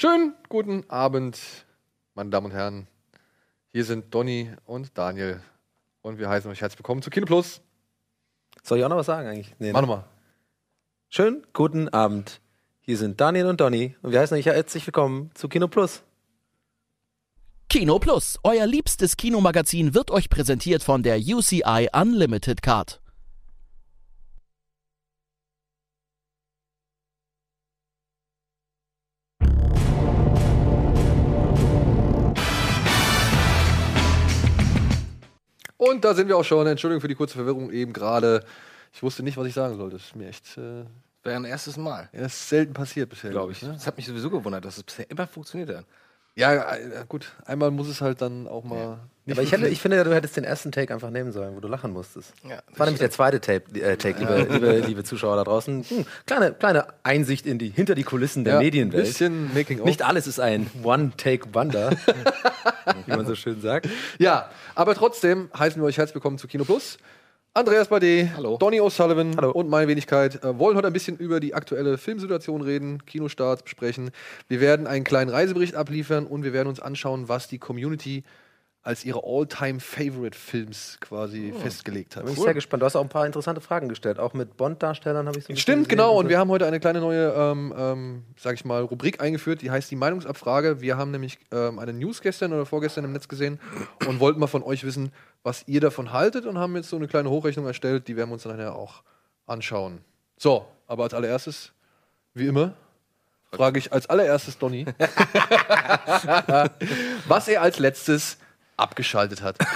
Schönen guten Abend, meine Damen und Herren. Hier sind Donny und Daniel. Und wir heißen euch herzlich willkommen zu Kino Plus. Soll ich auch noch was sagen eigentlich? Nee, Mach ne? nochmal. Schönen guten Abend. Hier sind Daniel und Donny und wir heißen euch herzlich willkommen zu Kino Plus. Kino Plus, euer liebstes Kinomagazin, wird euch präsentiert von der UCI Unlimited Card. Und da sind wir auch schon. Entschuldigung für die kurze Verwirrung eben gerade. Ich wusste nicht, was ich sagen sollte. Das ist mir echt äh, Wäre ein erstes Mal, ja, ist selten passiert bisher, glaube ich. Ne? Das hat mich sowieso gewundert, dass es bisher immer funktioniert hat. Ja, äh, gut. Einmal muss es halt dann auch mal. Nicht Aber ich, hätte, ich finde du hättest den ersten Take einfach nehmen sollen, wo du lachen musstest. Ja, Das war nämlich der zweite Tape, äh, Take, liebe, liebe, liebe Zuschauer da draußen. Hm, kleine, kleine Einsicht in die, hinter die Kulissen der ja, Medienwelt. Bisschen Making of. Nicht alles ist ein One-Take-Wonder, wie man so schön sagt. Ja, aber trotzdem heißen wir euch herzlich willkommen zu Kino Plus. Andreas Bade, Hallo. Donny O'Sullivan Hallo. und meine Wenigkeit äh, wollen heute ein bisschen über die aktuelle Filmsituation reden, Kinostarts besprechen. Wir werden einen kleinen Reisebericht abliefern und wir werden uns anschauen, was die Community als ihre All-Time-Favorite-Films quasi festgelegt hat. Bin ich sehr gespannt. Du hast auch ein paar interessante Fragen gestellt. Auch mit Bond-Darstellern habe ich so ein bisschen Stimmt, genau. Und wir haben heute eine kleine neue, ähm, ähm, sag ich mal, Rubrik eingeführt, die heißt die Meinungsabfrage. Wir haben nämlich ähm, eine News gestern oder vorgestern im Netz gesehen und wollten mal von euch wissen, was ihr davon haltet und haben jetzt so eine kleine Hochrechnung erstellt, die werden wir uns dann nachher auch anschauen. So, aber als allererstes, wie immer, frage ich als allererstes Donny, was er als letztes abgeschaltet hat.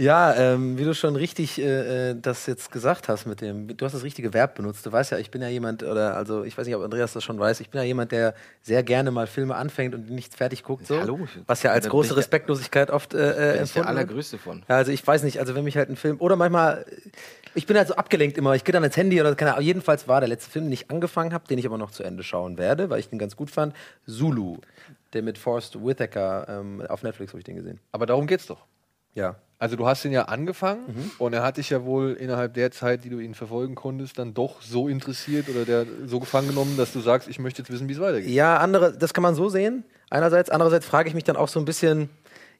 Ja, ähm, wie du schon richtig äh, äh, das jetzt gesagt hast mit dem, du hast das richtige Verb benutzt. Du weißt ja, ich bin ja jemand, oder also ich weiß nicht, ob Andreas das schon weiß, ich bin ja jemand, der sehr gerne mal Filme anfängt und nichts fertig guckt. So, Hallo? Was ja als große Respektlosigkeit oft äh, äh, Bin ich der allergrößte von. Ja, also ich weiß nicht, also wenn mich halt ein Film oder manchmal, ich bin halt so abgelenkt immer, ich gehe dann ins Handy oder keine Ahnung. Jedenfalls war der letzte Film, den ich angefangen habe, den ich aber noch zu Ende schauen werde, weil ich den ganz gut fand, Zulu, der mit Forrest Whitaker ähm, auf Netflix habe ich den gesehen. Aber darum geht's doch. Ja. Also du hast ihn ja angefangen Mhm. und er hat dich ja wohl innerhalb der Zeit, die du ihn verfolgen konntest, dann doch so interessiert oder der so gefangen genommen, dass du sagst, ich möchte jetzt wissen, wie es weitergeht. Ja, andere, das kann man so sehen. Einerseits, andererseits frage ich mich dann auch so ein bisschen,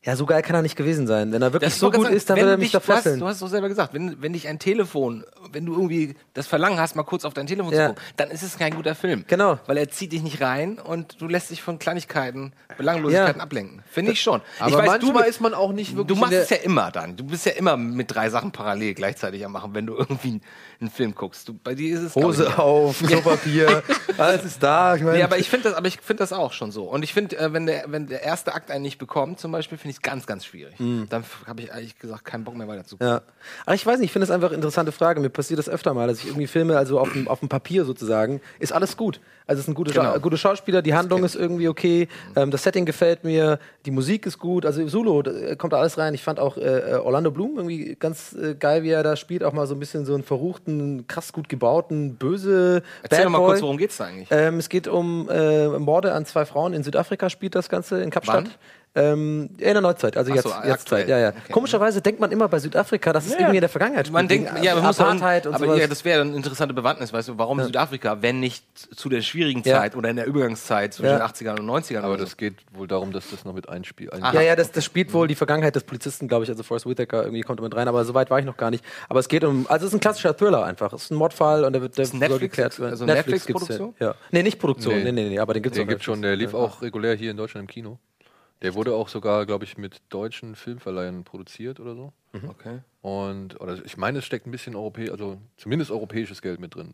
ja, so geil kann er nicht gewesen sein. Wenn er wirklich Das so gut sagen, ist, dann wird er du mich hast, fesseln. du hast es doch selber gesagt, wenn, wenn dich ein Telefon, wenn du irgendwie das Verlangen hast, mal kurz auf dein Telefon Ja. zu gucken, dann ist es kein guter Film. Genau. Weil er zieht dich nicht rein und du lässt dich von Kleinigkeiten, Belanglosigkeiten Ja. ablenken. Finde ich schon. Aber ich weiß, manchmal du, ist man auch nicht wirklich Du machst es ja immer dann. Du bist ja immer mit drei Sachen parallel gleichzeitig am machen, wenn du irgendwie einen Film guckst. Du, bei dir ist es Hose auf, Klopapier, alles ist da. Ich meine, Nee, aber ich finde das, aber ich finde das auch schon so. Und ich finde, äh, wenn der, wenn der erste Akt einen nicht bekommt, zum Beispiel, finde ich es ganz, ganz schwierig. Dann habe ich ehrlich gesagt keinen Bock mehr weiter zu gucken. Ja. Aber ich weiß nicht, ich finde es einfach eine interessante Frage. Mir passiert das öfter mal, dass ich irgendwie Filme, also auf dem, auf dem Papier sozusagen, ist alles gut. Also es sind gute, Genau. Gute Schauspieler, die Handlung ist irgendwie okay, ähm, das Setting gefällt mir, die Musik ist gut. Also Solo, da äh, kommt da alles rein. Ich fand auch äh, äh, Orlando Bloom irgendwie ganz äh, geil, wie er da spielt. Auch mal so ein bisschen so einen verruchten, krass gut gebauten, böse Erzähl Bad doch mal Boy. kurz, worum geht's da eigentlich? Ähm, es geht um äh, Morde an zwei Frauen. In Südafrika spielt das Ganze, in Kapstadt. Wann? Ähm, in der Neuzeit, also jetzt, so, jetzt. Zeit. Ja, ja. Okay. Komischerweise denkt man immer bei Südafrika, dass es Ja. irgendwie in der Vergangenheit spielt. Man denkt, ja, man muss Apartheid auch, und aber sowas. ja, das wäre eine interessante Bewandtnis, weißt du, warum Südafrika, wenn nicht zu der schwierigen Ja. Zeit oder in der Übergangszeit zwischen Ja. den 80ern und 90ern. Aber oder das geht wohl darum, dass das noch mit einspielt. ja, ja, das, das spielt wohl die Vergangenheit des Polizisten, glaube ich, also Forrest Whitaker irgendwie kommt damit rein, aber so weit war ich noch gar nicht. Aber es geht um, also es ist ein klassischer Thriller einfach. Es ist ein Mordfall und der wird der Ist ein Netflix- geklärt werden. also Netflix Netflix-Produktion? gibt's Ja. ja. Nee, nicht Produktion, Nee. nee, nee, nee, aber den gibt's Den auf gibt schon, Netflix. der lief auch regulär hier in Deutschland im Kino. Der wurde auch sogar, glaube ich, mit deutschen Filmverleihen produziert oder so. Okay. Und, oder ich meine, es steckt ein bisschen europäisch, also zumindest europäisches Geld mit drin.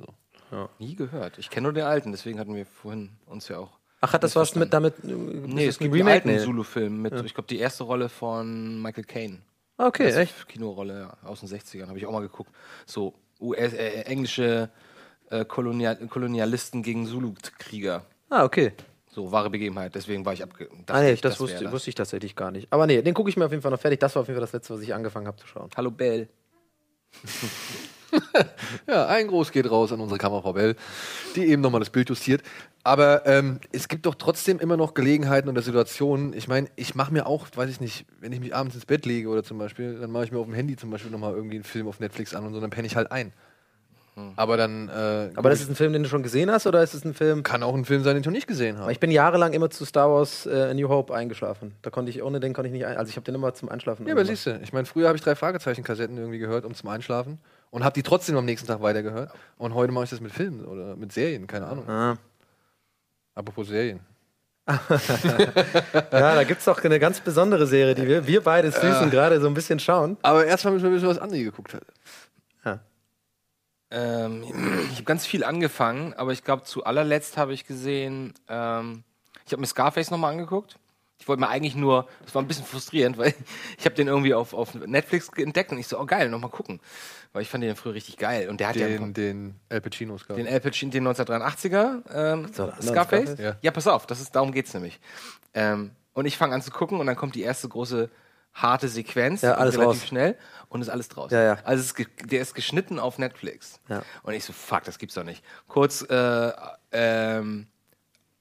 So. Nie gehört. Ich kenne nur den alten, deswegen hatten wir vorhin uns ja auch. Ach, hat das was mit damit äh, Nee, es gibt einen alten Nee. Zulu-Film mit, ich glaube, die erste Rolle von Michael Caine. Ah, Okay, Also echt. Kinorolle ja, aus den 60ern, habe ich auch mal geguckt. So US, äh, englische äh, Kolonial Kolonialisten gegen Zulu-Krieger. Ah, okay. So, wahre Begebenheit. Deswegen war ich abge... Ah, nee, ich, das, wär wusste, das. wusste ich tatsächlich gar nicht. Aber nee, den gucke ich mir auf jeden Fall noch fertig. Das war auf jeden Fall das letzte, was ich angefangen habe zu schauen. Hallo Bell. Ja, ein Gruß geht raus an unsere Kammerfrau Bell, die eben nochmal das Bild justiert. Aber ähm, es gibt doch trotzdem immer noch Gelegenheiten oder Situationen. Ich meine, ich mache mir auch, weiß ich nicht, wenn ich mich abends ins Bett lege oder zum Beispiel, dann mache ich mir auf dem Handy zum Beispiel nochmal irgendwie einen Film auf Netflix an und so, dann penne ich halt ein. Aber dann äh, Aber das ist ein Film, den du schon gesehen hast, oder ist es ein Film? kann auch ein Film sein, den du nicht gesehen hast. Ich bin jahrelang immer zu Star Wars äh, New Hope eingeschlafen. Da konnte ich ohne den konnte ich nicht ein. Also ich habe den immer zum Einschlafen. Ja, aber siehst du, ich meine, früher habe ich drei Fragezeichen-Kassetten irgendwie gehört, um zum Einschlafen. Und habe die trotzdem am nächsten Tag weitergehört. Und heute mache ich das mit Filmen oder mit Serien, keine Ahnung. Ah. Apropos Serien. Ja, da gibt es doch eine ganz besondere Serie, die wir, wir beide süßen gerade so ein bisschen schauen. Aber erstmal müssen wir wissen, was Andi geguckt hat. Ähm, ich habe ganz viel angefangen, aber ich glaube, zu allerletzt habe ich gesehen, ähm, ich habe mir Scarface nochmal angeguckt. Ich wollte mir eigentlich nur, das war ein bisschen frustrierend, weil ich habe den irgendwie auf, auf Netflix entdeckt und ich so, oh geil, nochmal gucken. Weil ich fand den früher richtig geil. Und der hat ja Den, den El Pacino Scar. den Al Pacino, den 1983er ähm, Scarface. Scarface? Ja. Ja. pass auf, das ist, darum geht's nämlich. Ähm, und ich fange an zu gucken und dann kommt die erste große harte Sequenz, Ja, alles relativ raus. schnell und ist alles draußen. Ja, ja. Also es ist der ist geschnitten auf Netflix. Ja. Und ich so, fuck, das gibt's doch nicht. Kurz äh, ähm,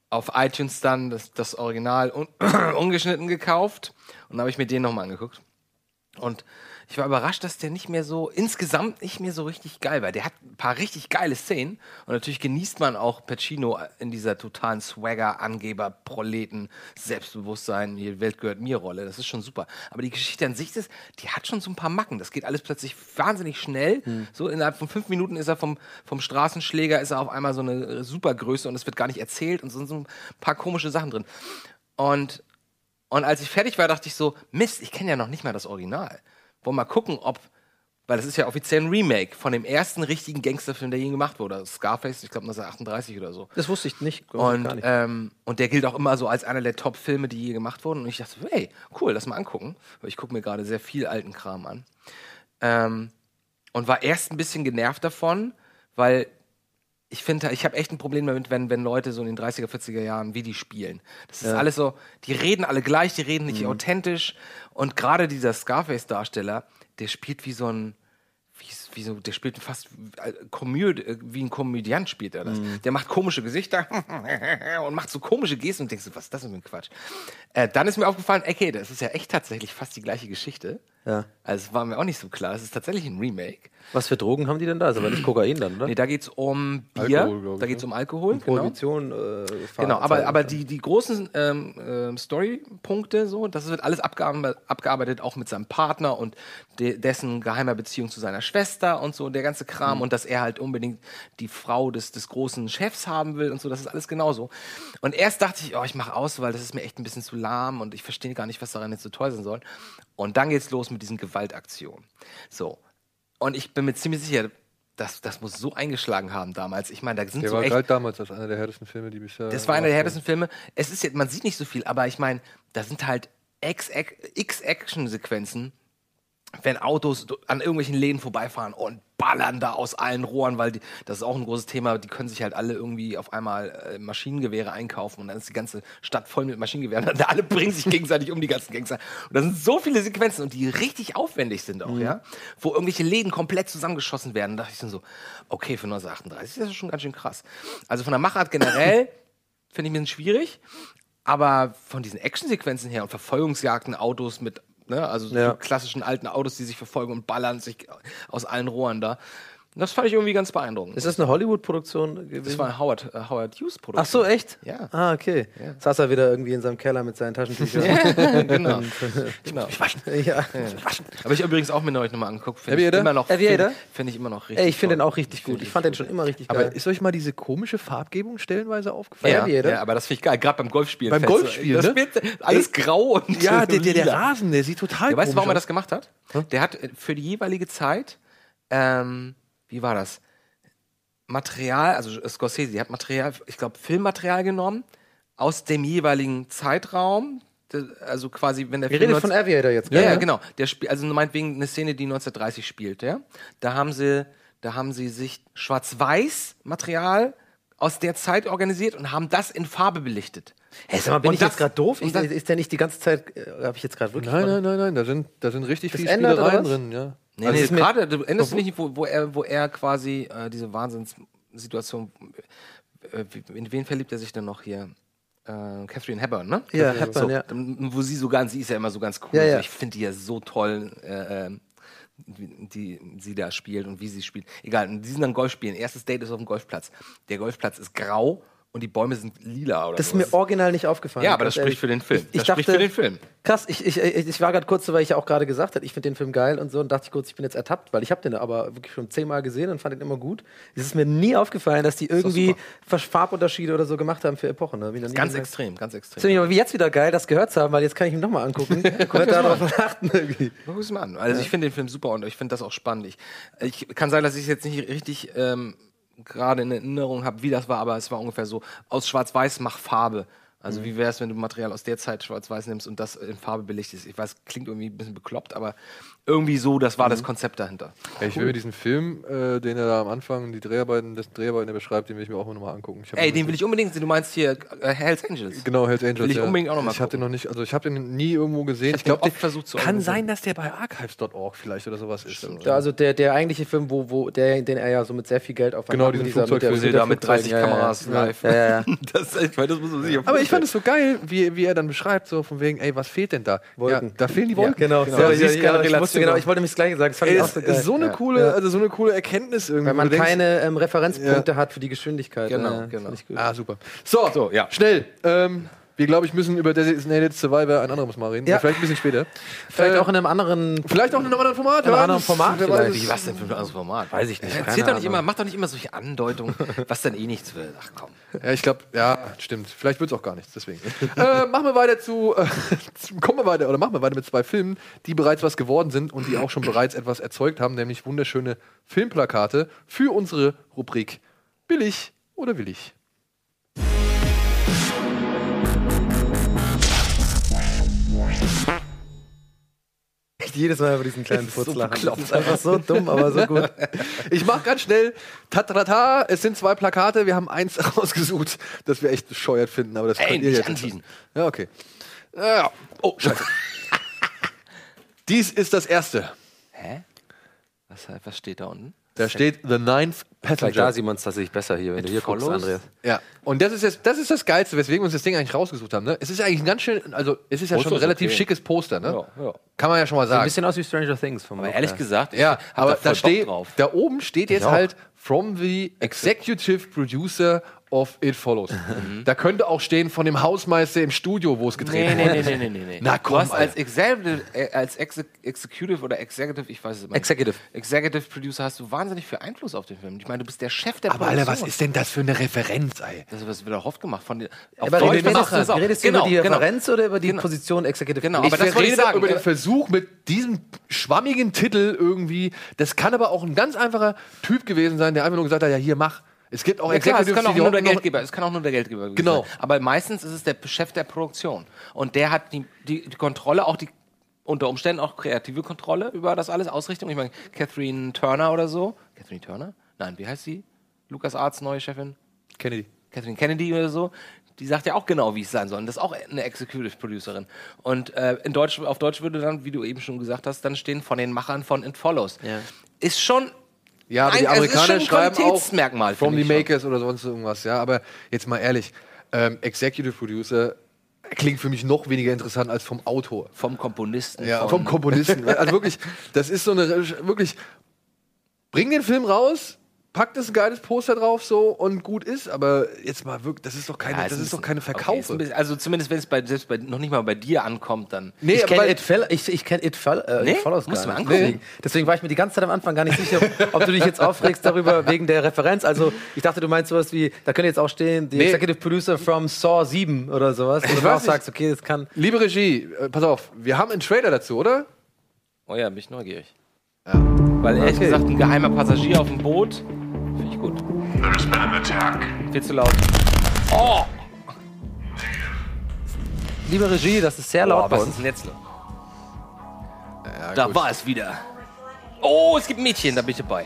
auf iTunes dann das, das Original un ungeschnitten gekauft und dann habe ich mir den nochmal angeguckt. Und ich war überrascht, dass der nicht mehr so, insgesamt nicht mehr so richtig geil war. Der hat ein paar richtig geile Szenen und natürlich genießt man auch Pacino in dieser totalen Swagger, Angeber, Proleten, Selbstbewusstsein, die Welt gehört mir Rolle. Das ist schon super. Aber die Geschichte an sich, ist, die hat schon so ein paar Macken. Das geht alles plötzlich wahnsinnig schnell. So innerhalb von fünf Minuten ist er vom, vom Straßenschläger, ist er auf einmal so eine Supergröße und es wird gar nicht erzählt und so so ein paar komische Sachen drin. Und und als ich fertig war, dachte ich so, Mist, ich kenne ja noch nicht mal das Original. Wollen wir mal gucken, ob, weil das ist ja offiziell ein Remake von dem ersten richtigen Gangsterfilm, der je gemacht wurde. Scarface, ich glaube 1938 oder so. Das wusste ich nicht. Und, nicht. ähm, und der gilt auch immer so als einer der Top-Filme, die je gemacht wurden. Und ich dachte, hey, cool, lass mal angucken. Weil ich gucke mir gerade sehr viel alten Kram an. Ähm, und war erst ein bisschen genervt davon, weil ich finde, ich habe echt ein Problem damit, wenn, wenn Leute so in den 30er, 40er Jahren, wie die spielen. Das ist alles so, die reden alle gleich, die reden nicht authentisch. Und gerade dieser Scarface-Darsteller, der spielt wie so ein, wie, wie so, der spielt fast äh, Komöd, äh, wie ein Komödiant spielt er das. Der macht komische Gesichter und macht so komische Gesten und denkst du, was ist das denn für ein Quatsch? Äh, dann ist mir aufgefallen, okay, das ist ja echt tatsächlich fast die gleiche Geschichte. Ja. Also es war mir auch nicht so klar. Es ist tatsächlich ein Remake. Was für Drogen haben die denn da? Ist aber nicht Kokain dann, oder? Nee, da geht's um Bier, Alkohol, da geht's ne? um Alkohol. Genau. Prohibition, äh, Genau, aber, aber die, die großen ähm, ähm, Storypunkte, so, das wird alles abgearbeitet, abgearbeitet, auch mit seinem Partner und de dessen geheimer Beziehung zu seiner Schwester und so, der ganze Kram und dass er halt unbedingt die Frau des, des großen Chefs haben will und so, das ist alles genauso. Und erst dachte ich, oh, ich mache aus, weil das ist mir echt ein bisschen zu lahm und ich verstehe gar nicht, was daran jetzt so toll sein soll. Und dann geht's los mit diesen Gewaltaktionen. So. Und ich bin mir ziemlich sicher, das, das muss so eingeschlagen haben damals. Ich meine, da sind Der so war echt damals als einer der härtesten Filme, die bisher. das war einer der härtesten Filme. Es ist jetzt, man sieht nicht so viel, aber ich meine, da sind halt X- X Action-Sequenzen, wenn Autos an irgendwelchen Läden vorbeifahren und ballern da aus allen Rohren, weil die, das ist auch ein großes Thema, die können sich halt alle irgendwie auf einmal äh, Maschinengewehre einkaufen und dann ist die ganze Stadt voll mit Maschinengewehren und alle bringen sich gegenseitig um die ganzen Gangster. Und da sind so viele Sequenzen und die richtig aufwendig sind auch, ja, wo irgendwelche Läden komplett zusammengeschossen werden. Da dachte ich dann so, okay, für 1938 ist das schon ganz schön krass. Also von der Machart generell finde ich ein bisschen schwierig. Aber von diesen Actionsequenzen her und Verfolgungsjagden, Autos mit, ne, also Ja. so klassischen alten Autos, die sich verfolgen und ballern sich aus allen Rohren da. Das fand ich irgendwie ganz beeindruckend. Ist das eine Hollywood-Produktion gewesen? Das war eine Howard, äh, Howard Hughes Produktion. Ach so, echt? Ja. Ah, okay. Saß er wieder irgendwie in seinem Keller mit seinen Taschentüchern. genau. genau. ja. Aber ich habe übrigens auch mir neulich nochmal angeguckt. Finde ich Aviator? immer noch, Aviator? Finde find ich immer noch richtig Ey, ich finde den auch richtig gut. Find Ich fand den schon immer richtig Aber geil. ist euch mal diese komische Farbgebung stellenweise aufgefallen? Ja, ja, aber das finde ich geil. Gerade beim Golfspielen. Beim Golfspielen, Das ne? wird alles grau und Ja, der, der, der. Rasen, der sieht total Ja, weißt du, warum er das gemacht hat? Der hat äh, für die jeweilige Zeit, ähm, wie war das? Material, also Scorsese, hat Material, ich glaube, Filmmaterial genommen aus dem jeweiligen Zeitraum. Also quasi, wenn der Ihr Film redet von 19 Aviator jetzt, ja, gell, ja, ne? genau. Der spiel, also meinetwegen eine Szene, die 1930 spielt, ja. Da haben sie, da haben sie sich Schwarz-Weiß-Material aus der Zeit organisiert und haben das in Farbe belichtet. Hey, sag mal, bin Und ich das- jetzt gerade doof? Ich, das- ist der nicht die ganze Zeit, äh, habe ich jetzt gerade wirklich... Nein, nein, nein, nein, da sind, da sind richtig Das viele ändert, Spielereien drin, ja. Nee, Also nee, gerade, du erinnerst du nicht, wo, wo, er, wo er quasi äh, diese Wahnsinnssituation, äh, in wen verliebt er sich denn noch hier? Äh, Catherine Hepburn, ne? Ja, so, Hepburn, ja. dann- Wo sie so ganz, sie ist ja immer so ganz cool. Ja, ja. Ich finde die ja so toll äh, äh, wie- die sie da spielt und wie sie spielt. Egal, die sind dann Golf spielen. Erstes Date ist auf dem Golfplatz. Der Golfplatz ist grau und die Bäume sind lila oder Das ist sowas. mir original nicht aufgefallen. Ja, aber das spricht für den Film. Ich, ich Das dachte, spricht für den Film. Krass, ich, ich, ich, war gerade kurz so, weil ich ja auch gerade gesagt habe, ich finde den Film geil und so und dachte ich kurz, ich bin jetzt ertappt, weil ich habe den aber wirklich schon zehnmal gesehen und fand den immer gut. Es ist mir nie aufgefallen, dass die irgendwie Farbunterschiede oder so gemacht haben für Epochen. Ne? Ganz gemerkt. extrem, ganz extrem. finde ich aber wie jetzt wieder geil, das gehört zu haben, weil jetzt kann ich ihn nochmal angucken. und darauf achten irgendwie. Guck es mal an. Also ich finde den Film super und ich finde das auch spannend. Ich, ich kann sagen, dass ich es jetzt nicht richtig ähm, gerade in Erinnerung habe, wie das war, aber es war ungefähr so, aus Schwarz-Weiß mach Farbe. Also wie wäre es, wenn du Material aus der Zeit Schwarz-Weiß nimmst und das in Farbe belichtest? Ich weiß, klingt irgendwie ein bisschen bekloppt, aber irgendwie so, das war das Konzept dahinter. Ja, ich will mir diesen Film, äh, den er da am Anfang, die Dreharbeiten, das Dreharbeiten der beschreibt, den will ich mir auch nochmal angucken. Ich hab Ey, den will ich unbedingt sehen. Du meinst hier äh, Hells Angels. Genau, Hells Angels. Will ich ja. unbedingt auch noch mal Ich habe den noch nicht, also ich habe den nie irgendwo gesehen. hab Ich glaube, versucht zu kann sein, dass der bei archives.org vielleicht oder sowas ist. Ja, also der, der eigentliche Film, wo, wo der, den er ja so mit sehr viel Geld auf Genau, diesen Flugzeugfilm. Wo sie da mit 30 ja, ja, Kameras ja. live. Ja, ja, ja. Das, ich meine, das muss man sich ja Aber ich fand es so geil, wie, wie er dann beschreibt, so von wegen, ey, was fehlt denn da? Wolken. Ja, da fehlen die Ja, Wolken. genau. Ja, Ja, du ja, siehst ja, wusste genau, ich wollte nämlich das gleiche sagen. Das fand Ey, ich auch es so geil. ist so eine Ja. coole, Ja. also so eine coole Erkenntnis irgendwie. Weil man Du keine ähm, Referenzpunkte hat für die Geschwindigkeit. Genau, Ja, genau. Ah, super. So, So, ja. schnell. Ähm, wir, glaube ich, müssen über Designated Survivor ein anderes Mal reden. Ja. Vielleicht ein bisschen später. Vielleicht Äh, auch in einem anderen. Vielleicht auch in einem anderen Format. In einem anderen Format wer vielleicht. weiß was denn für ein anderes Format? Weiß ich nicht, Erzähl keine doch nicht immer, mach doch nicht immer solche Andeutungen, was dann eh nichts wird. Ach komm. Ja, ich glaube, ja, stimmt. Vielleicht wird es auch gar nichts, deswegen. äh, machen wir weiter zu, äh, zu, kommen wir weiter, oder machen wir weiter mit zwei Filmen, die bereits was geworden sind und die auch schon bereits etwas erzeugt haben, nämlich wunderschöne Filmplakate für unsere Rubrik Billig oder Willig. Echt jedes Mal über diesen kleinen Furz so lachen. Das bekloppt. ist einfach so dumm, aber so gut. Ich mach ganz schnell, tatata, es sind zwei Plakate, wir haben eins rausgesucht, das wir echt bescheuert finden, aber das Ey, könnt ihr jetzt anziehen. Ja, okay. Ja. Oh, scheiße. Dies ist das erste. Hä? Was, was steht da unten? Da steht The Ninth Vielleicht Passenger. da sieht man es tatsächlich besser hier, wenn du hier guckst, Follows? Andreas. Ja, und das ist, jetzt, das ist das Geilste, weswegen wir uns das Ding eigentlich rausgesucht haben. Ne? Es ist eigentlich ein ganz schön, also es ist ja Poster schon ein ist relativ okay. schickes Poster, ne? Ja, ja. Kann man ja schon mal Sieht ein sagen. bisschen aus wie Stranger Things vom Aber Look ehrlich gesagt, Ja, aber da Bock steht, da oben steht jetzt halt from the executive producer of It Follows. Mhm. Da könnte auch stehen von dem Hausmeister im Studio, wo es gedreht Nee, wurde. nee, nee, nee, nee, nee. Na komm, du hast als. Executive, äh, als Exe Executive oder Executive, ich weiß es immer nicht. Executive. Executive Producer hast du wahnsinnig viel Einfluss auf den Film. Ich meine, du bist der Chef der Aber Alter, was ist denn das für eine Referenz, ey? Das wird wieder oft gemacht von den. Auf Aber Deutsch redest, machst du redest, das auch. redest du Genau, über die genau. Referenz oder über die Genau. Position Executive Genau, aber ich das wollte ich rede sagen. über den Versuch mit diesem schwammigen Titel irgendwie. Das kann aber auch ein ganz einfacher Typ gewesen sein, der einfach nur gesagt hat, ja hier mach. Es gibt auch Ja, klar, es Executives, kann auch nur der Geldgeber, es kann auch nur der Geldgeber Genau. sein. Aber meistens ist es der Chef der Produktion. Und der hat die, die, die Kontrolle, auch die unter Umständen auch kreative Kontrolle über das alles, Ausrichtung. Ich meine, Catherine Turner oder so. Catherine Turner? Nein, wie heißt sie? Lukas Arts neue Chefin? Kennedy. Catherine Kennedy oder so, die sagt ja auch genau, wie es sein soll. Und das ist auch eine Executive Producerin. Und äh, in Deutsch, auf Deutsch würde dann, wie du eben schon gesagt hast, dann stehen von den Machern von It Follows. Ja. Ist schon. Ja, aber Nein, die ist Amerikaner schreiben auch From the. Makers oder sonst irgendwas. Ja, aber jetzt mal ehrlich, ähm, Executive Producer klingt für mich noch weniger interessant als vom Autor. Vom Komponisten. Ja, vom Komponisten. also wirklich, das ist so eine wirklich. Bring den Film raus, packt es ein geiles Poster drauf so und gut ist, aber jetzt mal wirklich, das ist doch keine, Ja, das ist doch keine okay, Verkaufe. ein bisschen- also zumindest wenn es bei, selbst bei, noch nicht mal bei dir ankommt, dann. nee, ich aber kenne It, Fell, ich, ich kenn It, Fall, äh, Nee? Follows Musst gar mal nicht. angucken. Deswegen, deswegen war ich mir die ganze Zeit am Anfang gar nicht sicher, ob du dich jetzt aufregst darüber wegen der Referenz. Also ich dachte, du meinst sowas wie, da könnte jetzt auch stehen, the Nee. Executive Producer from Saw 7 oder sowas. Und du weiß auch nicht. sagst, okay, das kann... Liebe Regie, äh, pass auf, wir haben einen Trailer dazu, oder? Oh ja, bin ich neugierig. Weil ehrlich Okay. gesagt, ein geheimer Passagier auf dem Boot, finde ich gut. There's been an attack. Viel zu laut. Oh! Liebe Regie, das ist sehr laut Boah, bei was uns. ist denn jetzt? Ja, Da gut. war es wieder. Oh, es gibt Mädchen, da bin ich dabei.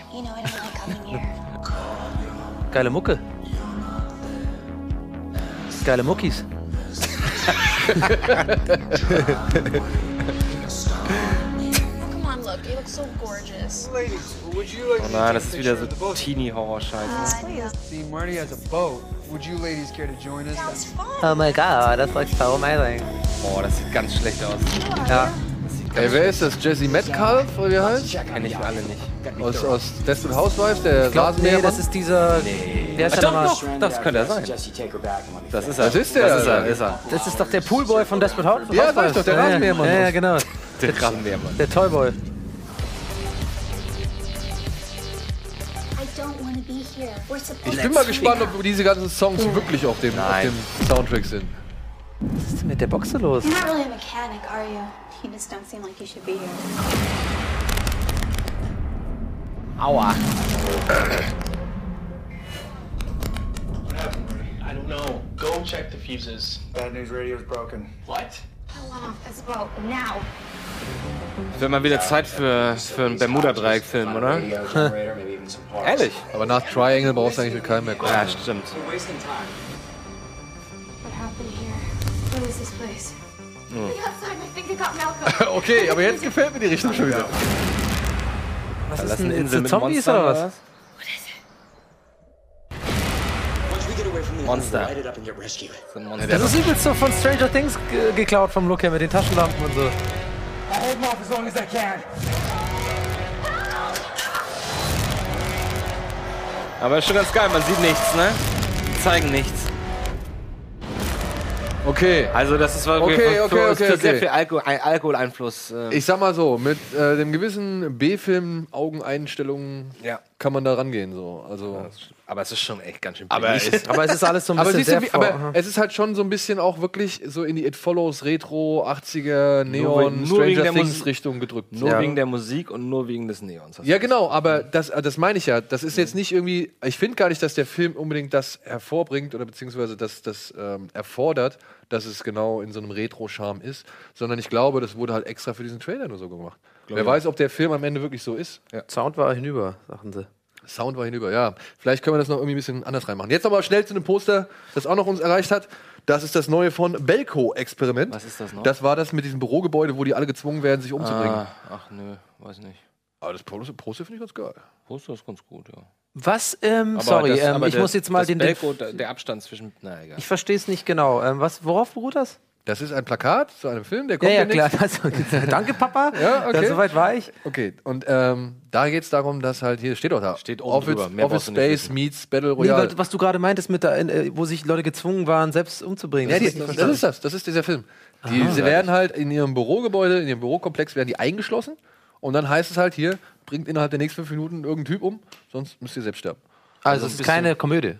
Geile Mucke. Geile Muckis. Oh nein, das ist wieder so Teenie-Horror-Scheiße. See, Marty has a boat. Would you ladies care to join us? That's fun. Oh my god, das looks so amazing. Oh, das sieht ganz schlecht aus. Ja. Das Ey, wer ist das? Jesse Metcalf, oder wie er heißt? Kenn ich alle nicht. Aus, aus Desperate Housewives, der Ich glaub, nee, das ist dieser. Der ist ja nochmal. Das könnte er sein. Das ist er. Das ist der, Das ist er. Ist er. Das ist doch der Poolboy von Desperate Housewives. Ja, sag ich doch, der. Rasenmähermann. Ja, ja, genau. Der Rasenmähermann. Der Toyboy. Ich bin mal gespannt, ob diese ganzen Songs wirklich auf dem, auf dem Soundtrack sind. Was ist denn mit der Boxe los? You're not really a mechanic, are you? You just don't seem like you should be here. Aua. I don't know. Go check the fuses. Bad news radio's broken. What? Wird mal wieder Zeit für, für einen Bermuda-Dreieck-Film, oder? Ehrlich? Aber nach Triangle brauchst du eigentlich mit keinem mehr kommen. Ja, stimmt. What happened here? What is this place? Outside, I think I got Malcolm. Okay, aber jetzt gefällt mir die Richtung schon wieder. Was ist denn Insel mit Zombies Monstern, oder oder was? Monster. So ein Monster. Das ist übelst so von Stranger Things ge geklaut vom Look her mit den Taschenlampen und so. Aber ist schon ganz geil, man sieht nichts, ne? Die zeigen nichts. Okay, Also das ist für, Okay, für, okay, für, okay, für sehr okay. viel Alkohol, ein Alkoholeinfluss. Äh, ich sag mal so, mit äh, dem gewissen B-Film-Augeneinstellungen ja. kann man da rangehen. So. Also, Aber es ist schon echt ganz schön aber, es, Aber es ist alles so ein aber, bisschen du, sehr wie, aber es ist halt schon so ein bisschen auch wirklich so in die It Follows Retro 80er Neon nur wegen Stranger Things Musik- Richtung gedrückt. nur Ja. wegen der Musik und nur wegen des Neons. Ja, genau, aber das, äh, das meine ich ja. Das ist jetzt nicht irgendwie. Ich finde gar nicht, dass der Film unbedingt das hervorbringt oder beziehungsweise das, das ähm, erfordert, dass es genau in so einem Retro-Charme ist, sondern ich glaube, das wurde halt extra für diesen Trailer nur so gemacht. Wer weiß, ob der Film am Ende wirklich so ist. Sound war hinüber, sagten sie. Sound war hinüber, ja. Vielleicht können wir das noch irgendwie ein bisschen anders reinmachen. Jetzt aber schnell zu einem Poster, das auch noch uns erreicht hat. Das ist das neue von Belco Experiment. Was ist das noch? Das war das mit diesem Bürogebäude, wo die alle gezwungen werden, sich umzubringen. ah, ach nö, weiß nicht. Aber das Poster, Poster finde ich ganz geil. Poster ist ganz gut, ja. Was, ähm, Aber sorry, das- ähm, ich der- muss jetzt mal das den. der, der Abstand zwischen. Na egal. ich verstehe es nicht genau. Ähm, was, worauf beruht das? Das ist ein Plakat zu einem Film, der Ja, kommt ja, demnächst. klar. Also, danke, Papa. Ja, okay. soweit war ich. Okay, und ähm, da geht es darum, dass halt hier steht auch da. Steht oben Office, drüber. Mehr Office Space meets Battle Nee, Royale. weil, was du gerade meintest, mit der, äh, wo sich Leute gezwungen waren, selbst umzubringen. ja, Das die, ich nicht das ist das, das ist dieser Film. Die, sie werden halt in ihrem Bürogebäude, in ihrem Bürokomplex werden die eingeschlossen und dann heißt es halt hier, bringt innerhalb der nächsten fünf Minuten irgendeinen Typ um, sonst müsst ihr selbst sterben. also, es ist keine Komödie.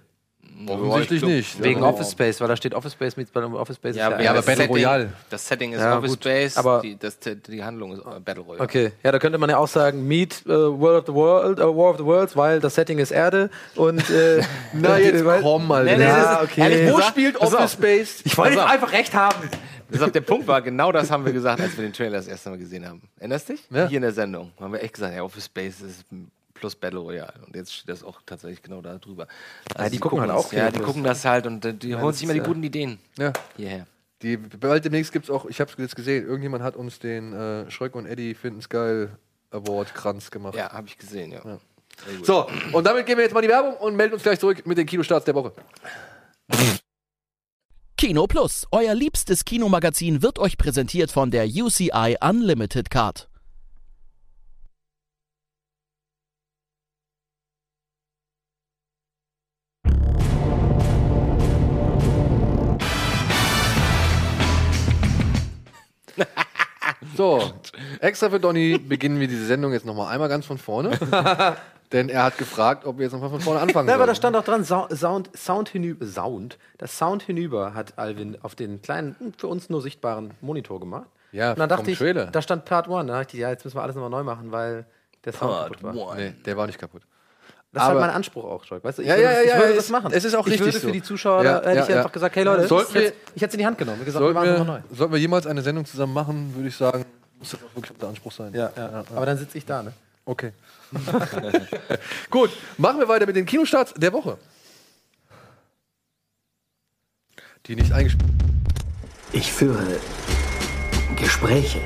Offensichtlich nicht. Wegen Ja. Office Space, weil da steht Office Space mit Office Space. ist aber ja, Battle Setting, Royale. Das Setting ist Ja, Office gut. Space, Aber- die, das, die Handlung ist äh, Battle Royale. Okay, ja, da könnte man ja auch sagen, Meet äh, World of the World, äh, War of the Worlds, weil das Setting ist Erde und äh, Na, jetzt weil- komm mal. Nee, nee, Ja, okay. ehrlich, Wo spielt pass Office auf. Space? Ich wollte Pass auf. einfach recht haben. Das auf der Punkt war, genau das haben wir gesagt, als wir den Trailer das erste Mal gesehen haben. Erinnerst dich? Ja. Hier in der Sendung haben wir echt gesagt, ja, Office Space ist plus Battle Royale. Und jetzt steht das auch tatsächlich genau da drüber. Also die gucken halt auch Ja, die Plus. gucken das halt und äh, die holen sich immer die ist, guten Ideen Ja. hierher. Die, bald demnächst gibt es auch, ich habe es jetzt gesehen, irgendjemand hat uns den äh, Schröck und Eddie Finden's Geil Award Kranz gemacht. Ja, habe ich gesehen, ja. So, und damit gehen wir jetzt mal in die Werbung und melden uns gleich zurück mit den Kinostarts der Woche. Kino Plus, euer liebstes Kinomagazin, wird euch präsentiert von der UCI Unlimited Card. So, extra für Donny beginnen wir diese Sendung jetzt nochmal einmal ganz von vorne. denn er hat gefragt, ob wir jetzt nochmal von vorne anfangen Ja, aber da stand auch dran, Sound, Sound, Sound hinüber, Sound, das Sound hinüber hat Alvin auf den kleinen, für uns nur sichtbaren Monitor gemacht. Ja, und dann dachte vom ich, Trailer. da stand Part 1, da dachte ich, ja, jetzt müssen wir alles nochmal neu machen, weil der Sound kaputt war. Nee, der war nicht kaputt. Das ist halt mein Anspruch auch, Joy. Weißt du, ich Ja, würde, ja, ich ja, würde es- das machen. es ist auch ich richtig würde so. für die Zuschauer, Ja, hätte ja, ich ja. einfach gesagt, hey Leute, Sollten ich wir- hätte ich hätte es in die Hand genommen. Gesagt, Sollten wir wir, sollten wir jemals eine Sendung zusammen machen, würde ich sagen, muss das auch wirklich der Anspruch sein. Ja, ja. Aber dann sitze ich da, ne? Okay. Gut, machen wir weiter mit den Kinostarts der Woche. Die nicht eingespielt. Ich führe Gespräche.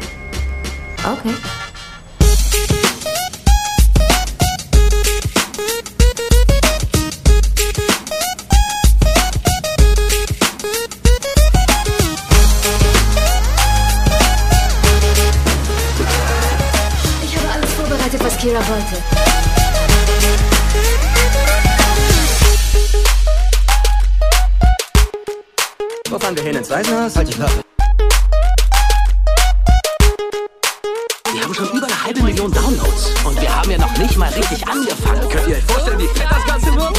Okay. Kira wollte. Wo fahren wir hin? Ins Waisenhaus? Halt die Klappe. Wir haben schon über eine halbe Million Downloads. Und wir haben ja noch nicht mal richtig angefangen. Könnt ihr euch vorstellen, wie fett das Ganze wird?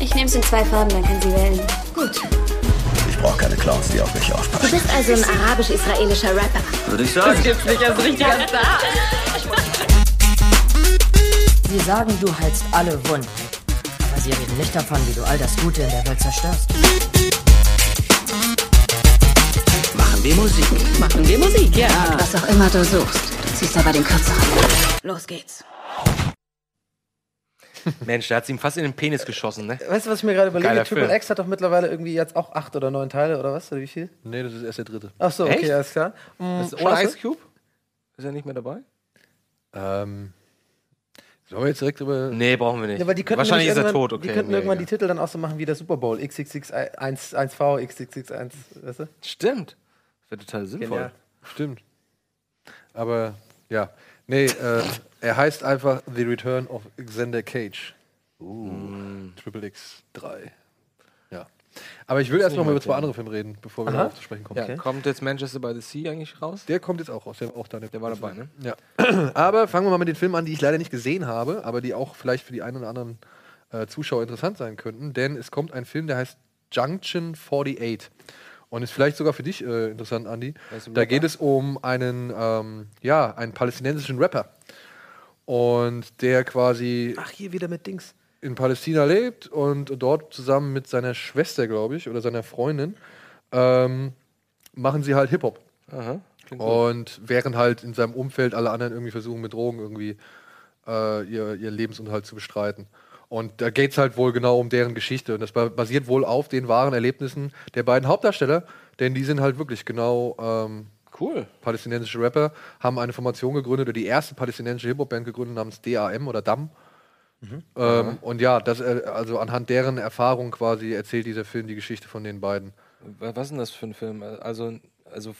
Ich nehme es in zwei Farben, dann kann sie wählen. Gut. Ich brauche keine Clowns, die auf mich Du aufpassen. bist also ein arabisch-israelischer Rapper. Würde ich sagen. gibt's nicht als richtiger Star. Sie sagen, du heilst alle Wunden. Aber sie reden nicht davon, wie du all das Gute in der Welt zerstörst. Machen wir Musik. Machen wir Musik, ja. Was auch immer du suchst, du ziehst aber den kürzeren. Los geht's. Mensch, der hat ihm fast in den Penis geschossen, ne? Weißt du, was ich mir gerade überlege? Geiler Triple Film. X hat doch mittlerweile irgendwie jetzt auch acht oder neun Teile oder was? Oder wie viel? Nee, das ist erst der dritte. Ach so, okay, Echt? alles klar. Das ist ohne? Ice Cube? Ist er nicht mehr dabei? Ähm, sollen wir jetzt direkt drüber. Nee, brauchen wir nicht. Ja, die könnten Wahrscheinlich ist er tot, okay. Die könnten nee, irgendwann ja. die Titel dann auch so machen wie der Super Bowl. XXX1 1V, XXX1, weißt du? Stimmt. Wäre total sinnvoll. Genial. Stimmt. Aber ja. Nee, äh, er heißt einfach The Return of Xander Cage. Uh, Triple X 3. Aber ich will erst noch mal über zwei andere Filme reden, bevor wir Aha. darauf zu sprechen kommen. Ja, Kommt jetzt Manchester by the Sea eigentlich raus? Der kommt jetzt auch raus, der war auch da. Der war dabei, ne? Ja. Aber fangen wir mal mit den Filmen an, die ich leider nicht gesehen habe, aber die auch vielleicht für die einen oder anderen äh, Zuschauer interessant sein könnten. Denn es kommt ein Film, der heißt Junction 48. Und ist vielleicht sogar für dich äh, interessant, Andy. Da Rapper? geht es um einen, ähm, ja, einen palästinensischen Rapper. Und der quasi Ach, hier wieder mit Dings. In Palästina lebt und dort zusammen mit seiner Schwester, glaube ich, oder seiner Freundin, ähm, machen sie halt Hip-Hop. Und während halt in seinem Umfeld alle anderen irgendwie versuchen, mit Drogen irgendwie äh, ihr, ihren Lebensunterhalt zu bestreiten. Und da geht es halt wohl genau um deren Geschichte. Und das ba- basiert wohl auf den wahren Erlebnissen der beiden Hauptdarsteller, denn die sind halt wirklich genau ähm, Cool. palästinensische Rapper, haben eine Formation gegründet, oder die erste palästinensische Hip-Hop-Band gegründet namens DAM oder DAM. Ähm, und ja, das, äh, also anhand deren Erfahrung quasi erzählt dieser Film die Geschichte von den beiden. Wa- Was ist denn das für ein Film? Also, also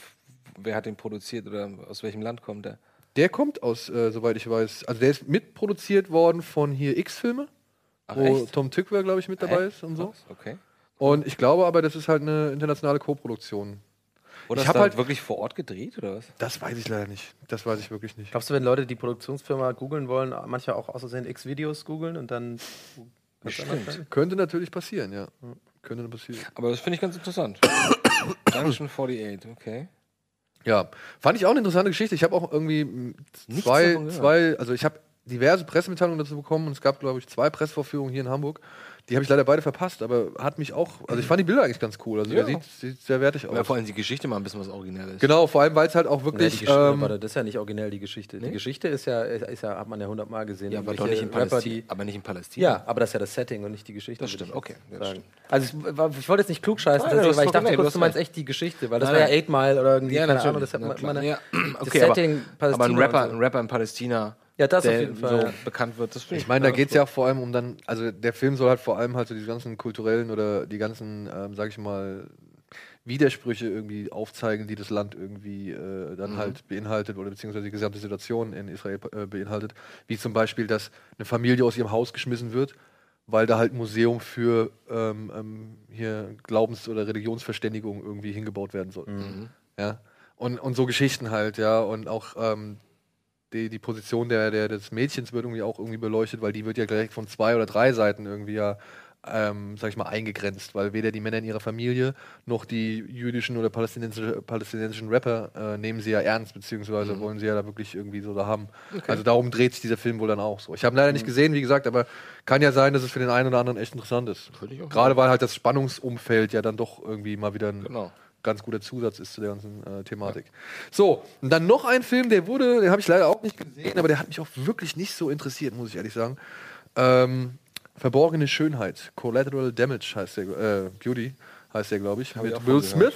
wer hat den produziert oder aus welchem Land kommt der? Der kommt aus, äh, soweit ich weiß, also der ist mitproduziert worden von hier X-Filme, wo echt? Tom Tykwer, glaube ich, mit dabei Echt? ist und so. Okay. Und ich glaube aber, das ist halt eine internationale Co-Produktion. Wurde Ich das hab dann halt- wirklich vor Ort gedreht oder was? Das weiß ich leider nicht. Das weiß ich wirklich nicht. Glaubst du, wenn Leute die Produktionsfirma googeln wollen, manchmal auch aus Versehen X-Videos googeln und dann. Stimmt. Könnte natürlich passieren, ja. Könnte passieren. Aber das finde ich ganz interessant. Junction 48, okay. Ja, fand ich auch eine interessante Geschichte. Ich habe auch irgendwie Nichts zwei, zwei, also ich habe diverse Pressemitteilungen dazu bekommen und es gab, glaube ich, zwei Pressevorführungen hier in Hamburg. Die habe ich leider beide verpasst, aber hat mich auch, also ich fand die Bilder eigentlich ganz cool. Also Ja. der sieht, sieht sehr wertig Aber aus. vor allem die Geschichte mal ein bisschen was Originelles. Genau, vor allem, weil es halt auch die wirklich. Geschichte, ähm, warte, das ist ja nicht originell die Geschichte. Die Nee? Geschichte ist ja, ist, ist ja, hat man ja hundertmal gesehen. Ja, aber doch nicht in Rapper, Palästina. die- aber nicht in Palästina. Ja, aber das ist ja das Setting und nicht die Geschichte. Das stimmt, okay, das stimmt. Also ich, war- ich wollte jetzt nicht klugscheißen, Nein, du hast weil ich dachte kurz, du meinst echt die Geschichte, weil das Nein, war ja. Eight Mile oder irgendwie, Ja, keine natürlich. Ahnung, das hat man, ja. das Okay, aber, Setting aber ein Palästina so. ein Rapper in Palästina, Ja, das auf der jeden Fall. so ja. bekannt wird, das Ich meine, da geht es ja auch vor allem um dann, also der Film soll halt vor allem halt so die ganzen kulturellen oder die ganzen, ähm, sag ich mal, Widersprüche irgendwie aufzeigen, die das Land irgendwie äh, dann halt beinhaltet oder beziehungsweise die gesamte Situation in Israel äh, beinhaltet. Wie zum Beispiel, dass eine Familie aus ihrem Haus geschmissen wird, weil da halt ein Museum für ähm, ähm, hier Glaubens- oder Religionsverständigung irgendwie hingebaut werden soll. Ja. Und, und so Geschichten halt, ja. Und auch ähm, die, die Position der, der, des Mädchens wird irgendwie auch irgendwie beleuchtet, weil die wird ja direkt von zwei oder drei Seiten irgendwie ja, ähm, sag ich mal, eingegrenzt, weil weder die Männer in ihrer Familie noch die jüdischen oder palästinensische, palästinensischen Rapper äh, nehmen sie ja ernst, beziehungsweise wollen sie ja da wirklich irgendwie so da haben. Also darum dreht sich dieser Film wohl dann auch so. Ich habe leider nicht gesehen, wie gesagt, aber kann ja sein, dass es für den einen oder anderen echt interessant ist. Gerade weil halt das Spannungsumfeld ja dann doch irgendwie mal wieder ein Genau. Ganz guter Zusatz ist zu der ganzen äh, Thematik. So, und dann noch ein Film, der wurde, den habe ich leider auch nicht gesehen, aber der hat mich auch wirklich nicht so interessiert, muss ich ehrlich sagen. Ähm, Verborgene Schönheit, Collateral Damage heißt der, äh, Beauty heißt der, glaube ich, Hab ich mit auch Will gehört. Smith,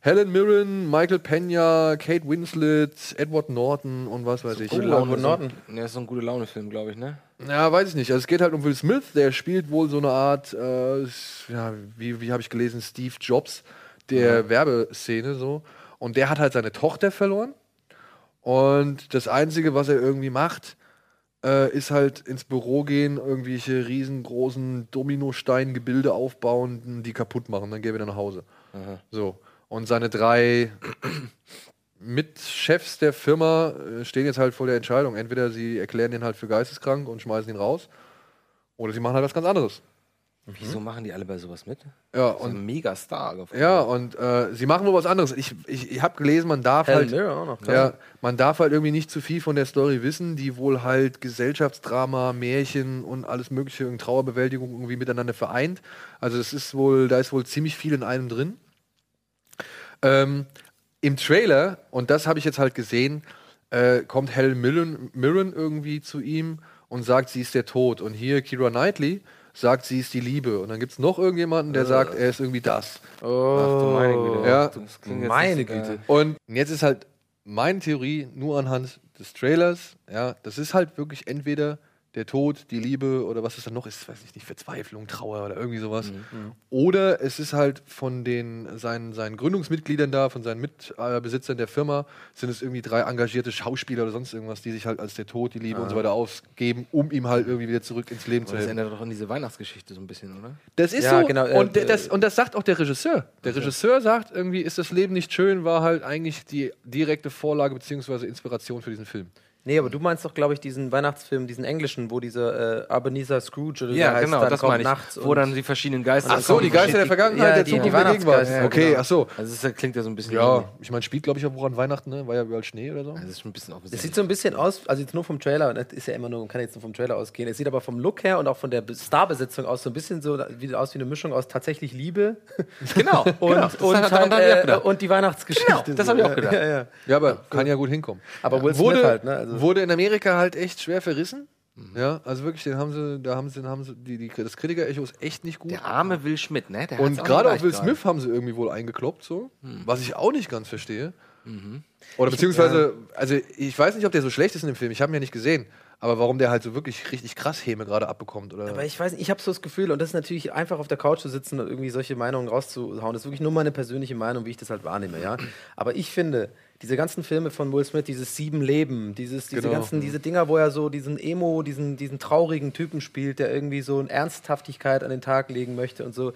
Helen Mirren, Michael Pena, Kate Winslet, Edward Norton und was weiß ich. Gute Laune. Laune- Norton. Ja, ist so ein gute Laune-Film, glaube ich, ne? ja, weiß ich nicht. Also es geht halt um Will Smith, der spielt wohl so eine Art, äh, ja, wie, wie habe ich gelesen, Steve Jobs der Werbeszene so. Und der hat halt seine Tochter verloren. Und das Einzige, was er irgendwie macht, äh, ist halt ins Büro gehen, irgendwelche riesengroßen Dominostein-Gebilde aufbauen, die kaputt machen, dann geht er wieder nach Hause. So. Und seine drei Mitchefs der Firma äh, stehen jetzt halt vor der Entscheidung. Entweder sie erklären den halt für geisteskrank und schmeißen ihn raus, oder sie machen halt was ganz anderes. Wieso machen die alle bei sowas mit? Ja, Das ist und, Megastar. gefunden. ja, und äh, sie machen wohl was anderes. Ich, ich, ich habe gelesen, man darf Helen halt. Mirren auch noch. klar. Ja, man darf halt irgendwie nicht zu viel von der Story wissen, die wohl halt Gesellschaftsdrama, Märchen und alles mögliche und Trauerbewältigung irgendwie miteinander vereint. Also es ist wohl, da ist wohl ziemlich viel in einem drin. Ähm, Im Trailer, und das habe ich jetzt halt gesehen, äh, kommt Helen Mirren, Mirren irgendwie zu ihm und sagt, sie ist der Tod. Und hier Kira Knightley sagt, sie ist die Liebe. Und dann gibt es noch irgendjemanden, der sagt, er ist irgendwie das. Ach du meine Güte. Ja. Das klingt Meine geil. Güte. Und jetzt ist halt meine Theorie nur anhand des Trailers, ja, das ist halt wirklich entweder der Tod, die Liebe oder was es dann noch ist, weiß ich nicht, Verzweiflung, Trauer oder irgendwie sowas. Oder es ist halt von den seinen, seinen Gründungsmitgliedern da, von seinen Mitbesitzern der Firma, sind es irgendwie drei engagierte Schauspieler oder sonst irgendwas, die sich halt als der Tod, die Liebe und so weiter ausgeben, um ihm halt irgendwie wieder zurück ins Leben zu Das helfen. ändert doch an diese Weihnachtsgeschichte so ein bisschen, oder? Das ist Ja, so. genau, äh, und, das, und das sagt auch der Regisseur. Der Regisseur sagt irgendwie, ist das Leben nicht schön, war halt eigentlich die direkte Vorlage bzw. Inspiration für diesen Film. Nee, aber du meinst doch, glaube ich, diesen Weihnachtsfilm, diesen englischen, wo dieser äh, Ebenezer Scrooge oder Ja, heißt, genau, dann das kommt meine ich. nachts Wo dann die verschiedenen Geister Ach so, So, die Geister der Vergangenheit, Ja, der die- Zukunft, die der Gegenwart. Weihnachtsgeister, ja, okay, genau. ach so. Also das klingt ja so ein bisschen Ja, ähnlich. ich meine, spielt, glaube ich, auch woran Weihnachten, ne? War ja überall Schnee oder so. Also das ist schon ein bisschen Es offensichtlich. sieht so ein bisschen aus, also jetzt nur vom Trailer, und das ist ja immer nur, man kann jetzt nur vom Trailer ausgehen. Es sieht aber vom Look her und auch von der Be- Starbesetzung aus so ein bisschen so wie, aus wie eine Mischung aus tatsächlich Liebe genau, und, genau. Und, halt, äh, und die Weihnachtsgeschichte. Genau, das so. hab ich auch Ja, gedacht. Ja, ja. Ja, aber kann ja gut hinkommen. Aber Will Smith halt, ne? Also- wurde in Amerika halt echt schwer verrissen. Ja, also wirklich, den haben sie, da haben sie, den haben sie die, die, das Kritiker-Echo ist echt nicht gut. Der arme Will Schmidt, ne? Der Und gerade auch Will leicht Smith haben sie irgendwie wohl eingekloppt, so. Hm. Was ich auch nicht ganz verstehe. Oder beziehungsweise, also ich weiß nicht, ob der so schlecht ist in dem Film. Ich habe ihn ja nicht gesehen. Aber warum der halt so wirklich richtig krass Häme gerade abbekommt. Oder Aber ich weiß nicht, ich habe so das Gefühl, und das ist natürlich einfach auf der Couch zu sitzen und irgendwie solche Meinungen rauszuhauen. Das ist wirklich nur meine persönliche Meinung, wie ich das halt wahrnehme, ja. Aber ich finde, diese ganzen Filme von Will Smith, dieses Sieben Leben, dieses, diese Genau. ganzen, diese Dinger, wo er so diesen Emo, diesen, diesen traurigen Typen spielt, der irgendwie so eine Ernsthaftigkeit an den Tag legen möchte und so.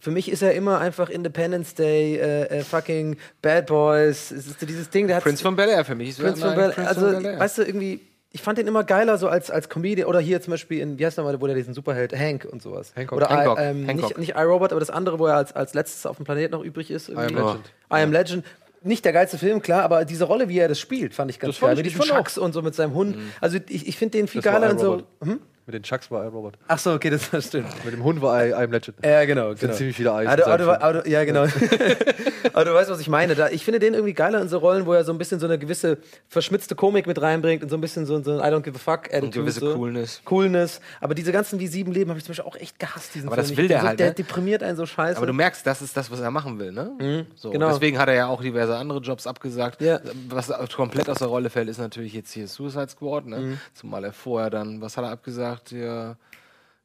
Für mich ist er immer einfach Independence Day, äh, äh, fucking Bad Boys. Es ist dieses Ding, der hat Prince von Bel Air für mich. ist Prince von Bel Prince Also, weißt du, irgendwie, ich fand den immer geiler so als, als Comedian. Oder hier zum Beispiel in, wie heißt nochmal, wo der diesen Superheld, Hank und sowas. Hancock. Oder Hancock. I, ähm, Hancock. Nicht, nicht iRobot, aber das andere, wo er als, als letztes auf dem Planet noch übrig ist. I Am. Legend. I Am Legend. Nicht der geilste Film, klar, aber diese Rolle, wie er das spielt, fand ich ganz Das geil. Mit diesem. Chucks und so mit seinem Hund. Also ich, ich finde den viel Das war geiler in so. Hm? Mit den Chucks war Robert. Ach so, okay, das, das stimmt. Mit dem Hund war I, I'm Legend. Ja, genau. sind genau. ziemlich viele Eis Aber, aber, aber, ja, genau. aber du weißt, was ich meine. Da, ich finde den irgendwie geiler in so Rollen, wo er so ein bisschen so eine gewisse verschmitzte Komik mit reinbringt und so ein bisschen so, so ein I don't give a fuck Attitude. Und gewisse so. Coolness. Coolness. Aber diese ganzen wie sieben Leben habe ich zum Beispiel auch echt gehasst. Diesen Aber Film. das will der so, halt, Der ne? deprimiert einen so scheiße. Aber du merkst, das ist das, was er machen will, ne? so, genau. Deswegen hat er ja auch diverse andere Jobs abgesagt. Ja. Was komplett aus der Rolle fällt, ist natürlich jetzt hier Suicide Squad, ne? Mhm. Zumal er vorher dann, was hat er abgesagt? Ja,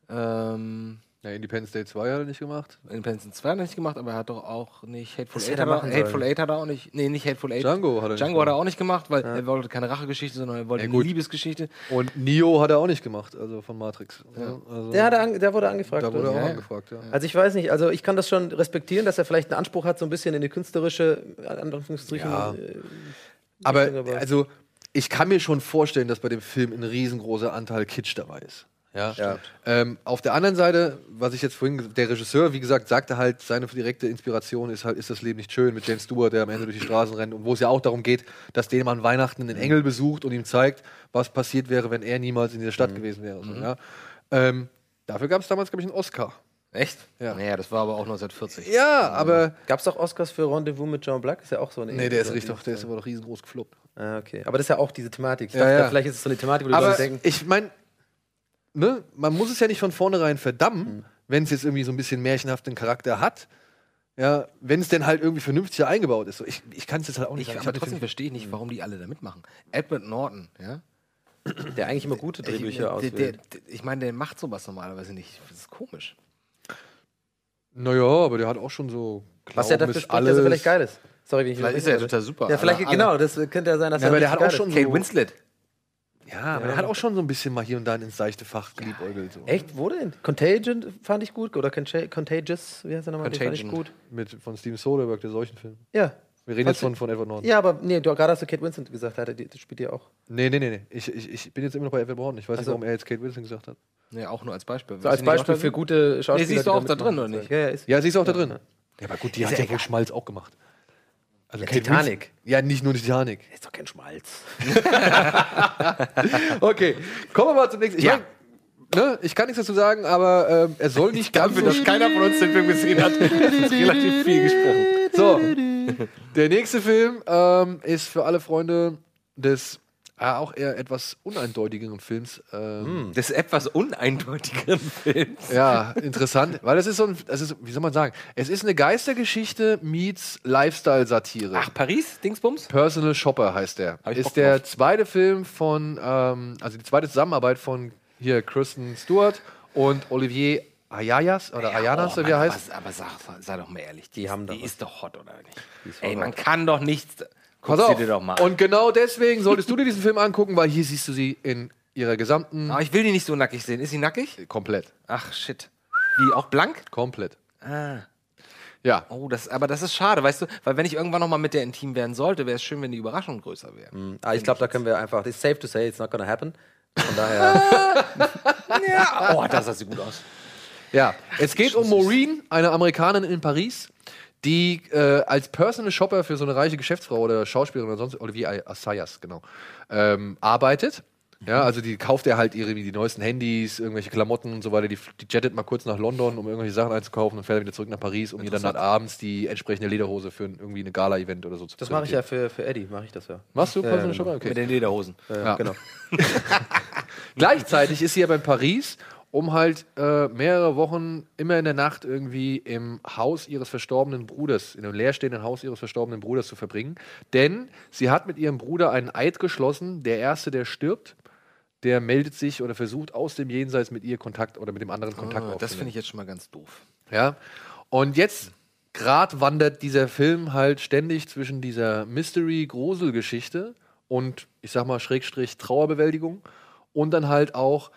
ähm, Ja, Independence Day 2 hat er nicht gemacht. Independence 2 hat er nicht gemacht, aber er hat doch auch nicht Hateful Eight. er Hat er. Hateful Eight hat er auch nicht. Nee, nicht Hateful Eight. Django hat er nicht Django hat er gemacht. auch nicht gemacht, weil er wollte keine Rachegeschichte, sondern er wollte Ja, eine. Liebesgeschichte. Und Neo hat er auch nicht gemacht, also von Matrix. Ja. Also, der, hat er an, der wurde angefragt. da wurde auch Ja. angefragt, ja. Also ich weiß nicht, also ich kann das schon respektieren, dass er vielleicht einen Anspruch hat, so ein bisschen in die künstlerische, in Anführungsstrichen, Ja. äh, Aber, aber- also, ich kann mir schon vorstellen, dass bei dem Film ein riesengroßer Anteil Kitsch dabei ist. Ja. Ja. Ähm, auf der anderen Seite, was ich jetzt vorhin, der Regisseur, wie gesagt, sagte halt, seine direkte Inspiration ist halt, ist das Leben nicht schön mit James Stewart, der am Ende durch die Straßen rennt und wo es ja auch darum geht, dass den man Weihnachten einen Engel besucht und ihm zeigt, was passiert wäre, wenn er niemals in dieser Stadt gewesen wäre. So, ja. ähm, dafür gab es damals, glaube ich, einen Oscar. Echt? Ja. Naja, das war aber auch 1940. Ja, aber. Gab es auch Oscars für Rendezvous mit John Black? Ist ja auch so eine Nee, der ist richtig, der ist aber doch riesengroß gefloppt. Ah, okay. Aber das ist ja auch diese Thematik. Ich Ja, dachte, ja. Vielleicht ist es so eine Thematik, wo die Aber Leute denken. ich meine, ne, man muss es ja nicht von vornherein verdammen, wenn es jetzt irgendwie so ein bisschen märchenhaften Charakter hat. Ja, wenn es denn halt irgendwie vernünftig eingebaut ist. So, ich ich kann es jetzt halt auch nicht Ich, sagen. aber trotzdem verstehe ich nicht, warum die alle da mitmachen. Edward Norton, ja? Der eigentlich immer gute Drehbücher auswählt. der, der, ich meine, der macht sowas normalerweise nicht. Das ist komisch. Naja, aber der hat auch schon so. Was ja Glauben dafür ist spricht, dass er vielleicht geil ist. Sorry, wenn ich Vielleicht ist er ja total super. Ja, vielleicht, Alle- genau, das könnte ja sein, dass Ja, er aber der hat auch schon. Kate so- Winslet. Ja, aber er hat auch schon so ein bisschen mal hier und da ins seichte Fach geliebäugelt. So. Echt? Wo denn? Contagion fand ich gut. Oder Contagious, wie heißt der nochmal? Den fand ich Contagion. gut. Mit, von Steven Soderbergh, der solchen Film. Ja. Wir reden jetzt von, von Edward Norton. Ja, aber nee, du gerade hast du Kate Winslet gesagt, hat er die, das spielt ja auch. Nee, nee, nee, nee. Ich, ich, ich bin jetzt immer noch bei Edward Norton. Ich weiß nicht, Ach so. warum er jetzt Kate Winslet gesagt hat. Nee, auch nur als Beispiel. So als Beispiel für gute Schauspieler. Nee, siehst du auch da drin, oder nicht? Ja, ja, ist. Ja, sie ist auch da drin. Ja, aber gut, die Ist hat ja ja wohl. Schmalz auch gemacht. Also Ja, Titanic. Ja, nicht nur Titanic. Ist doch kein Schmalz. Okay, kommen wir mal zum nächsten. Ich, Ja. mein, ne, ich kann nichts dazu sagen, aber ähm, er soll nicht ganz Dafür, dass keiner von uns den Film gesehen hat, ist relativ viel gesprochen. So, der nächste Film ähm, ist für alle Freunde des auch eher etwas uneindeutigeren Films. Ähm, Des etwas uneindeutigeren Films. Ja, interessant, weil es ist so ein, es ist, wie soll man sagen, es ist eine Geistergeschichte meets Lifestyle-Satire. Ach, Paris, Dingsbums? Personal Shopper heißt der. Ist der drauf. zweite Film von, ähm, also die zweite Zusammenarbeit von hier Kristen Stewart und Olivier Ayayas oder Ayanas, Oh, oder wie er heißt. Aber, aber sag, sei doch mal ehrlich, die, Die haben ist, doch die ist doch hot, oder nicht? Ey, man kann doch nichts. Guck Pass sie auf. dir doch mal an. Und genau deswegen solltest du dir diesen Film angucken, weil hier siehst du sie in ihrer gesamten Aber ich will die nicht so nackig sehen. Ist sie nackig? komplett, Ach, shit. Wie, auch blank? komplett. Ah. Ja, Oh, das, aber das ist schade, weißt du? Weil wenn ich irgendwann noch mal mit der intim werden sollte, wäre es schön, wenn die Überraschung größer wäre. Ah, ich glaube, da können wir einfach. It's safe to say, it's not gonna happen. Von daher. Ja. Oh, das sah gut aus. Ja, es geht um Maureen, eine Amerikanerin in Paris, die äh, als Personal Shopper für so eine reiche Geschäftsfrau oder Schauspielerin oder sonst, Olivier Assayas, genau, ähm, arbeitet. Ja, also die kauft er halt ihre, die neuesten Handys, irgendwelche Klamotten und so weiter. Die, die jettet mal kurz nach London, um irgendwelche Sachen einzukaufen und fährt wieder zurück nach Paris, um ihr dann halt abends die entsprechende Lederhose für ein- irgendwie eine Gala-Event oder so zu Das mache ich ja für, für Eddie, mache ich das ja. Machst du Ja, Personal genau. Shopper? Okay. Mit den Lederhosen. Ja, Ja. genau. Gleichzeitig ist sie aber in Paris, um halt äh, mehrere Wochen immer in der Nacht irgendwie im Haus ihres verstorbenen Bruders, in dem leerstehenden Haus ihres verstorbenen Bruders zu verbringen. Denn sie hat mit ihrem Bruder einen Eid geschlossen. Der Erste, der stirbt, der meldet sich oder versucht aus dem Jenseits mit ihr Kontakt oder mit dem anderen Kontakt Ah, das finde ich jetzt schon mal ganz doof. Ja. Und jetzt gerade wandert dieser Film halt ständig zwischen dieser Mystery-Grusel-Geschichte und ich sag mal Schrägstrich Trauerbewältigung und dann halt auch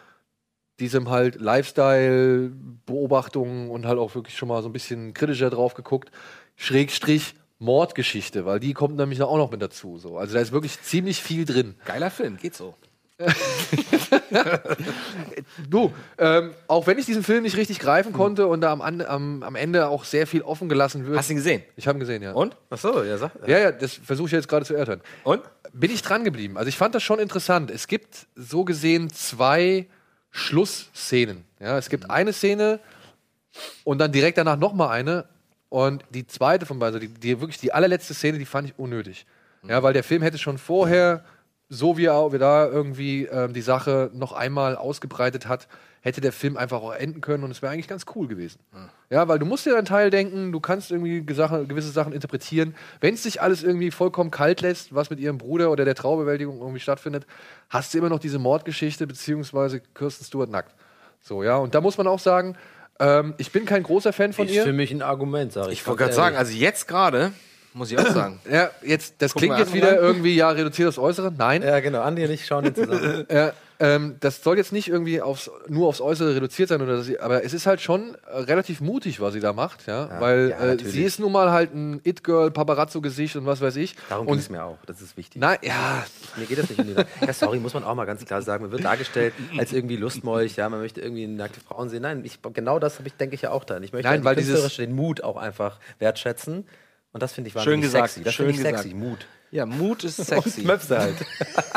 diesem halt Lifestyle-Beobachtungen und halt auch wirklich schon mal so ein bisschen kritischer drauf geguckt. Schrägstrich Mordgeschichte, weil die kommt nämlich auch noch mit dazu. So. Also da ist wirklich ziemlich viel drin. Geiler Film, geht so. Du, ähm, auch wenn ich diesen Film nicht richtig greifen konnte und da am, am, am Ende auch sehr viel offen gelassen wird. Hast du ihn gesehen? Ich habe ihn gesehen, ja. Und? Ach so, ja, sag. Ja, ja, das versuche ich jetzt gerade zu erörtern. Und? Bin ich dran geblieben. Also ich fand das schon interessant. Es gibt so gesehen zwei Schlussszenen. Ja, es gibt eine Szene und dann direkt danach noch mal eine. Und die zweite von beiden, also die, die wirklich die allerletzte Szene, die fand ich unnötig. Ja, weil der Film hätte schon vorher, so wie er wie da irgendwie ähm, die Sache noch einmal ausgebreitet hat, hätte der Film einfach auch enden können und es wäre eigentlich ganz cool gewesen. Ja, weil du musst dir einen Teil denken, du kannst irgendwie Gesache- gewisse Sachen interpretieren. Wenn es sich alles irgendwie vollkommen kalt lässt, was mit ihrem Bruder oder der Traubewältigung irgendwie stattfindet, hast du immer noch diese Mordgeschichte beziehungsweise Kirsten Stewart nackt. So, ja, und da muss man auch sagen, ähm, ich bin kein großer Fan von Ist ihr. für mich ein Argument, sag ich. Ich wollte gerade sagen, also jetzt gerade, muss ich auch sagen. Ja, jetzt, das Guck klingt jetzt an, wieder Mann. irgendwie, ja, reduziert aufs Äußere. Nein. Ja, genau. Andi und ich schauen jetzt zusammen. Ja, ähm, das soll jetzt nicht irgendwie aufs, nur aufs Äußere reduziert sein, oder dass sie, aber es ist halt schon äh, relativ mutig, was sie da macht, ja, weil ja, äh, sie ist nun mal halt ein It-Girl, Paparazzo-Gesicht und was weiß ich. Darum ging es mir auch. Das ist wichtig. na, ja, Mir geht das nicht um die Ja, sorry, muss man auch mal ganz klar sagen. Man wird dargestellt als irgendwie Lustmolch, ja, man möchte irgendwie nackte Frauen sehen. Nein, ich, genau das habe ich, denke ich ja auch dann. Ich möchte Nein, die weil dieses- den Mut auch einfach wertschätzen. Und das finde ich Schön wahnsinnig gesagt, sexy. Das schön finde ich gesagt. sexy, Mut. Ja, Mut ist sexy. Und Möpse halt.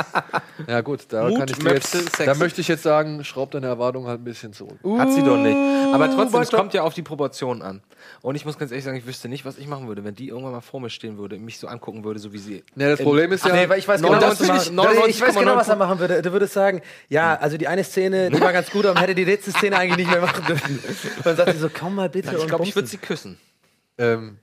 ja gut, da Mut, kann ich dir Möpse, jetzt, sexy. da möchte ich jetzt sagen, schraub deine Erwartungen halt ein bisschen zurück. Hat sie doch nicht. Aber trotzdem, es kommt ja auf die Proportionen an. Und ich muss ganz ehrlich sagen, ich wüsste nicht, was ich machen würde, wenn die irgendwann mal vor mir stehen würde, mich so angucken würde, so wie sie. Ja, das Problem ist ja, Nee, weil ich weiß genau, was ich- Ich weiß genau, was er 99,9 machen würde. Du würdest sagen, ja, also die eine Szene, die war ganz gut, aber man hätte die letzte Szene eigentlich nicht mehr machen dürfen. Und dann sagt sie so, komm mal bitte. Ich und glaube, ich würde sie küssen. ähm,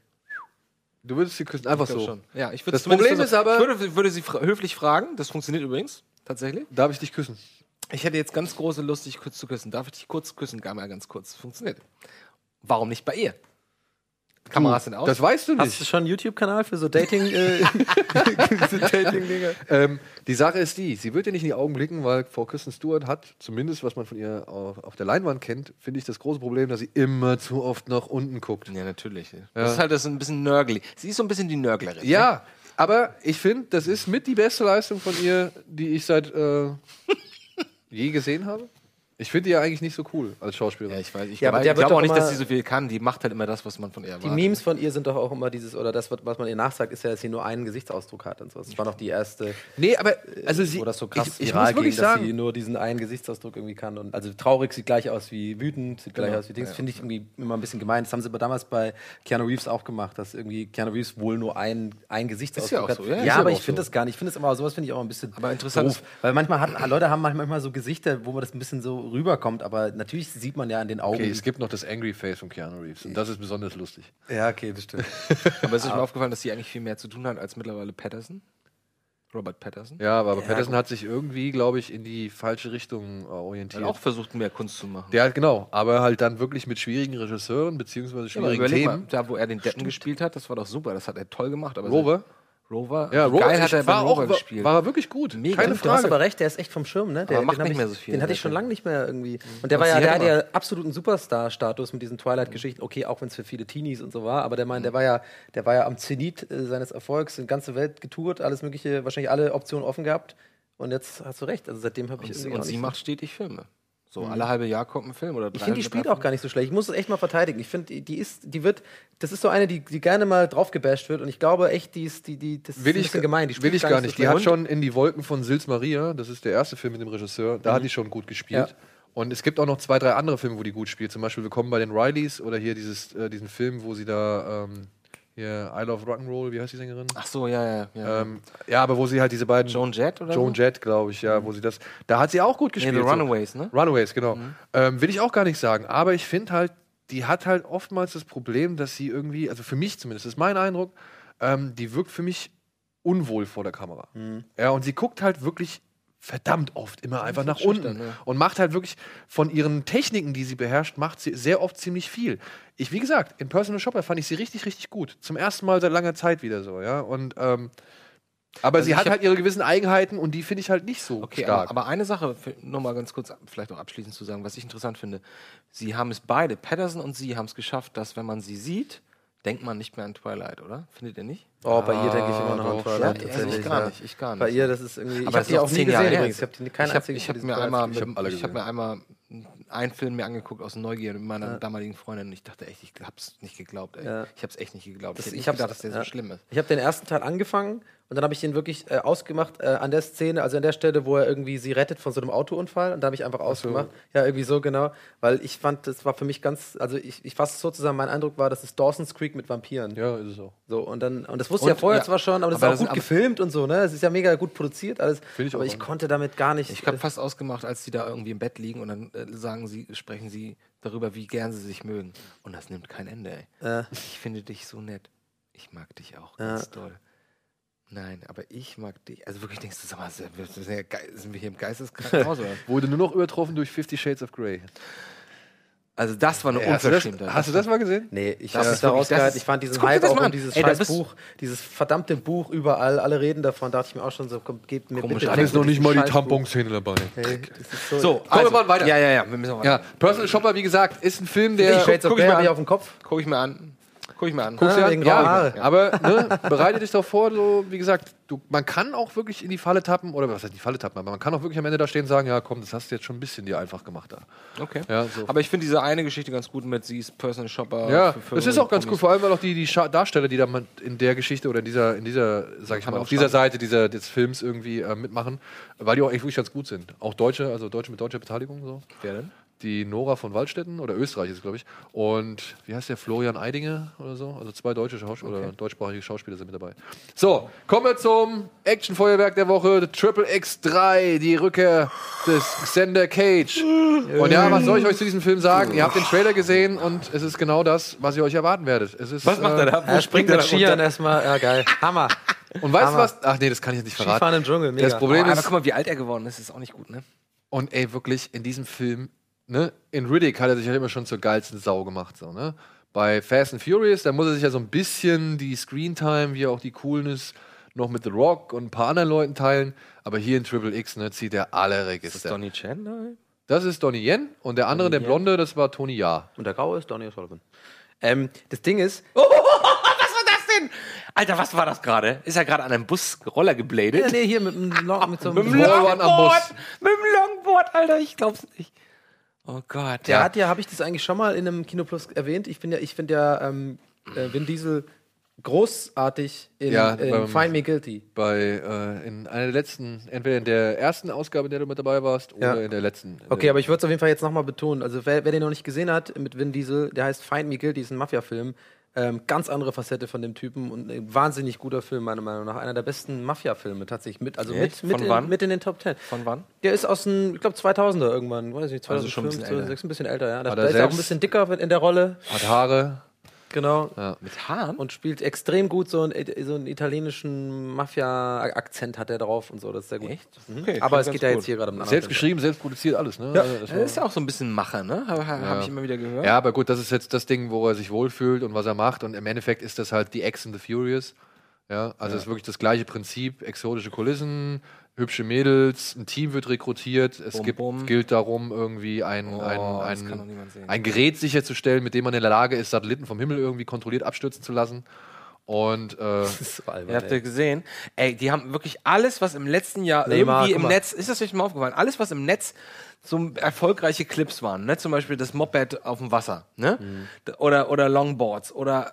du würdest sie küssen, einfach so. schon. Ja, ich würde Das Problem ist aber- Ich würde, würde sie fra höflich fragen, das funktioniert übrigens, tatsächlich. Darf ich dich küssen? Ich hätte jetzt ganz große Lust, dich kurz zu küssen. Darf ich dich kurz küssen? Gar mal ganz kurz. Funktioniert. Warum nicht bei ihr? Kameras sind aus. Das weißt du Hast nicht. du schon einen YouTube-Kanal für so Dating, äh, so Dating-Dinger? Ähm, die Sache ist die, sie wird dir nicht in die Augen blicken, weil Frau Kristen Stewart hat, zumindest was man von ihr auf, auf der Leinwand kennt, finde ich das große Problem, dass sie immer zu oft nach unten guckt. ja, natürlich. Das ist halt das ist ein bisschen nörgelig. Sie ist so ein bisschen die Nörglerin. Ja, aber ich finde, das ist mit die beste Leistung von ihr, die ich seit äh, je gesehen habe. Ich finde die ja eigentlich nicht so cool als Schauspielerin. Ja, ich weiß. Ich Ja, aber glaube der wird glaub auch nicht, dass sie so viel kann. Die macht halt immer das, was man von ihr Die erwartet. Memes von ihr sind doch auch immer dieses, oder das, was man ihr nachsagt, ist ja, dass sie nur einen Gesichtsausdruck hat und so. Das war doch die erste, Nee, aber also sie, wo das so krass ich, ich viral muss wirklich ging, dass sagen, sie nur diesen einen Gesichtsausdruck irgendwie kann. Und also traurig sieht gleich aus wie wütend, sieht gleich aus wie Dings. Finde ich irgendwie immer ein bisschen gemein. Das haben sie aber damals bei Keanu Reeves auch gemacht, dass irgendwie Keanu Reeves wohl nur einen, einen Gesichtsausdruck auch hat. so, ja, ist ja aber aber auch ich finde so. das gar nicht. Ich finde das immer, sowas finde ich auch ein bisschen Aber interessant doof. Weil manchmal hat, Leute haben manchmal so Gesichter, wo man das ein bisschen so rüberkommt, aber natürlich sieht man ja an den Augen. okay, es gibt noch das Angry Face von Keanu Reeves und das ist besonders lustig. ja, okay, das stimmt. Aber es ist mir aufgefallen, dass sie eigentlich viel mehr zu tun hat als mittlerweile Patterson. Robert Patterson. Ja, aber, aber Patterson hat sich irgendwie, glaube ich, in die falsche Richtung äh, orientiert. hat auch versucht, mehr Kunst zu machen. Der hat genau, aber halt dann wirklich mit schwierigen Regisseuren beziehungsweise Ja, schwierigen mal, Themen. da wo er den Deppen gespielt hat, das war doch super. Das hat er toll gemacht. Aber Rover? Rover? Ja, Rover geil hat er war, bei auch, Rover war, gespielt. war er wirklich gut. Mega. Keine Du hast Frage. aber recht, der ist echt vom Schirm, ne? Der, Aber macht nicht ich, mehr so viel, Den hatte ich schon lange nicht mehr irgendwie. Und der Und war ja, der hat hatte ja absoluten Superstar-Status mit diesen Twilight-Geschichten. Okay, auch wenn es für viele Teenies und so war, aber der meint, der war ja, der war ja am Zenit äh, seines Erfolgs, in ganze Welt getourt, alles mögliche, wahrscheinlich alle Optionen offen gehabt. Und jetzt hast du recht. Also seitdem habe ich Und, irgendwie und auch sie nicht- macht stetig Filme. So alle halbe Jahr kommt ein Film oder drei Ich finde, die spielt auch gar nicht so schlecht. Ich muss es echt mal verteidigen. Ich finde, die, ist, die wird, das ist so eine, die, die gerne mal draufgebasht wird. Und ich glaube echt, die ist, die, die, das Will ist ein ich, bisschen gemein. Die will spielt ich gar nicht. so Die hat schon in die Wolken von Sils Maria, das ist der erste Film mit dem Regisseur, da hat die schon gut gespielt. Ja. Und es gibt auch noch zwei, drei andere Filme, wo die gut spielt. Zum Beispiel Willkommen bei den Rileys oder hier dieses, äh, diesen Film, wo sie da ähm, hier I Love Rock'n'Roll, wie heißt die Sängerin? Ach so, ja, ja. ja. Ähm, ja, aber wo sie halt diese beiden. Joan Jett oder Joan so? Jett, glaube ich, ja, wo sie das. Da hat sie auch gut Nee, gespielt. The so. Runaways, ne? Runaways, genau. Ähm, will ich auch gar nicht sagen. Aber ich finde halt, die hat halt oftmals das Problem, dass sie irgendwie, also für mich zumindest, das ist mein Eindruck, ähm, die wirkt für mich unwohl vor der Kamera. Ja, und sie guckt halt wirklich verdammt oft immer einfach nach unten ja. und macht halt wirklich von ihren Techniken, die sie beherrscht, macht sie sehr oft ziemlich viel. Ich, wie gesagt, in Personal Shopper fand ich sie richtig, richtig gut. Zum ersten Mal seit langer Zeit wieder so, ja. Und ähm, aber Also sie hat halt ihre gewissen Eigenheiten und die finde ich halt nicht so Okay, stark. aber, aber eine Sache, nur mal ganz kurz, vielleicht auch abschließend zu sagen, was ich interessant finde. Sie haben es beide, Patterson und sie, haben es geschafft, dass, wenn man sie sieht, denkt man nicht mehr an Twilight, oder? Findet ihr nicht? Oh, bei ihr denke ich immer noch an doch, Twilight. Ja, also tatsächlich, ich gar ja. nicht, ich gar nicht. Bei ihr, das ist irgendwie. ich Aber habe das die auch nie gesehen Jahre her. übrigens. Ich habe die keine ich habe einzige ich hab von mir, einmal, Ich hab ich hab gesehen. mir einmal einen Film mir angeguckt aus Neugier mit meiner damaligen Freundin und ich dachte echt, ich hab's nicht geglaubt. Ey. Ja. Ich hab's echt nicht geglaubt. Das- ich ich hab's- gedacht, dass der ja. so schlimm ist. Ich habe den ersten Teil angefangen und dann habe ich den wirklich äh, ausgemacht äh, an der Szene, also an der Stelle, wo er irgendwie sie rettet von so einem Autounfall. Und da habe ich einfach ausgemacht. Ja, irgendwie so genau. Weil ich fand, das war für mich ganz, also ich, ich fasse es so zusammen, mein Eindruck war, das ist Dawson's Creek mit Vampiren. ja, ist es auch. So, und dann, und das wusste Und- ich ja vorher ja. zwar schon, aber das Aber ist das- auch gut aber- gefilmt und so, ne? Es ist ja mega gut produziert, alles. Find ich aber auch ich an. konnte damit gar nicht. Ich habe fast ausgemacht, als sie da irgendwie im Bett liegen und dann äh, sagen sie, sprechen sie darüber, wie gern sie sich mögen. Und das nimmt kein Ende, ey. äh, Ich finde dich so nett. Ich mag dich auch ganz doll. Nein, aber ich mag dich. Also wirklich denkst du, sag mal, sind wir, sind hier im Geisteskrankenhaus? oder? Wurde nur noch übertroffen durch Fifty Shades of Grey. Also das war eine das, Unverschämtheit. hast du das mal gesehen? Nee, ich habe mich da rausgehalten. Ich fand diesen Guck Hype auch um dieses Ey, scheiß Buch, dieses verdammte Buch überall, alle reden davon. Dachte ich mir auch schon so, komm, gebt mir Komisch, bitte. da ist noch nicht mal die. Tamponszene dabei. Hey, so. So, Kommen wir mal weiter. Ja, ja, ja. Wir müssen weiter. Ja, Personal Shopper, wie gesagt, ist ein Film, Die der. Shades of guck ich ich an. auf dem Kopf. Guck ich mir an. Guck ich mir an. Guckst du an? wegen graue Haare. aber ne, bereite dich doch vor, so, wie gesagt, du, man kann auch wirklich in die Falle tappen, oder was heißt in die Falle tappen, aber man kann auch wirklich am Ende da stehen und sagen, ja komm, das hast du jetzt schon ein bisschen dir einfach gemacht da. Okay. Ja, so. Aber ich finde diese eine Geschichte ganz gut mit, sie ist Personal Shopper. Ja, das ist auch ganz cool, vor allem weil auch die, die Darsteller, die da mal in der Geschichte oder in dieser, in dieser, sag ich mal, auf dieser. Seite dieser, des Films irgendwie äh, mitmachen, weil die auch echt wirklich ganz gut sind. Auch Deutsche, also Deutsche mit deutscher Beteiligung so. Wer denn? Die Nora von Waldstätten oder Österreich ist, glaube ich. Und wie heißt der? Florian Eidinger oder so? Also zwei deutsche Schauspieler oder deutschsprachige Schauspieler sind mit dabei. So, kommen wir zum Actionfeuerwerk der Woche. Triple X3, die Rückkehr des Xander Cage. Und ja, was soll ich euch zu diesem Film sagen? Ihr habt den Trailer gesehen und es ist genau das, was ihr euch erwarten werdet. Es ist, Was macht er äh, da? Er springt mit Skiern erstmal. Ja, geil. Hammer. Und weißt du was? Ach nee, das kann ich jetzt nicht verraten. Skifahren im Dschungel, mega. Das Problem Oh, aber ist, guck mal, wie alt er geworden ist, ist auch nicht gut, ne? Und ey, wirklich, in diesem Film, ne, in Riddick hat er sich halt immer schon zur geilsten Sau gemacht, so, ne? Bei Fast and Furious, da muss er sich ja so ein bisschen die Screentime, wie auch die Coolness noch mit The Rock und ein paar anderen Leuten teilen. Aber hier in Triple X ne, zieht er alle Register. Donny Chen? Nein. Das ist Donnie Yen und der andere, der Blonde, das war Tony Ja. Und der Graue ist Donny O'Sullivan. Ähm, das Ding ist, was war das denn? Alter, was war das gerade? Ist er gerade an einem Busroller gebladet? ja, nee, hier mit, einem Long- mit so einem Longboard! Bus. Mit dem Longboard, Alter, ich glaub's nicht. Oh Gott. Der hat ja, habe ich das eigentlich schon mal in einem Kino Plus erwähnt? Ich finde ja, ich finde ja ähm, äh, Vin Diesel großartig in, Ja, in beim- Find Me Guilty. Bei äh, in einer der letzten, entweder in der ersten Ausgabe, in der du mit dabei warst, Ja. oder in der letzten. Okay, aber ich würde es auf jeden Fall jetzt nochmal betonen. Also wer, wer den noch nicht gesehen hat mit Vin Diesel, der heißt Find Me Guilty, ist ein Mafia-Film. Ähm, ganz andere Facette von dem Typen und ein wahnsinnig guter Film, meiner Meinung nach. Einer der besten Mafia-Filme tatsächlich. Mit, also mit, Echt? mit, Von in, mit in den Top Ten. Von wann? Der ist aus den, ich glaube, 2000er irgendwann. Weiß nicht, Also schon ein 2005, bisschen älter. 2006, ein bisschen älter, ja. Da, Hat da er ist er auch ein bisschen dicker in der Rolle. Hat Haare. Genau. Mit Haaren? Und spielt extrem gut so einen, so einen italienischen Mafia-Akzent hat er drauf und so. Das ist sehr gut. Echt? Mhm. Okay, Aber es geht ja jetzt hier gerade um Selbst anderen geschrieben, selbst produziert, alles, ne? Also das Er war- ist ja auch so ein bisschen Macher, ne? Habe hab ich immer wieder gehört. Ja, aber gut, das ist jetzt das Ding, wo er sich wohlfühlt und was er macht. Und im Endeffekt ist das halt die X and the Furious. Ja, also es ist wirklich das gleiche Prinzip: exotische Kulissen, hübsche Mädels, ein Team wird rekrutiert. Es Bum, gibt, bum. gilt darum, irgendwie ein, Oh, ein, ein, ein Gerät sicherzustellen, mit dem man in der Lage ist, Satelliten vom Himmel irgendwie kontrolliert abstürzen zu lassen. Und äh, Das ist so albern, Ihr habt ja gesehen, ey, die haben wirklich alles, was im letzten Jahr Neymar, irgendwie guck im mal. Netz, ist das euch mal aufgefallen, alles, was im Netz so erfolgreiche Clips waren, ne? zum Beispiel das Moped auf dem Wasser, ne? Mhm. Oder, oder Longboards oder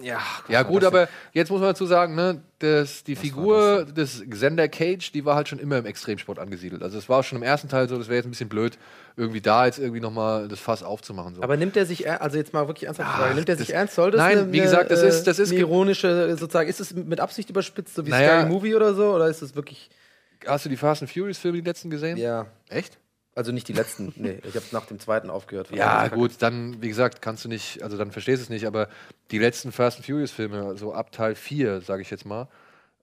ja, Ja, gut, das aber jetzt muss man dazu sagen, ne, dass die Figur des Xander Cage, die war halt schon immer im Extremsport angesiedelt. Also es war schon im ersten Teil so, das wäre jetzt ein bisschen blöd, irgendwie da jetzt irgendwie nochmal das Fass aufzumachen. So. Aber nimmt er sich, also jetzt mal wirklich ernsthaft Frage, nimmt er sich das- ernst? Soll das Nein, eine, wie gesagt, das ist- das ist ironische, sozusagen, ist es mit Absicht überspitzt, so wie Naja. Scary Movie oder so? Oder ist es wirklich, Hast du die Fast and Furious Filme die letzten gesehen? ja, Echt? Also nicht die letzten, nee, ich habe nach dem zweiten aufgehört. Ja, gut, dann, wie gesagt, kannst du nicht, also dann verstehst du es nicht, aber die letzten Fast and Furious Filme, so ab Teil 4, sage ich jetzt mal,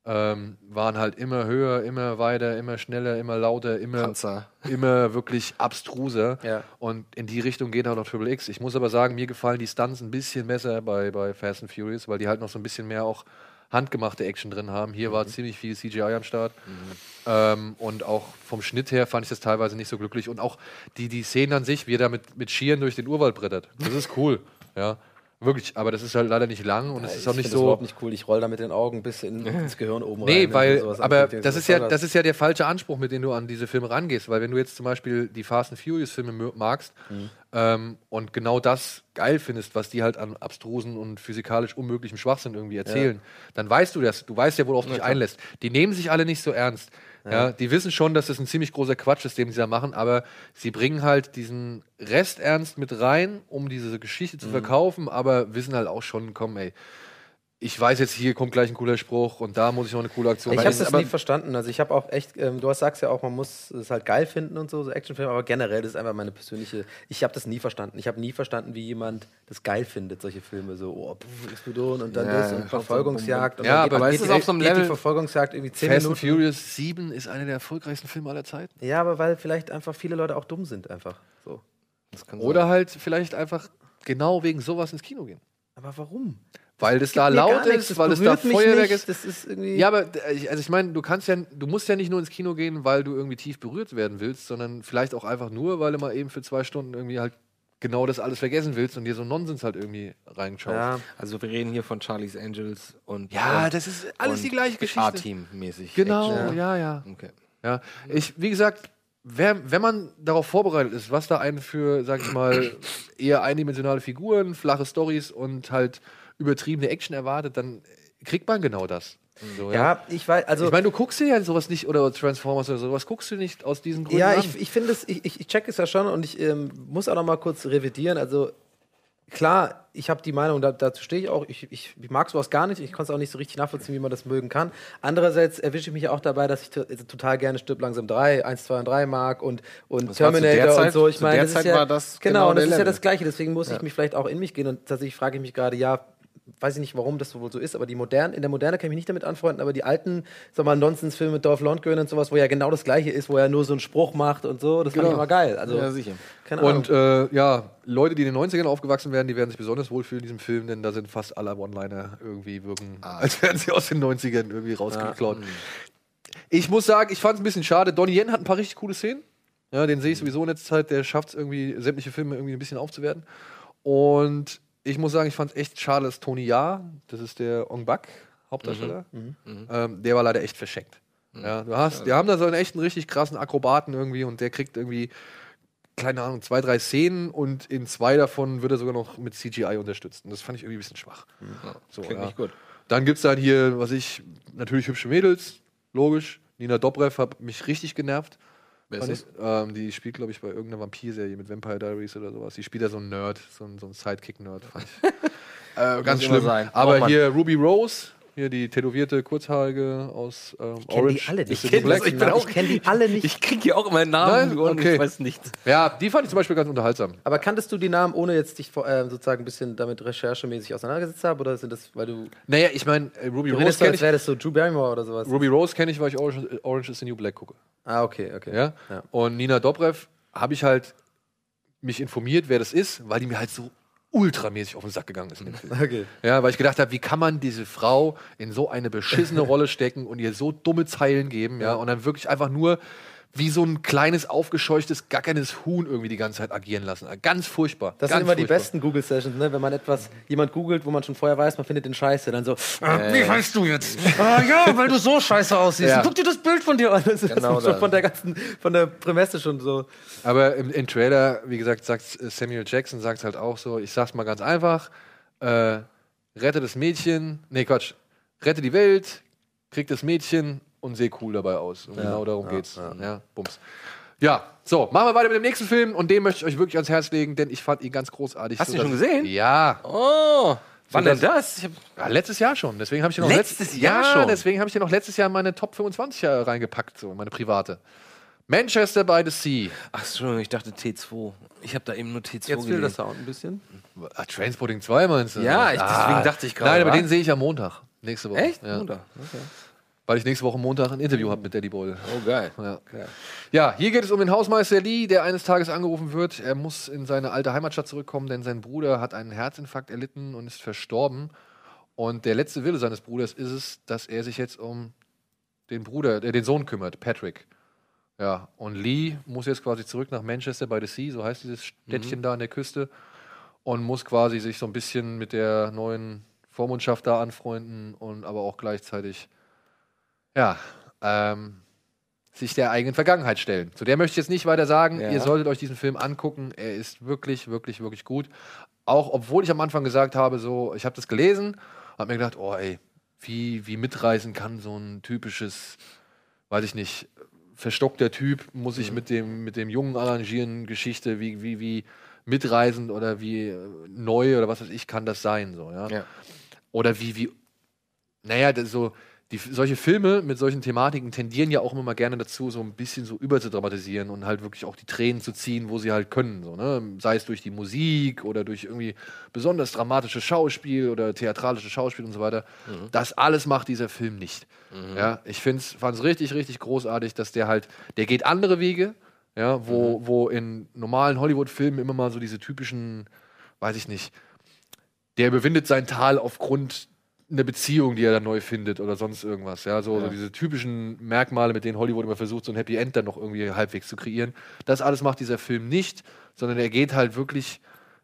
ähm, waren halt immer höher, immer weiter, immer schneller, immer lauter, immer, Panzer. immer wirklich abstruser. Ja. Und in die Richtung geht auch noch Triple X. Ich muss aber sagen, mir gefallen die Stunts ein bisschen besser bei, bei Fast and Furious, weil die halt noch so ein bisschen mehr auch handgemachte Action drin haben. Hier war ziemlich viel CGI am Start. Ähm, und auch vom Schnitt her fand ich das teilweise nicht so glücklich. Und auch die, die Szenen an sich, wie er da mit, mit Skiern durch den Urwald brettert. Das ist cool. Ja. Wirklich, aber das ist halt leider nicht lang und es ist auch nicht Das so. überhaupt nicht cool. Ich roll da mit den Augen bis in, ins Gehirn oben rein. Nee, weil, aber angucke. das ist ja, das ist ja der falsche Anspruch, mit dem du an diese Filme rangehst, weil wenn du jetzt zum Beispiel die Fast and Furious Filme magst Mhm. ähm, und genau das geil findest, was die halt an abstrusen und physikalisch unmöglichem Schwachsinn irgendwie erzählen, dann weißt du das, du weißt ja, worauf du dich einlässt. Die nehmen sich alle nicht so ernst. Ja. die wissen schon, dass das ein ziemlich großer Quatsch ist, den sie da machen, aber sie bringen halt diesen Resternst mit rein, um diese Geschichte Mhm. zu verkaufen, aber wissen halt auch schon, komm, ey, ich weiß jetzt, hier kommt gleich ein cooler Spruch und da muss ich noch eine coole Aktion Ich habe das nie verstanden. Also ich habe auch echt, ähm, du hast- sagst ja auch, man muss es halt geil finden und so, so Actionfilme, aber generell, das ist einfach meine persönliche, ich habe das nie verstanden. Ich habe nie verstanden, wie jemand das geil findet, solche Filme, so, oh, pff, Explosion und dann Ja, das und Verfolgungsjagd. Und Ja, aber geht, es auf so einem Level- Verfolgungsjagd irgendwie 10 Fast and Minuten. Furious 7 ist einer der erfolgreichsten Filme aller Zeiten. Ja, aber weil vielleicht einfach viele Leute auch dumm sind, einfach. So. Das kann Oder halt vielleicht einfach genau wegen sowas ins Kino gehen. Aber warum? Weil das da laut ist, das weil es da Feuerwerk ist. Das ist irgendwie. Ja, aber äh, ich- also ich meine, du kannst ja, du musst ja nicht nur ins Kino gehen, weil du irgendwie tief berührt werden willst, sondern vielleicht auch einfach nur, weil du mal eben für zwei Stunden irgendwie halt genau das alles vergessen willst und dir so Nonsens halt irgendwie reinschaust. ja. Also wir reden hier von Charlie's Angels und Ja, und- das ist alles die gleiche Geschichte. A-Team mäßig. Genau, Action. ja, ja. Okay. Ja, ich, wie gesagt, wer, wenn man darauf vorbereitet ist, was da einen für, sag ich mal, eher eindimensionale Figuren, flache Stories und halt übertriebene Action erwartet, dann kriegt man genau das. So, ja, ich weiß, also. ich meine, du guckst dir ja sowas nicht, oder Transformers oder sowas, guckst du nicht aus diesen Gründen Ja, an. ich, ich finde es, ich, ich check es ja schon und ich ähm, muss auch noch mal kurz revidieren. Also klar, ich habe die Meinung, da, dazu stehe ich auch. Ich, ich, ich mag sowas gar nicht. Ich konnte es auch nicht so richtig nachvollziehen, wie man das mögen kann. Andererseits erwische ich mich auch dabei, dass ich also total gerne Stirb langsam 3, 1, 2 und 3 mag und, und Das Terminator und Zeit- so. Ich meine, das Zeit ist ja, war das genau, genau und das ist ja Level. das Gleiche. Deswegen muss ich mich vielleicht auch in mich gehen und tatsächlich frage ich mich gerade, ja, weiß ich nicht, warum das wohl so ist, aber die modernen, in der Moderne kann ich mich nicht damit anfreunden, aber die alten, sag mal, Nonsensfilme mit Dolph Lundgren und sowas, wo ja genau das Gleiche ist, wo er nur so einen Spruch macht und so, das fand Genau. ich immer geil. Also, Ja, sicher. keine Ahnung. Und äh, ja, Leute, die in den 90ern aufgewachsen werden, die werden sich besonders wohlfühlen in diesem Film, denn da sind fast alle One-Liner irgendwie wirken, als wären sie aus den 90ern irgendwie rausgeklaut. Ich muss sagen, ich fand es ein bisschen schade. Donnie Yen hat ein paar richtig coole Szenen. Ja, den sehe ich sowieso in letzter Zeit. Der schafft es irgendwie, sämtliche Filme irgendwie ein bisschen aufzuwerten. Und ich muss sagen, ich fand es echt schade, dass Tony Ja, das ist der Ong Bak, Hauptdarsteller, ähm, der war leider echt verschenkt. Ja, du hast, die haben da so einen echten richtig krassen Akrobaten irgendwie und der kriegt irgendwie, keine Ahnung, zwei, drei Szenen und in zwei davon wird er sogar noch mit CGI unterstützt. Und das fand ich irgendwie ein bisschen schwach. So, Klingt ja. nicht gut. Dann gibt es dann hier, was ich, natürlich hübsche Mädels, logisch. Nina Dobrev hat mich richtig genervt. Wer ist ich. Ähm, die spielt, glaube ich, bei irgendeiner Vampirserie mit Vampire Diaries oder sowas. Die spielt ja so ein Nerd, so ein, so ein Sidekick-Nerd, fand ich. äh, ganz schlimm. Braucht Aber man. hier Ruby Rose, hier die tätowierte Kurzhaarige aus ähm, ich kenne Orange. die alle nicht. New Black. ich bin auch- ich kenne die alle nicht. Ich krieg hier auch immer einen Namen Nein? und Okay. ich weiß nichts. Ja, die fand ich zum Beispiel ganz unterhaltsam. Aber kanntest du die Namen, ohne jetzt dich vor- äh, sozusagen ein bisschen damit recherchemäßig auseinandergesetzt haben? Oder sind das, weil du. Naja, ich meine, äh, Ruby Du Rose redest so, kenne als ich. wäre das so Drew Barrymore oder sowas. Ruby Rose kenne ich, weil ich Orange, Orange is the New Black gucke. Ah, okay, okay. Ja? Ja. Und Nina Dobrev habe ich halt mich informiert, wer das ist, weil die mir halt so ultramäßig auf den Sack gegangen ist in dem Film. Okay. Ja, weil ich gedacht habe, wie kann man diese Frau in so eine beschissene Rolle stecken und ihr so dumme Zeilen geben, ja, und dann wirklich einfach nur wie so ein kleines, aufgescheuchtes, gackernes Huhn irgendwie die ganze Zeit agieren lassen. Ganz furchtbar. Das ganz sind immer die furchtbar. besten Google-Sessions, ne? wenn man etwas, jemand googelt, wo man schon vorher weiß, man findet den Scheiße, dann so, ah, wie heißt du jetzt? ah, ja, weil du so scheiße aussiehst. Ja. Guck dir das Bild von dir an. Das ist Genau schon das. von der ganzen, von der Prämisse schon so. Aber im, im Trailer, wie gesagt, sagt äh, Samuel Jackson sagt halt auch so, ich sag's mal ganz einfach, äh, rette das Mädchen, nee Quatsch, rette die Welt, krieg das Mädchen und seh cool dabei aus. Und genau darum geht's. Ja, bums. Ja, so, machen wir weiter mit dem nächsten Film und den möchte ich euch wirklich ans Herz legen, denn ich fand ihn ganz großartig. Hast du so, ihn schon gesehen? Ja. Oh, wann das- denn das? Hab, ja, letztes Jahr schon. Deswegen habe ich noch Letztes Jahr ja, schon? deswegen habe ich den noch letztes Jahr in meine Top 25 reingepackt, so meine private. Manchester by the Sea. ach, Entschuldigung, ich dachte T2. Ich habe da eben nur T2 Jetzt fehlt gelesen. der Sound ein bisschen. Ah, Transporting 2 meinst du? Ja, ich- deswegen dachte ich gerade, Nein, aber den sehe ich am Montag. Nächste Woche. Echt? Ja. Oder? Okay. Weil ich nächste Woche Montag ein Interview habe mit Daddy Boyle. Oh, geil. Ja. ja, hier geht es um den Hausmeister Lee, der eines Tages angerufen wird. Er muss in seine alte Heimatstadt zurückkommen, denn sein Bruder hat einen Herzinfarkt erlitten und ist verstorben. Und der letzte Wille seines Bruders ist es, dass er sich jetzt um den Bruder, äh, den Sohn kümmert, Patrick. Ja, und Lee muss jetzt quasi zurück nach Manchester by the Sea, so heißt dieses Städtchen da an der Küste, und muss quasi sich so ein bisschen mit der neuen Vormundschaft da anfreunden und aber auch gleichzeitig, ja, ähm, sich der eigenen Vergangenheit stellen. Zu der möchte ich jetzt nicht weiter sagen. Ja. Ihr solltet euch diesen Film angucken. Er ist wirklich, wirklich, wirklich gut. Auch obwohl ich am Anfang gesagt habe, so, ich habe das gelesen, habe mir gedacht, oh ey, wie, wie mitreisen kann so ein typisches, weiß ich nicht, verstockter Typ, muss Mhm. sich mit dem, mit dem Jungen arrangieren, Geschichte, wie, wie, wie mitreisend oder wie äh, neu oder was weiß ich kann das sein, so, ja. Ja. Oder wie, wie, naja, so, die, solche Filme mit solchen Thematiken tendieren ja auch immer mal gerne dazu, so ein bisschen so überzudramatisieren und halt wirklich auch die Tränen zu ziehen, wo sie halt können. So, ne? Sei es durch die Musik oder durch irgendwie besonders dramatisches Schauspiel oder theatralisches Schauspiel und so weiter. Das alles macht dieser Film nicht. Ja, ich fand es richtig, richtig großartig, dass der halt, der geht andere Wege, ja, wo, wo in normalen Hollywood-Filmen immer mal so diese typischen, weiß ich nicht, der überwindet sein Tal aufgrund einer Beziehung, die er dann neu findet oder sonst irgendwas. Ja, so, so diese typischen Merkmale, mit denen Hollywood immer versucht, so ein Happy End dann noch irgendwie halbwegs zu kreieren. Das alles macht dieser Film nicht, sondern er geht halt wirklich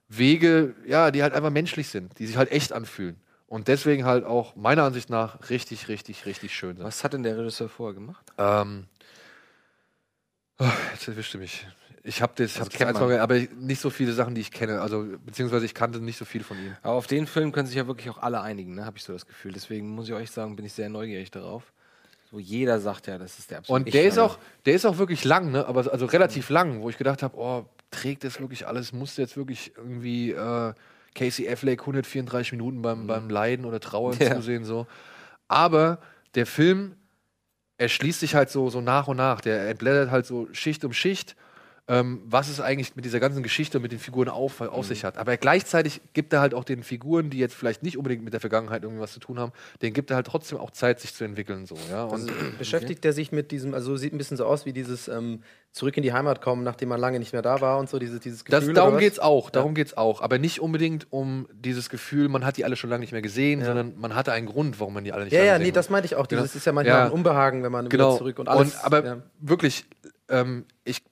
Wege, ja, die halt einfach menschlich sind, die sich halt echt anfühlen. Und deswegen halt auch meiner Ansicht nach richtig, richtig, richtig schön sind. Was hat denn der Regisseur vorher gemacht? Ähm, oh, jetzt erwischte mich. Ich habe das, hab das kennt eins man. mal, aber nicht so viele Sachen, die ich kenne. Also, beziehungsweise ich kannte nicht so viel von ihm. Aber auf den Film können sich ja wirklich auch alle einigen, ne? habe ich so das Gefühl. Deswegen muss ich euch sagen, bin ich sehr neugierig darauf. So jeder sagt ja, das ist der absolute Und der ist auch, der ist auch wirklich lang, ne? Aber also relativ lang, wo ich gedacht habe, oh, trägt das wirklich alles? Muss jetzt wirklich irgendwie äh, Casey Affleck 134 Minuten beim, beim Leiden oder Trauern Ja. zusehen so? Aber der Film erschließt sich halt so, so nach und nach. Der entblättert halt so Schicht um Schicht. Ähm, was es eigentlich mit dieser ganzen Geschichte und mit den Figuren auf, auf sich hat. Aber gleichzeitig gibt er halt auch den Figuren, die jetzt vielleicht nicht unbedingt mit der Vergangenheit irgendwas zu tun haben, denen gibt er halt trotzdem auch Zeit, sich zu entwickeln. So, ja? Und Beschäftigt er sich mit diesem, also sieht ein bisschen so aus wie dieses ähm, Zurück in die Heimat kommen, nachdem man lange nicht mehr da war und so, dieses, dieses Das, Gefühl. darum oder was? geht's auch, darum geht's auch. Aber nicht unbedingt um dieses Gefühl, man hat die alle schon lange nicht mehr gesehen, sondern man hatte einen Grund, warum man die alle nicht Ja, lange ja, gesehen nee, hat. das meinte ich auch. Dieses Genau. ist ja manchmal Ja. ein Unbehagen, wenn man Genau. zurück und alles. aber ja. wirklich, ähm, ich,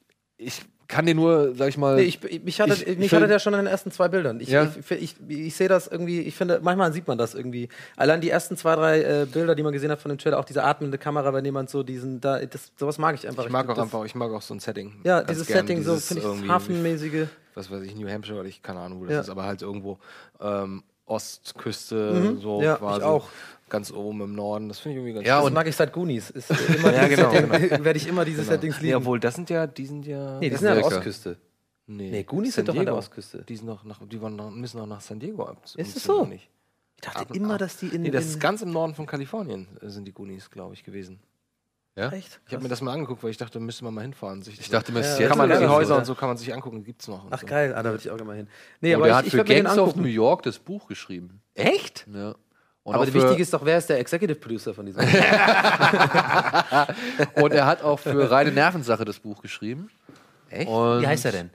ich kann dir nur, sag ich mal. Nee, ich, mich hat, ich- mich ich hat will- er ja schon in den ersten zwei Bildern. Ich, Ja. ich, ich, ich sehe das irgendwie, ich finde, manchmal sieht man das irgendwie. Allein die ersten zwei, drei äh, Bilder, die man gesehen hat von dem Trailer, auch diese atmende Kamera, bei dem man so diesen, da, das, sowas mag ich einfach. Ich mag auch das, einfach, ich mag auch so ein Setting. Ja, dieses gern, Setting, so dieses finde ich das hafenmäßige. Was weiß ich, New Hampshire, oder ich keine Ahnung, wo das Ja. ist, aber halt irgendwo ähm, Ostküste, Mhm. so Ja, ich quasi. auch. Ganz oben im Norden. Das finde ich irgendwie ganz Ja, das und- mag ich seit Goonies. Ist immer Ja, genau, Setting, werde ich immer diese Settings Nee, lieben. obwohl, das sind ja, die sind ja. nee, die sind ja an der. Ostküste. nee, Nee, Goonies sind doch an der. Ostküste. Die, sind noch nach, die waren noch, müssen auch nach San Diego ab. Ist es so? Nicht. Ich dachte Aber- immer, dass die in. Nee, das ist ganz im Norden von Kalifornien, äh, sind die Goonies, glaube ich, gewesen. Echt? Ich habe mir das mal angeguckt, weil ich dachte, da müsste man mal hinfahren. Sich ich dachte mir, es ist Ja, jetzt kann man die Häuser so. und so kann man sich angucken, gibt's noch. und Ach so. geil, ah, da würde ich auch immer hin. Nee, Und aber er ich, hat ich für Gangs of. New York das Buch geschrieben. Echt? Ja. Und Aber Wichtige ist doch, wer ist der Executive Producer von diesem? Und er hat auch für reine Nervensache das Buch geschrieben. Echt? Und, Wie heißt er denn?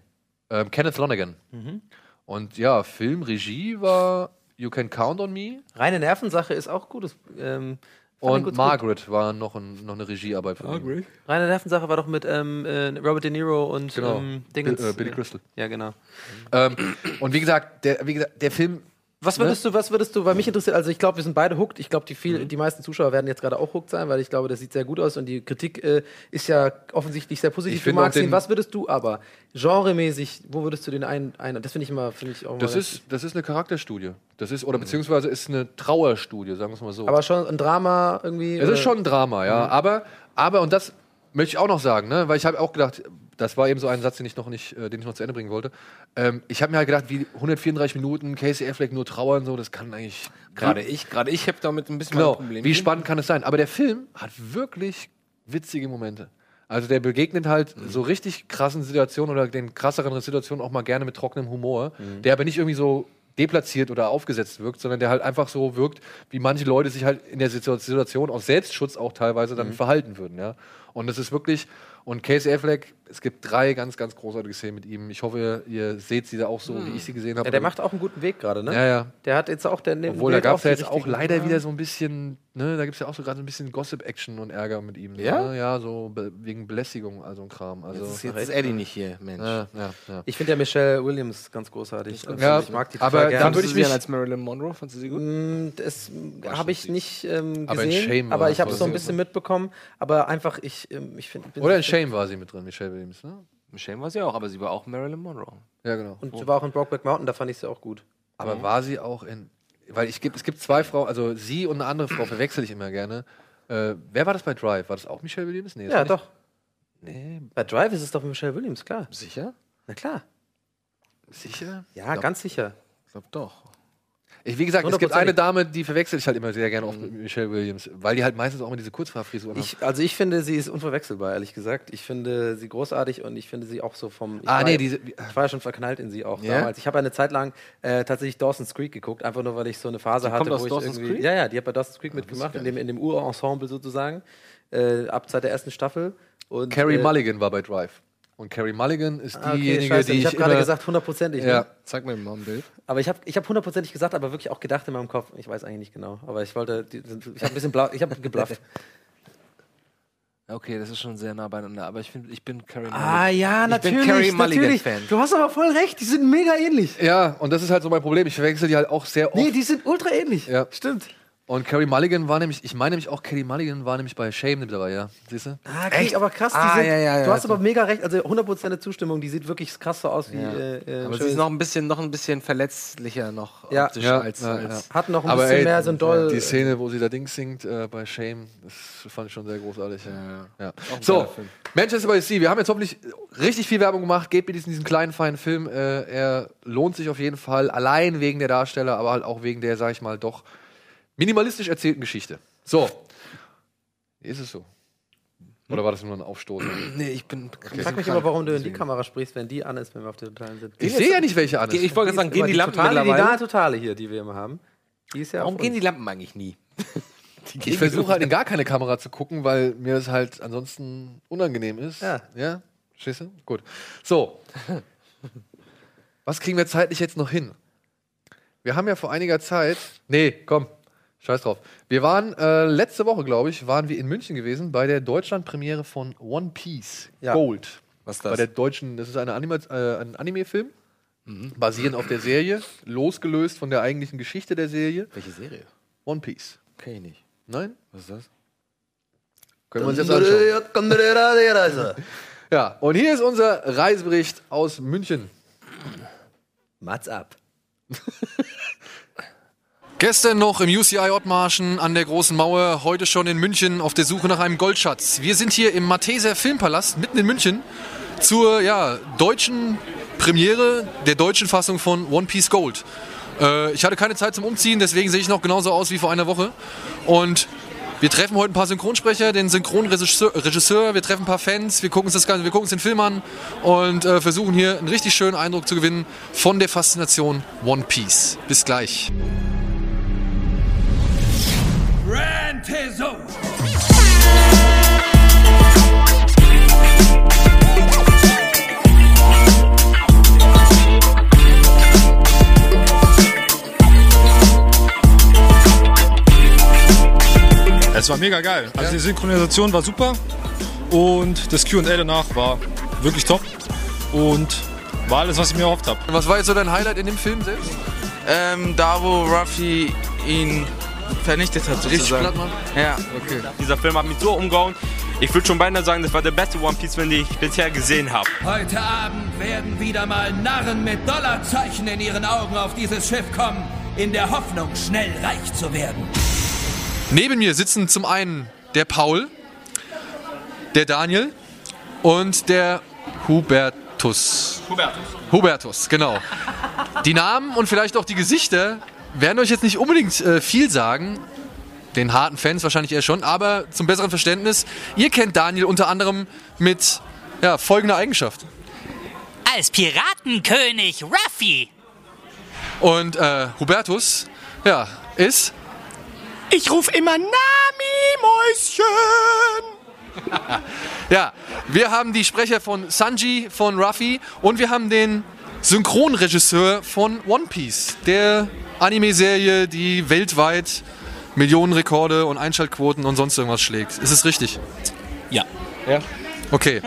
Ähm, Kenneth Lonergan. Und ja, Film, Regie war You Can Count on Me. Reine Nervensache ist auch gutes. Ähm, Und gut- Margaret war noch, ein, noch eine Regiearbeit von ihm. Reine Nervensache war doch mit ähm, äh, Robert De Niro und Genau. ähm, Dingens. Bi- äh, Billy Crystal. Ja, genau. Ähm, und wie gesagt, der, wie gesagt, der Film. Was würdest du, was würdest du, weil mich interessiert, also ich glaube, wir sind beide hooked. Ich glaube, die, viel, die meisten Zuschauer werden jetzt gerade auch hooked sein, weil ich glaube, das sieht sehr gut aus und die Kritik äh, ist ja offensichtlich sehr positiv. Ich Du magst ihn. Was würdest du aber genremäßig, wo würdest du den ein, ein das finde ich immer, finde ich auch Das ist, das ist eine Charakterstudie. Das ist, oder beziehungsweise ist eine Trauerstudie, sagen wir es mal so. aber schon ein Drama irgendwie. Es ist schon ein Drama, ja. Aber, aber, und das möchte ich auch noch sagen, ne? weil ich habe auch gedacht, das war eben so ein Satz, den ich noch nicht, äh, den ich noch zu Ende bringen wollte. Ähm, ich habe mir halt gedacht, wie 134 Minuten Casey Affleck nur trauern, so, das kann eigentlich. Gerade ich, gerade ich habe damit ein bisschen Genau. mein Problem. Wie spannend kann es sein? Aber der Film hat wirklich witzige Momente. Also der begegnet halt so richtig krassen Situationen oder den krasseren Situationen auch mal gerne mit trockenem Humor, der aber nicht irgendwie so deplatziert oder aufgesetzt wirkt, sondern der halt einfach so wirkt, wie manche Leute sich halt in der Situ- Situation aus Selbstschutz auch teilweise dann verhalten würden, ja. Und es ist wirklich, und Casey Affleck, es gibt drei ganz, ganz großartige Szenen mit ihm. Ich hoffe, ihr seht sie da auch so, wie ich sie gesehen habe. Ja, der macht auch einen guten Weg gerade, ne? Ja, ja. Der hat jetzt auch der Obwohl, da gab es ja jetzt auch leider wieder so ein bisschen, ne, da gibt es ja auch so gerade so ein bisschen Gossip-Action und Ärger mit ihm. Ja? Ne? Ja, so be wegen Belästigung, also ein Kram. Also, Jetzt ist, jetzt ist Eddie nicht hier, Mensch. ja, ja, ja. Ich finde ja Michelle Williams ganz großartig. Also Ja, ich mag die aber total dann gerne. würde ich mich- als Marilyn Monroe, fandst du sie gut? Mm, Das habe ich nicht ähm, Aber in gesehen, Shame aber ich habe es so ein bisschen mitbekommen. Aber einfach, ich, ähm, ich finde. Oder in Shame war sie mit drin, Michelle Williams, ne? Michelle war sie auch, aber sie war auch Marilyn Monroe. Ja, genau. Und sie war auch in Brokeback Mountain, da fand ich sie auch gut. Aber war sie auch in. Weil ich gibt, es gibt zwei Frauen, also sie und eine andere Frau verwechsel ich immer gerne. Äh, wer war das bei Drive? War das auch Michelle Williams? Nee, das Ja, doch. Bei Drive ist es doch Michelle Williams, klar. Sicher? Na klar. Sicher? Ja, ganz sicher. Ich glaube doch. Ich, wie gesagt, es gibt 100%. eine Dame, die verwechsel ich halt immer sehr gerne oft mit Michelle Williams, weil die halt meistens auch immer diese Kurzhaarfrisur hat. Ich, also ich finde, sie ist unverwechselbar, ehrlich gesagt. Ich finde sie großartig und ich finde sie auch so vom. Ich Ah, war, nee, diese. Ich war ja schon verknallt in sie auch Ja? damals. Ich habe eine Zeit lang äh, tatsächlich Dawson's Creek geguckt, einfach nur, weil ich so eine Phase hatte, kommt aus wo ich Dawson's irgendwie. Creek? Ja, ja, die hat bei Dawson's Creek mitgemacht, in dem, in dem Urensemble sozusagen. Äh, ab seit der ersten Staffel. Und, Carrie äh, Mulligan war bei Drive. Und Carrie Mulligan ist ah, okay, diejenige, scheiße, die ich ich habe gerade gesagt hundertprozentig. Ja. Ne? Zeig mir mal ein Bild. Aber ich habe ich hab hundertprozentig gesagt, aber wirklich auch gedacht in meinem Kopf. Ich weiß eigentlich nicht genau. Aber ich wollte, die, ich habe ein bisschen blau, ich habe geblufft. Okay, das ist schon sehr nah beieinander, aber ich finde, ich bin Carrie Ah ja, Ich bin natürlich, Carrie Mulligan natürlich. Fan. Du hast aber voll recht, die sind mega ähnlich. Ja, und das ist halt so mein Problem. Ich verwechsel die halt auch sehr oft. Nee, die sind ultra ähnlich. Ja. Stimmt. Und Carrie Mulligan war nämlich, ich meine nämlich auch, Carrie Mulligan war nämlich bei Shame dabei, ja. Siehst du? Ah, okay, aber krass, die Ah, sind, ja, ja, ja, du hast also- aber mega recht, also 100% Zustimmung, die sieht wirklich krass so aus wie äh, äh, Aber sie ist noch ein bisschen, noch ein bisschen verletzlicher noch Ja. optisch Ja, als, ja, als hat noch ein Aber bisschen ey, mehr so ein doll. Die Szene, wo sie da Dings singt äh, bei Shame, das fand ich schon sehr großartig. Ja. So. Manchester by the Sea, wir haben jetzt hoffentlich richtig viel Werbung gemacht. Geht mit diesem, diesem kleinen, feinen Film. Äh, er lohnt sich auf jeden Fall, allein wegen der Darsteller, aber halt auch wegen der, sag ich mal, doch minimalistisch erzählten Geschichte. So. Ist es so? Oder war das nur ein Aufstoß? Nee, ich bin. Ich frag mich immer, warum du in die Kamera sprichst, wenn die an ist, wenn wir auf der Totalen sind. Ich sehe ja nicht, welche an ist. Ich wollte sagen, gehen die Lampen totale, die mittlerweile? nahe Totale hier, die wir immer haben. Die ist ja Warum gehen die Lampen eigentlich nie? Ich versuche halt in gar keine Kamera zu gucken, weil mir es halt ansonsten unangenehm ist. Ja. Ja? Du? Gut. So. Was kriegen wir zeitlich jetzt noch hin? Wir haben ja vor einiger Zeit. Nee, komm. Scheiß drauf. Wir waren äh, letzte Woche, glaube ich, waren wir in München gewesen bei der Deutschland-Premiere von One Piece Ja. Gold. Was ist Bei das? der deutschen, das ist eine Anima äh, ein Anime-Film, basierend auf der Serie, losgelöst von der eigentlichen Geschichte der Serie. Welche Serie? One Piece. Kenn ich nicht. Nein? Was ist das? Können wir uns jetzt anschauen. Ja, und hier ist unser Reisebericht aus München. Mats ab. Gestern noch im UCI Ottmarschen an der Großen Mauer, heute schon in München auf der Suche nach einem Goldschatz. Wir sind hier im Matheser Filmpalast mitten in München zur ja, deutschen Premiere der deutschen Fassung von One Piece Gold. Äh, ich hatte keine Zeit zum Umziehen, deswegen sehe ich noch genauso aus wie vor einer Woche. Und wir treffen heute ein paar Synchronsprecher, den Synchronregisseur, Regisseur, wir treffen ein paar Fans, wir gucken uns das Ganze, wir gucken uns den Film an und äh, versuchen hier einen richtig schönen Eindruck zu gewinnen von der Faszination One Piece. Bis gleich. Grand Tezo. Es war mega geil. Also die Synchronisation war super und das Q&A danach war wirklich top und war alles, was ich mir erhofft habe. Was war jetzt so dein Highlight in dem Film selbst? Ähm, da wo Ruffy ihn vernichtet hat, Richtig sozusagen. platt machen? Ja. Okay. Dieser Film hat mich so umgehauen. Ich würde schon beinahe sagen, das war der beste One Piece Film, den ich bisher gesehen habe. Heute Abend werden wieder mal Narren mit Dollarzeichen in ihren Augen auf dieses Schiff kommen, in der Hoffnung, schnell reich zu werden. Neben mir sitzen zum einen der Paul, der Daniel und der Hubertus. Hubertus. Hubertus, genau. Die Namen und vielleicht auch die Gesichter werden euch jetzt nicht unbedingt äh, viel sagen. Den harten Fans wahrscheinlich eher schon, aber zum besseren Verständnis, ihr kennt Daniel unter anderem mit ja, folgender Eigenschaft. Als Piratenkönig Ruffy. Und äh, Hubertus, ja, ist. Ich ruf immer Nami, Mäuschen. Ja, wir haben die Sprecher von Sanji, von Ruffy und wir haben den Synchronregisseur von One Piece, der Anime-Serie, die weltweit Millionenrekorde und Einschaltquoten und sonst irgendwas schlägt. Ist es richtig? Ja. Ja. Okay.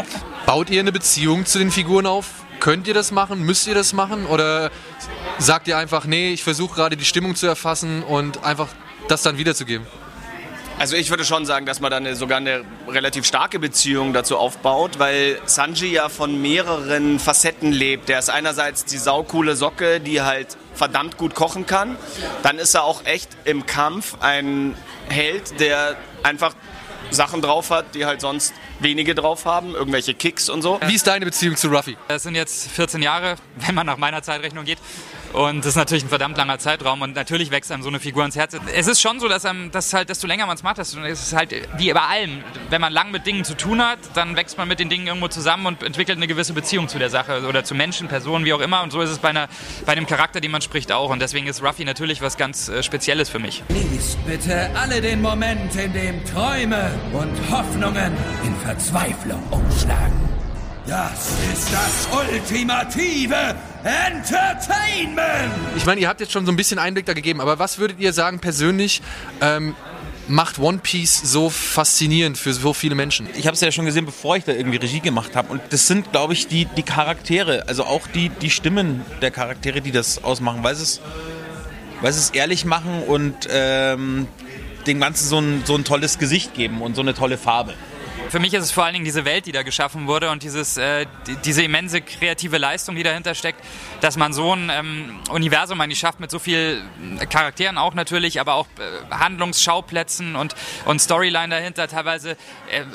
Baut ihr eine Beziehung zu den Figuren auf? Könnt ihr das machen? Müsst ihr das machen? Oder sagt ihr einfach, nee, ich versuche gerade die Stimmung zu erfassen und einfach das dann wiederzugeben? Also ich würde schon sagen, dass man dann eine, sogar eine relativ starke Beziehung dazu aufbaut, weil Sanji ja von mehreren Facetten lebt. Der ist einerseits die saukoole Socke, die halt verdammt gut kochen kann. Dann ist er auch echt im Kampf ein Held, der einfach Sachen drauf hat, die halt sonst wenige drauf haben, irgendwelche Kicks und so. Wie ist deine Beziehung zu Ruffy? Das sind jetzt 14 Jahre, wenn man nach meiner Zeitrechnung geht. Und das ist natürlich ein verdammt langer Zeitraum und natürlich wächst einem so eine Figur ins Herz. Es ist schon so, dass einem das halt, desto länger man es macht, desto es ist halt wie bei allem. Wenn man lang mit Dingen zu tun hat, dann wächst man mit den Dingen irgendwo zusammen und entwickelt eine gewisse Beziehung zu der Sache oder zu Menschen, Personen, wie auch immer. Und so ist es bei, einer, bei dem Charakter, den man spricht, auch. Und deswegen ist Ruffy natürlich was ganz äh, Spezielles für mich. Genießt bitte alle den Moment, in dem Träume und Hoffnungen in Verzweiflung umschlagen. Das ist das ultimative Entertainment! Ich meine, ihr habt jetzt schon so ein bisschen Einblick da gegeben, aber was würdet ihr sagen persönlich ähm, macht One Piece so faszinierend für so viele Menschen? Ich habe es ja schon gesehen, bevor ich da irgendwie Regie gemacht habe. Und das sind, glaube ich, die, die Charaktere, also auch die, die Stimmen der Charaktere, die das ausmachen, weil sie es, weil sie es ehrlich machen und ähm, dem Ganzen so ein, so ein tolles Gesicht geben und so eine tolle Farbe. Für mich ist es vor allen Dingen diese Welt, die da geschaffen wurde und dieses, äh, die, diese immense kreative Leistung, die dahinter steckt, dass man so ein ähm, Universum eigentlich schafft mit so vielen Charakteren auch natürlich, aber auch äh, Handlungsschauplätzen und, und Storyline dahinter teilweise. Äh,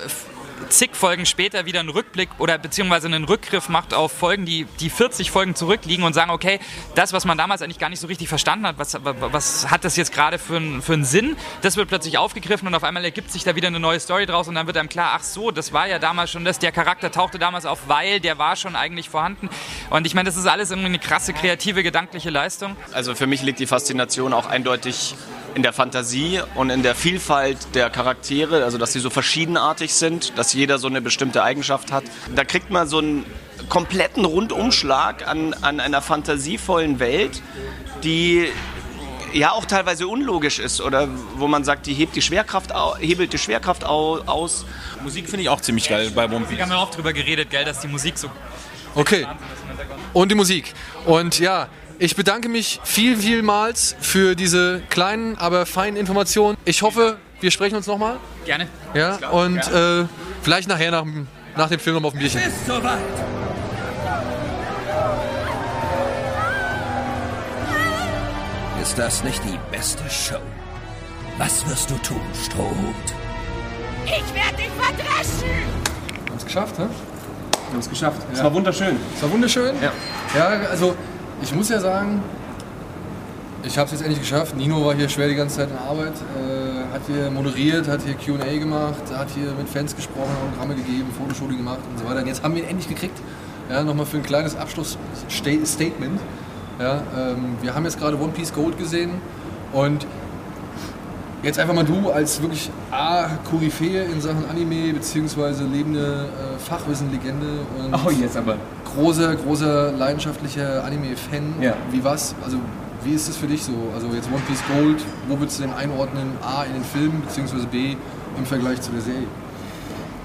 zig Folgen später wieder einen Rückblick oder beziehungsweise einen Rückgriff macht auf Folgen, die, die 40 Folgen zurückliegen und sagen, okay, das, was man damals eigentlich gar nicht so richtig verstanden hat, was, was hat das jetzt gerade für, einen- für einen Sinn, das wird plötzlich aufgegriffen und auf einmal ergibt sich da wieder eine neue Story draus und dann wird einem klar, ach so, das war ja damals schon das, der Charakter tauchte damals auf, weil der war schon eigentlich vorhanden. Und ich meine, das ist alles irgendwie eine krasse, kreative, gedankliche Leistung. Also für mich liegt die Faszination auch eindeutig in der Fantasie und in der Vielfalt der Charaktere, also dass sie so verschiedenartig sind, dass jeder so eine bestimmte Eigenschaft hat. Da kriegt man so einen kompletten Rundumschlag an, an einer fantasievollen Welt, die ja auch teilweise unlogisch ist oder wo man sagt, die hebt die Schwerkraft au, hebelt die Schwerkraft au, aus. Musik finde ich auch ziemlich geil bei One Wir haben ja auch drüber geredet, gell, dass die Musik so Okay. Und die Musik. Und ja, ich bedanke mich viel, vielmals für diese kleinen, aber feinen Informationen. Ich hoffe, wir sprechen uns nochmal. Gerne. Ja, und äh, vielleicht nachher nach, dem- nach dem Film noch mal auf ein Bierchen. Ist soweit. Ist das nicht die beste Show? Was wirst du tun, Strohhut? Ich werde dich verdreschen! Wir haben es geschafft, ne? Wir haben es geschafft. Es Ja. war wunderschön. Es war wunderschön. Ja. Ja, also ich muss ja sagen, ich habe es jetzt endlich geschafft. Nino war hier schwer die ganze Zeit in Arbeit, äh, hat hier moderiert, hat hier Q&A gemacht, hat hier mit Fans gesprochen, Autogramme gegeben, Fotoshooting gemacht und so weiter. Und jetzt haben wir ihn endlich gekriegt. Ja, nochmal für ein kleines Abschlussstatement. Ja, ähm, wir haben jetzt gerade One Piece Gold gesehen und Jetzt einfach mal du als wirklich A, Koryphäe in Sachen Anime, beziehungsweise lebende äh, Fachwissen-Legende und Oh, jetzt aber. Großer, großer, leidenschaftlicher Anime-Fan. Ja. Wie was? Also, wie ist es für dich so? Also, jetzt One Piece Gold, wo würdest du den einordnen? A, in den Film, beziehungsweise B, im Vergleich zu der Serie?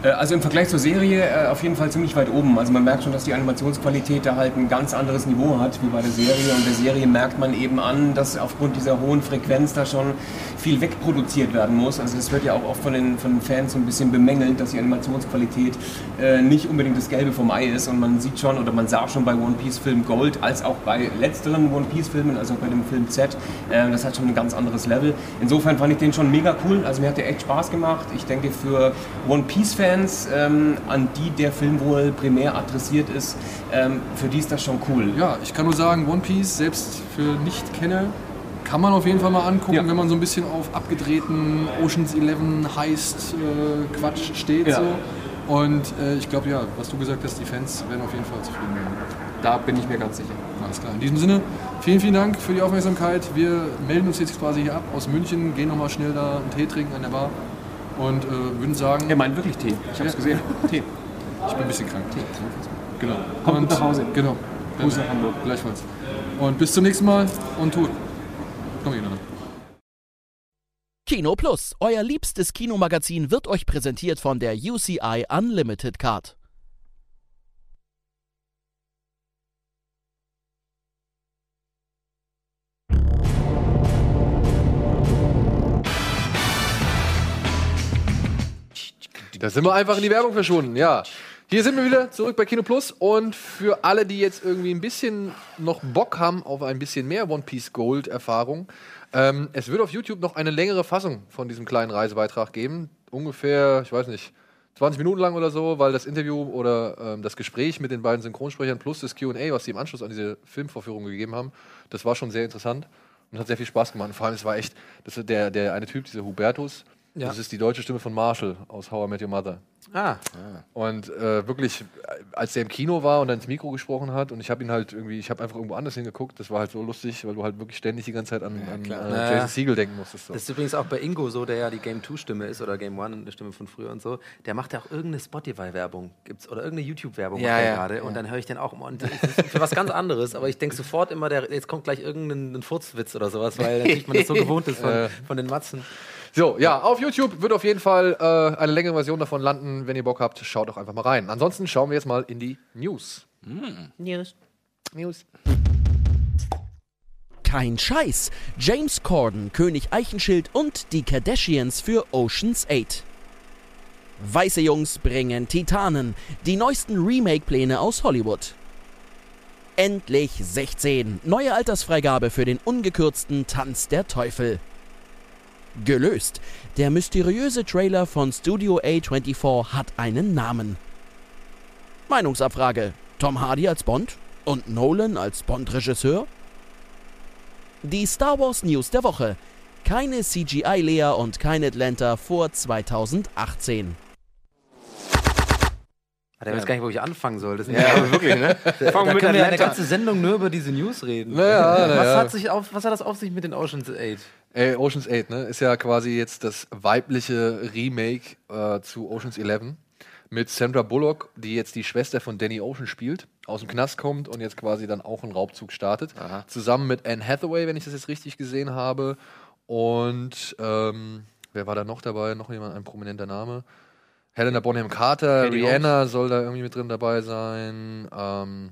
Äh, Also im Vergleich zur Serie äh, auf jeden Fall ziemlich weit oben. Also man merkt schon, dass die Animationsqualität da halt ein ganz anderes Niveau hat wie bei der Serie. Und der Serie merkt man eben an, dass aufgrund dieser hohen Frequenz da schon viel wegproduziert werden muss. Also das wird ja auch oft von den, von den Fans so ein bisschen bemängelt, dass die Animationsqualität äh, nicht unbedingt das Gelbe vom Ei ist. Und man sieht schon oder man sah schon bei One Piece Film Gold als auch bei letzteren One Piece Filmen, also bei dem Film Z, das hat schon ein ganz anderes Level. Insofern fand ich den schon mega cool. Also mir hat der echt Spaß gemacht. Ich denke für One Piece Fans, ähm, an die der Film wohl primär adressiert ist, ähm, für die ist das schon cool. Ja, ich kann nur sagen, One Piece, selbst für Nicht-Kenner, kann man auf jeden Fall mal angucken, wenn man so ein bisschen auf abgedrehten Oceans 11 Heist äh, Quatsch steht. Ja. So. Und äh, ich glaube ja, was du gesagt hast, die Fans werden auf jeden Fall zufrieden werden. Da bin ich mir ganz sicher. Alles klar. In diesem Sinne, vielen, vielen Dank für die Aufmerksamkeit. Wir melden uns jetzt quasi hier ab aus München, gehen nochmal schnell da einen Tee trinken an der Bar und äh, würden sagen. Er meint wirklich Tee. Ich hab's gesehen. Tee. Ich bin ein bisschen krank. Tee. Genau. Kommt und, gut nach Hause. Genau. Gruß nach Hamburg. Gleichfalls. Und bis zum nächsten Mal und tut. Komm hier Kino Plus, euer liebstes Kinomagazin, wird euch präsentiert von der UCI Unlimited Card. Da sind wir einfach in die Werbung verschwunden, ja. Hier sind wir wieder zurück bei Kino Plus und für alle, die jetzt irgendwie ein bisschen noch Bock haben auf ein bisschen mehr One Piece Gold Erfahrung, ähm, es wird auf YouTube noch eine längere Fassung von diesem kleinen Reisebeitrag geben. Ungefähr, ich weiß nicht, 20 Minuten lang oder so, weil das Interview oder ähm, das Gespräch mit den beiden Synchronsprechern plus das QA, was sie im Anschluss an diese Filmvorführung gegeben haben, das war schon sehr interessant und hat sehr viel Spaß gemacht. Und vor allem, es war echt, das der, der eine Typ, dieser Hubertus, Ja. das ist die deutsche Stimme von Marshall aus How I Met Your Mother. Ah. Und äh, wirklich, äh, als der im Kino war und dann ins Mikro gesprochen hat und ich habe ihn halt irgendwie, ich habe einfach irgendwo anders hingeguckt, das war halt so lustig, weil du halt wirklich ständig die ganze Zeit an, an äh, Ja. Jason Siegel denken musstest. So. Das ist übrigens auch bei Ingo so, der ja die Game 2 Stimme ist oder Game 1 eine Stimme von früher und so. Der macht ja auch irgendeine Spotify-Werbung gibt's oder irgendeine YouTube-Werbung Ja, ja, gerade. Und dann höre ich den auch. Und das ist für was ganz anderes. Aber ich denke sofort immer, der, jetzt kommt gleich irgendein ein Furzwitz oder sowas, weil natürlich man das so gewohnt ist von, Äh. von den Matzen. So, ja, auf YouTube wird auf jeden Fall äh, eine längere Version davon landen. Wenn ihr Bock habt, schaut doch einfach mal rein. Ansonsten schauen wir jetzt mal in die News. News. News. Kein Scheiß. James Corden, König Eichenschild und die Kardashians für Ocean's 8. Weiße Jungs bringen Titanen, die neuesten Remake-Pläne aus Hollywood. Endlich 16. Neue Altersfreigabe für den ungekürzten Tanz der Teufel. Gelöst. Der mysteriöse Trailer von Studio A24 hat einen Namen. Meinungsabfrage. Tom Hardy als Bond und Nolan als Bond-Regisseur? Die Star Wars News der Woche. Keine CGI-Lea und kein Atlanta vor 2018. Der weiß gar nicht, wo ich anfangen soll. Das Ja, aber wirklich, ne? Da, können wir eine ganze Sendung nur über diese News reden. Naja, was, naja. Hat sich auf, was hat das auf sich mit den Ocean's 8? Ey, Ocean's 8, ne? Ist ja quasi jetzt das weibliche Remake äh, zu Ocean's 11 mit Sandra Bullock, die jetzt die Schwester von Danny Ocean spielt, aus dem Knast kommt und jetzt quasi dann auch einen Raubzug startet. Zusammen mit Anne Hathaway, wenn ich das jetzt richtig gesehen habe. Und ähm, wer war da noch dabei? Noch jemand, ein prominenter Name. Helena Bonham Carter, Katie Rihanna soll da irgendwie mit drin dabei sein. Ähm,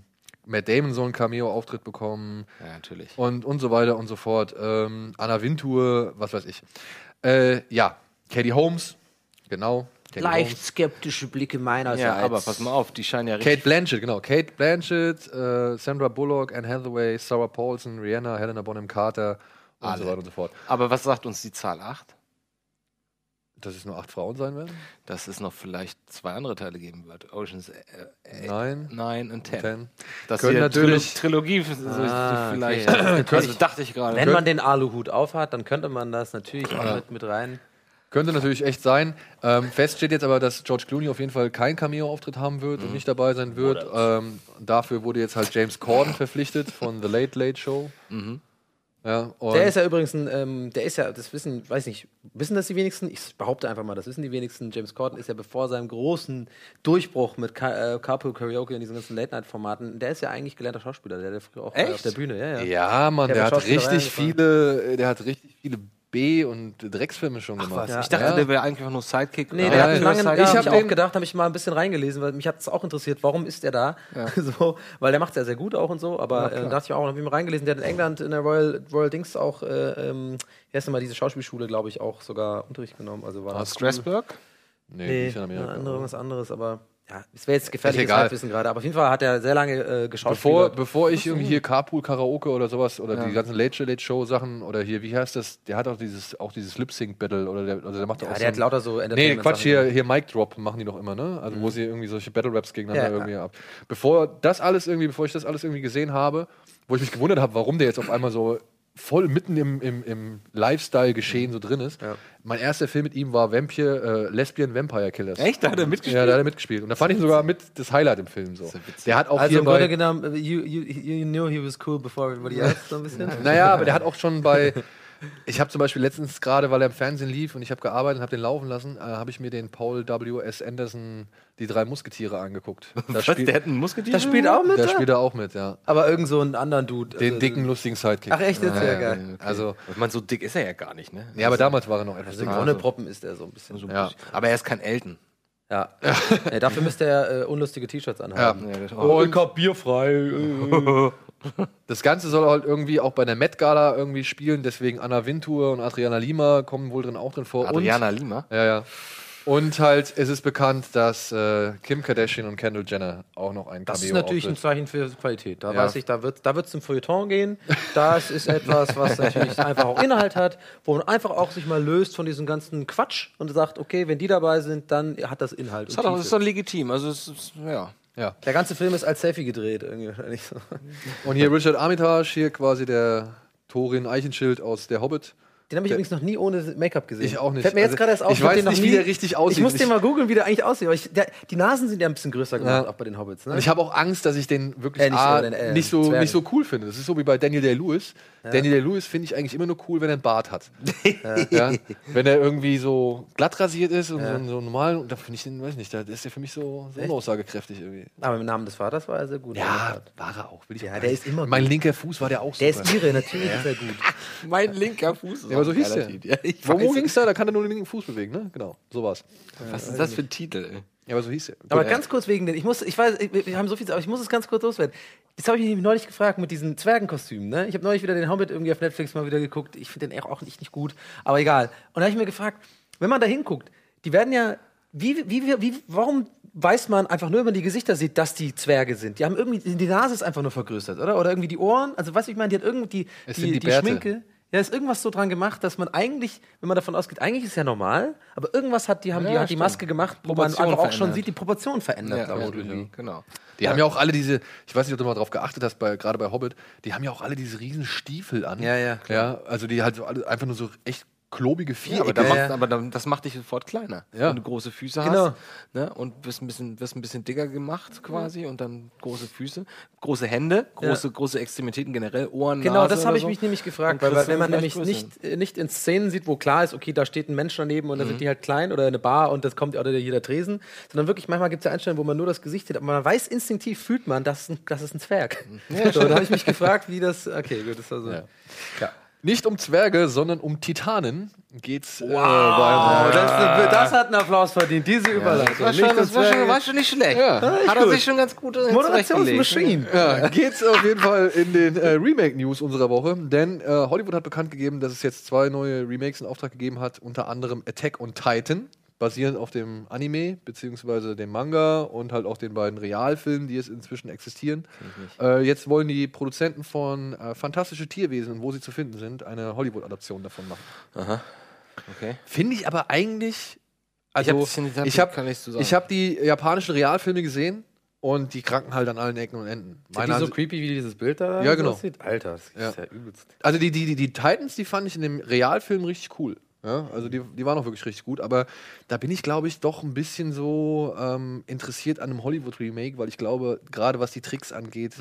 Matt Damon soll einen Cameo-Auftritt bekommen. Ja, natürlich. Und, und so weiter und so fort. Ähm, Anna Wintour, was weiß ich. Äh, ja, Katie Holmes, genau. Katie Leicht Holmes. skeptische Blicke meinerseits. Ja, aber pass mal auf, die scheinen ja richtig. Kate Blanchett, genau. Kate Blanchett, äh, Sandra Bullock, Anne Hathaway, Sarah Paulson, Rihanna, Helena Bonham Carter und Alle. so weiter und so fort. Aber was sagt uns die Zahl 8? Dass es nur acht Frauen sein werden? Dass es noch vielleicht zwei andere Teile geben wird. Oceans äh, äh, Nein. 9 und 10. Ten. Das hier natürlich- Trilogie Ah, vielleicht. okay. Also dachte ich gerade. Wenn man den Aluhut aufhat, dann könnte man das natürlich auch mit, mit rein. Könnte natürlich echt sein. Ähm, fest steht jetzt aber, dass George Clooney auf jeden Fall keinen Cameo-Auftritt haben wird Mhm. und nicht dabei sein wird. Ähm, dafür wurde jetzt halt James Corden verpflichtet von The Late Late Show. Mhm. Ja, Der ist ja übrigens ein, ähm, der ist ja, das wissen, weiß nicht, wissen das die wenigsten? Ich behaupte einfach mal, das wissen die wenigsten. James Corden ist ja bevor seinem großen Durchbruch mit Ka äh, Carpool Karaoke und diesen ganzen Late-Night-Formaten, der ist ja eigentlich gelernter Schauspieler, der früher auch äh, Echt? auf der Bühne, ja, ja. Ja, Mann, der, hat hat richtig viele, der hat richtig viele B- und Drecksfilme schon gemacht. was? Ich dachte, der wäre einfach nur Sidekick. Nee, oder? der hat einen langen, Ich ich hab habe auch gedacht, habe ich mal ein bisschen reingelesen, weil mich hat es auch interessiert, warum ist er da? so, weil der macht es ja sehr gut auch und so, aber Ja, äh, dachte ich auch, habe ich mal reingelesen, der hat in England in der Royal, Royal Dings auch, äh, ähm, wie heißt denn mal diese Schauspielschule, glaube ich, auch sogar Unterricht genommen. Also war Aus das Strasbourg? Nee, Nee, nicht in Amerika. ja, andere, irgendwas anderes, aber ja, es wäre jetzt gefährliches egal. Halbwissen gerade, aber auf jeden Fall hat er sehr lange äh, Bevor, geschauspielert. bevor ich irgendwie hier Carpool Karaoke oder sowas oder Ja. die ganzen Late Late Show Sachen oder hier, wie heißt das? Der hat auch dieses, auch dieses Lip Sync Battle oder der, also der macht Ja, auch der hat lauter so Nee, Quatsch, hier, hier Mic Drop machen die doch immer, ne? Also wo sie irgendwie solche Battle Raps gegeneinander Ja. irgendwie ab. Bevor das alles irgendwie, bevor ich das alles irgendwie gesehen habe, wo ich mich gewundert habe, warum der jetzt auf einmal so voll mitten im, im, im Lifestyle-Geschehen so drin ist. Mein erster Film mit ihm war Vampire, äh, Lesbian Vampire Killers. Echt? Da hat er mitgespielt? Ja, da hat er mitgespielt. Und da fand ich ihn sogar mit das Highlight im Film so. Der hat auch also hier im Grunde bei, genommen, you, you, you knew he was cool before everybody else, so ein bisschen. Naja, aber der hat auch schon bei. Ich habe zum Beispiel letztens gerade, weil er im Fernsehen lief und ich habe gearbeitet und habe den laufen lassen, äh, habe ich mir den Paul W.S. Anderson, die drei Musketiere, angeguckt. Da Was, der hat einen Musketier? Das spielt auch mit? Der da? spielt da auch mit, ja. Aber irgend so einen anderen Dude. Den also- dicken, lustigen Sidekick. Ach echt, jetzt? Ja, geil. Also, Ich meine, so dick ist er ja gar nicht, ne? ja, aber damals war er noch etwas Also dicker. Wonneproppen ist er so ein bisschen. Ja. Aber er ist kein Elton. Ja. ja. Dafür müsste er äh, unlustige T-Shirts Ja. anhaben. Ja, das- Und ich hab bierfrei. das Ganze soll halt irgendwie auch bei der Met Gala irgendwie spielen, deswegen Anna Wintour und Adriana Lima kommen wohl drin auch drin vor. Adriana und, Lima? Ja, ja. Und halt, es ist bekannt, dass äh, Kim Kardashian und Kendall Jenner auch noch ein Das ist natürlich ein auftritt. Zeichen für Qualität. Da Ja. weiß ich, da wird es da wird's zum Feuilleton gehen. Das ist etwas, was natürlich einfach auch Inhalt hat, wo man einfach auch sich mal löst von diesem ganzen Quatsch und sagt, okay, wenn die dabei sind, dann hat das Inhalt. Das, und hat Tiefe. das ist doch legitim. Also, es ist, ja. Ja. Der ganze Film ist als Selfie gedreht, irgendwie wahrscheinlich so. Und hier Richard Armitage, hier quasi der Thorin Eichenschild aus Der Hobbit. Den habe ich Der- übrigens noch nie ohne Make-up gesehen. Ich auch nicht. Fällt mir jetzt Also, gerade erst auf. ich weiß nicht, wie nie- der richtig aussieht. Ich muss den mal googeln, wie der eigentlich aussieht. Ich, der, die Nasen sind ja ein bisschen größer gemacht, Ja. auch bei den Hobbits. Ne? Und ich habe auch Angst, dass ich den wirklich Äh, nicht so, A, den, äh, nicht, so, Zwergen. nicht so cool finde. Das ist so wie bei Daniel Day-Lewis. Ja. Daniel Day-Lewis finde ich eigentlich immer nur cool, wenn er einen Bart hat. ja. Wenn er irgendwie so glatt rasiert ist und so, so normal, und da finde ich den, weiß ich nicht, da ist der für mich so, so unaussagekräftig irgendwie. Aber im Namen des Vaters war er sehr gut. Ja, war er auch. Will ich Ja, der ist immer Mein linker Fuß war der auch Der super. ist Ire, natürlich ist er gut. Mein linker Fuß ist aber so hieß der. Ja, ich Wo, wo weiß ging es. da? Da kann er nur den linken Fuß bewegen, ne? Genau, so war's. Was ist das für ein Titel, ey? Ja, aber so hieß er. Aber Gut, ganz kurz wegen den, ich muss, ich weiß, ich, wir haben so viel, aber ich muss es ganz kurz loswerden. Das habe ich mich neulich gefragt mit diesen Zwergenkostümen. Ne? Ich habe neulich wieder den Hobbit irgendwie auf Netflix mal wieder geguckt. Ich finde den auch nicht, nicht gut, aber egal. Und da habe ich mir gefragt, wenn man da hinguckt, die werden ja, wie, wie, wie, wie, warum weiß man einfach nur, wenn man die Gesichter sieht, dass die Zwerge sind? Die haben irgendwie, die Nase ist einfach nur vergrößert, oder? Oder irgendwie die Ohren, also was ich meine, die hat irgendwie, Es die, sind die die Bärte. Schminke. Ja, ist irgendwas so dran gemacht, dass man eigentlich, wenn man davon ausgeht, eigentlich ist ja normal, aber irgendwas hat die, haben die, Ja, hat die. Maske gemacht, wo man einfach auch schon verändert. sieht, die Proportion verändert, Ja, vermutlich, ja. Genau. Die haben ja auch alle diese, ich weiß nicht, ob du mal drauf geachtet hast, bei, gerade bei Hobbit, die haben ja auch alle diese riesen Stiefel an. Ja, ja, Ja, also die halt so alle einfach nur so echt klobige Ja, Vierecke. aber, da macht, aber da, das macht dich sofort kleiner. Ja. Wenn du große Füße Genau. hast ne, und wirst ein, bisschen, wirst ein bisschen dicker gemacht quasi und dann große Füße, große Hände, große, große Extremitäten generell, Ohren, Genau, Nase das habe ich so. mich nämlich gefragt, weil, weil wenn man nämlich nicht, nicht in Szenen sieht, wo klar ist, okay, da steht ein Mensch daneben und da Mhm. sind die halt klein oder eine Bar und das kommt oder hier der Tresen, sondern wirklich manchmal gibt es ja Einstellungen, wo man nur das Gesicht sieht, aber man weiß instinktiv, fühlt man, das ist ein, das ist ein Zwerg. Ja, so, da habe ich mich gefragt, wie das, okay, gut, das war so. Ja. Nicht um Zwerge, sondern um Titanen geht's. Wow, Oh, das, das hat einen Applaus verdient, diese Überleitung. Das war schon, das war schon, war schon nicht schlecht. Ja. Hat er sich schon ganz gut äh, Moderationsmaschine. Ja, geht's auf jeden Fall in den äh, Remake-News unserer Woche, denn äh, Hollywood hat bekannt gegeben, dass es jetzt zwei neue Remakes in Auftrag gegeben hat, unter anderem Attack on Titan, basierend auf dem Anime beziehungsweise dem Manga und halt auch den beiden Realfilmen, die jetzt inzwischen existieren. Äh, jetzt wollen die Produzenten von äh, Fantastische Tierwesen und wo sie zu finden sind, eine Hollywood-Adaption davon machen. Aha. Okay. Finde ich aber eigentlich. Ich Also, hab ich habe sagen. ich hab die japanischen Realfilme gesehen und die kranken halt an allen Ecken und Enden. Sind die so creepy, wie dieses Bild da Ja, so genau. aussieht? Alter, das Ja. ist ja übelst. Also die, die, die, die Titans, die fand ich in dem Realfilm richtig cool. Ja, also die, die waren auch wirklich richtig gut, aber da bin ich, glaube ich, doch ein bisschen so ähm, interessiert an einem Hollywood-Remake, weil ich glaube, gerade was die Tricks angeht,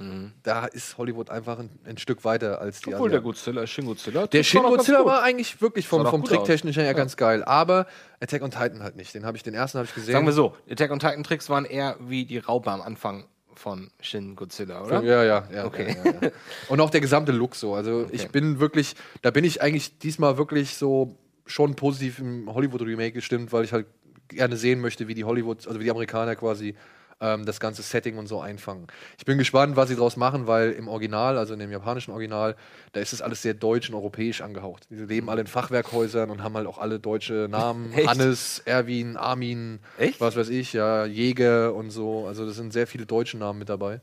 da ist Hollywood einfach ein, ein Stück weiter als die Obwohl der Asiaten. Godzilla, Shin Godzilla. Der Shin Godzilla war eigentlich wirklich vom, vom Tricktechnischen her Ja. ganz geil, aber Attack on Titan halt nicht. Den habe ich, den ersten habe ich gesehen. Sagen wir so, Attack on Titan Tricks waren eher wie die Raupe am Anfang von Shin Godzilla, oder? Ja, ja, ja. Okay. Ja, ja, ja. Und auch der gesamte Look so. Also ich bin wirklich, da bin ich eigentlich diesmal wirklich so schon positiv im Hollywood-Remake gestimmt, weil ich halt gerne sehen möchte, wie die Hollywood, also wie die Amerikaner quasi ähm, das ganze Setting und so einfangen. Ich bin gespannt, was sie daraus machen, weil im Original, also in dem japanischen Original, da ist es alles sehr deutsch und europäisch angehaucht. Die leben alle in Fachwerkhäusern und haben halt auch alle deutsche Namen. Echt? Hannes, Erwin, Armin, was weiß ich, ja, Jäger und so. Also das sind sehr viele deutsche Namen mit dabei.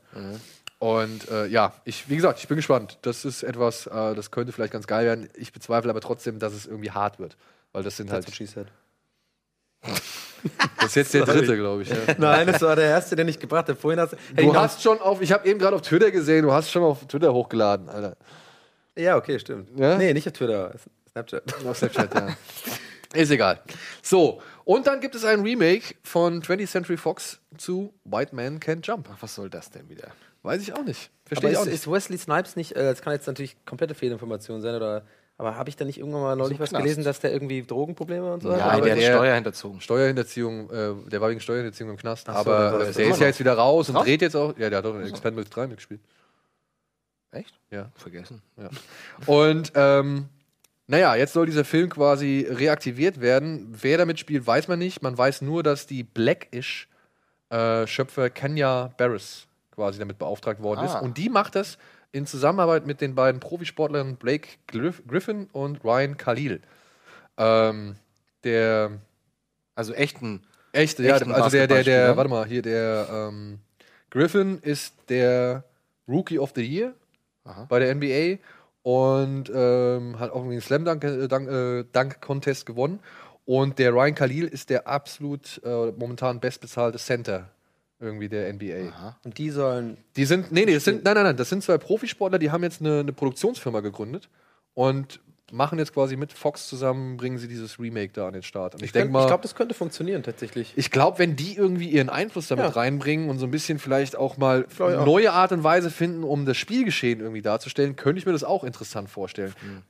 Und äh, ja, ich, wie gesagt, ich bin gespannt. Das ist etwas, äh, das könnte vielleicht ganz geil werden. Ich bezweifle aber trotzdem, dass es irgendwie hart wird. Weil das sind halt. That's. Das ist jetzt der dritte, glaube ich. Ja. Nein, das war der erste, den ich gebracht habe. Vorhin hast hätte ich Du hast schon auf, ich habe eben gerade auf Twitter gesehen, du hast schon auf Twitter hochgeladen, Alter. Ja, okay, stimmt. Ja? Nee, nicht auf Twitter, Snapchat. Auf Snapchat, ja. Ist egal. So, und dann gibt es ein Remake von 20th Century Fox zu White Man Can't Jump. Was soll das denn wieder? Weiß ich auch nicht. Verstehe ich ist, auch nicht. ist Wesley Snipes nicht, äh, das kann jetzt natürlich komplette Fehlinformation sein, oder, aber habe ich da nicht irgendwann mal neulich im was Knast. gelesen, dass der irgendwie Drogenprobleme und so Ja, hat? Aber der- Steuerhinterzogen. Steuerhinterziehung, äh, der war wegen Steuerhinterziehung im Knast. So, aber äh, der ist ja noch. jetzt wieder raus und Raus? dreht jetzt auch. Ja, der hat doch in Expendables 3 mitgespielt. Echt? Ja. Vergessen. Ja. Und ähm, naja, jetzt soll dieser Film quasi reaktiviert werden. Wer damit spielt, weiß man nicht. Man weiß nur, dass die Blackish-Schöpfer Kenya Barris quasi damit beauftragt worden Ah. ist. Und die macht das in Zusammenarbeit mit den beiden Profisportlern Blake Griff Griffin und Ryan Khalil. Ähm, der Also echten. Echte, ja, also der, der, der, Basketballspieler. warte mal, hier, der ähm, Griffin ist der Rookie of the Year bei der NBA und ähm, hat auch einen Slam Dunk, äh, Dunk, äh, Dunk Contest gewonnen. Und der Ryan Khalil ist der absolut äh, momentan bestbezahlte Center irgendwie der NBA. Und die sollen. Die sind, nee, nee, das sind, nein, nein, nein, das sind zwei Profisportler, die haben jetzt eine, eine Produktionsfirma gegründet und machen jetzt quasi mit Fox zusammen, bringen sie dieses Remake da an den Start. Und ich, Ich, denke könnt- mal, ich glaube, das könnte funktionieren tatsächlich. ich glaube, wenn die irgendwie ihren Einfluss damit Ja. reinbringen und so ein bisschen vielleicht auch mal Vielleicht auch. neue Art und Weise finden, um das Spielgeschehen irgendwie darzustellen, könnte ich mir das auch interessant vorstellen. Hm.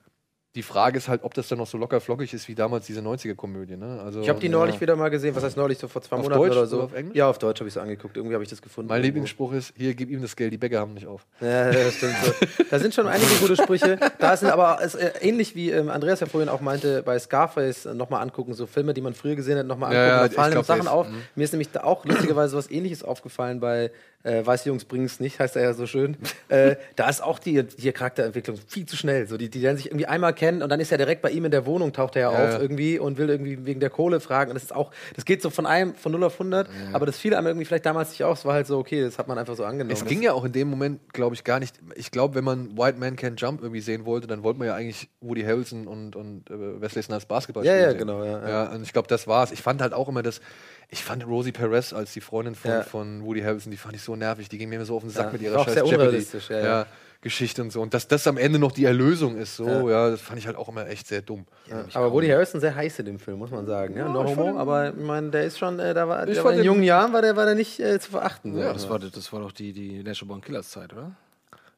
Die Frage ist halt, ob das dann noch so locker flockig ist wie damals diese 90er-Komödie. Ne? Also, Ich habe die neulich wieder mal gesehen, was heißt neulich, so vor zwei Auf Monaten Deutsch oder so. oder auf Englisch? Ja, auf Deutsch habe ich es angeguckt. Irgendwie habe ich das gefunden. Mein irgendwo. Lieblingsspruch ist: Hier, gib ihm das Geld, die Bäcker haben nicht auf. Ja, das stimmt so. Da sind schon einige gute Sprüche. Da sind aber es, äh, ähnlich wie ähm, Andreas ja vorhin auch meinte, bei Scarface äh, nochmal angucken, so Filme, die man früher gesehen hat, nochmal Ja, angucken. ja, da fallen glaub, Sachen ist- auf. mhm. Mir ist nämlich da auch lustigerweise was ähnliches aufgefallen bei äh, Weiße Jungs bringen's nicht, heißt er ja so schön. äh, da ist auch die, die Charakterentwicklung viel zu schnell. So, die, die lernen sich irgendwie einmal kennen und dann ist er direkt bei ihm in der Wohnung, taucht er ja, Ja, auf ja. irgendwie und will irgendwie wegen der Kohle fragen. Und das ist auch, das geht so von einem, von 0 auf 100, aber das fiel einem irgendwie vielleicht damals nicht auf. Es war halt so, okay, das hat man einfach so angenommen. Es ging ja auch in dem Moment, glaube ich, gar nicht. Ich glaube, wenn man White Man Can't Jump irgendwie sehen wollte, dann wollte man ja eigentlich Woody Harrelson und, und äh, Wesley Snipes Basketball Ja, spielen ja, sehen. genau, ja, ja. ja. Und ich glaube, das war's. Ich fand halt auch immer das. Ich fand Rosie Perez als die Freundin von, Ja. von Woody Harrelson, die fand ich so nervig. Die ging mir immer so auf den Sack Ja, mit ihrer scheiß sehr Jeopardy- unrealistisch, ja, ja. Geschichte und so. Und dass das am Ende noch die Erlösung ist, so, Ja. ja, das fand ich halt auch immer echt sehr dumm. Ja, aber Woody Harrison sehr heiß in dem Film, muss man sagen. Ja, Ja, no homo, aber ich meine, der ist schon, äh, da war, der war in den- jungen Jahren war der, war der nicht äh, zu verachten. Ja, so. das war, das war doch die, die Natural Born Killers Zeit, oder?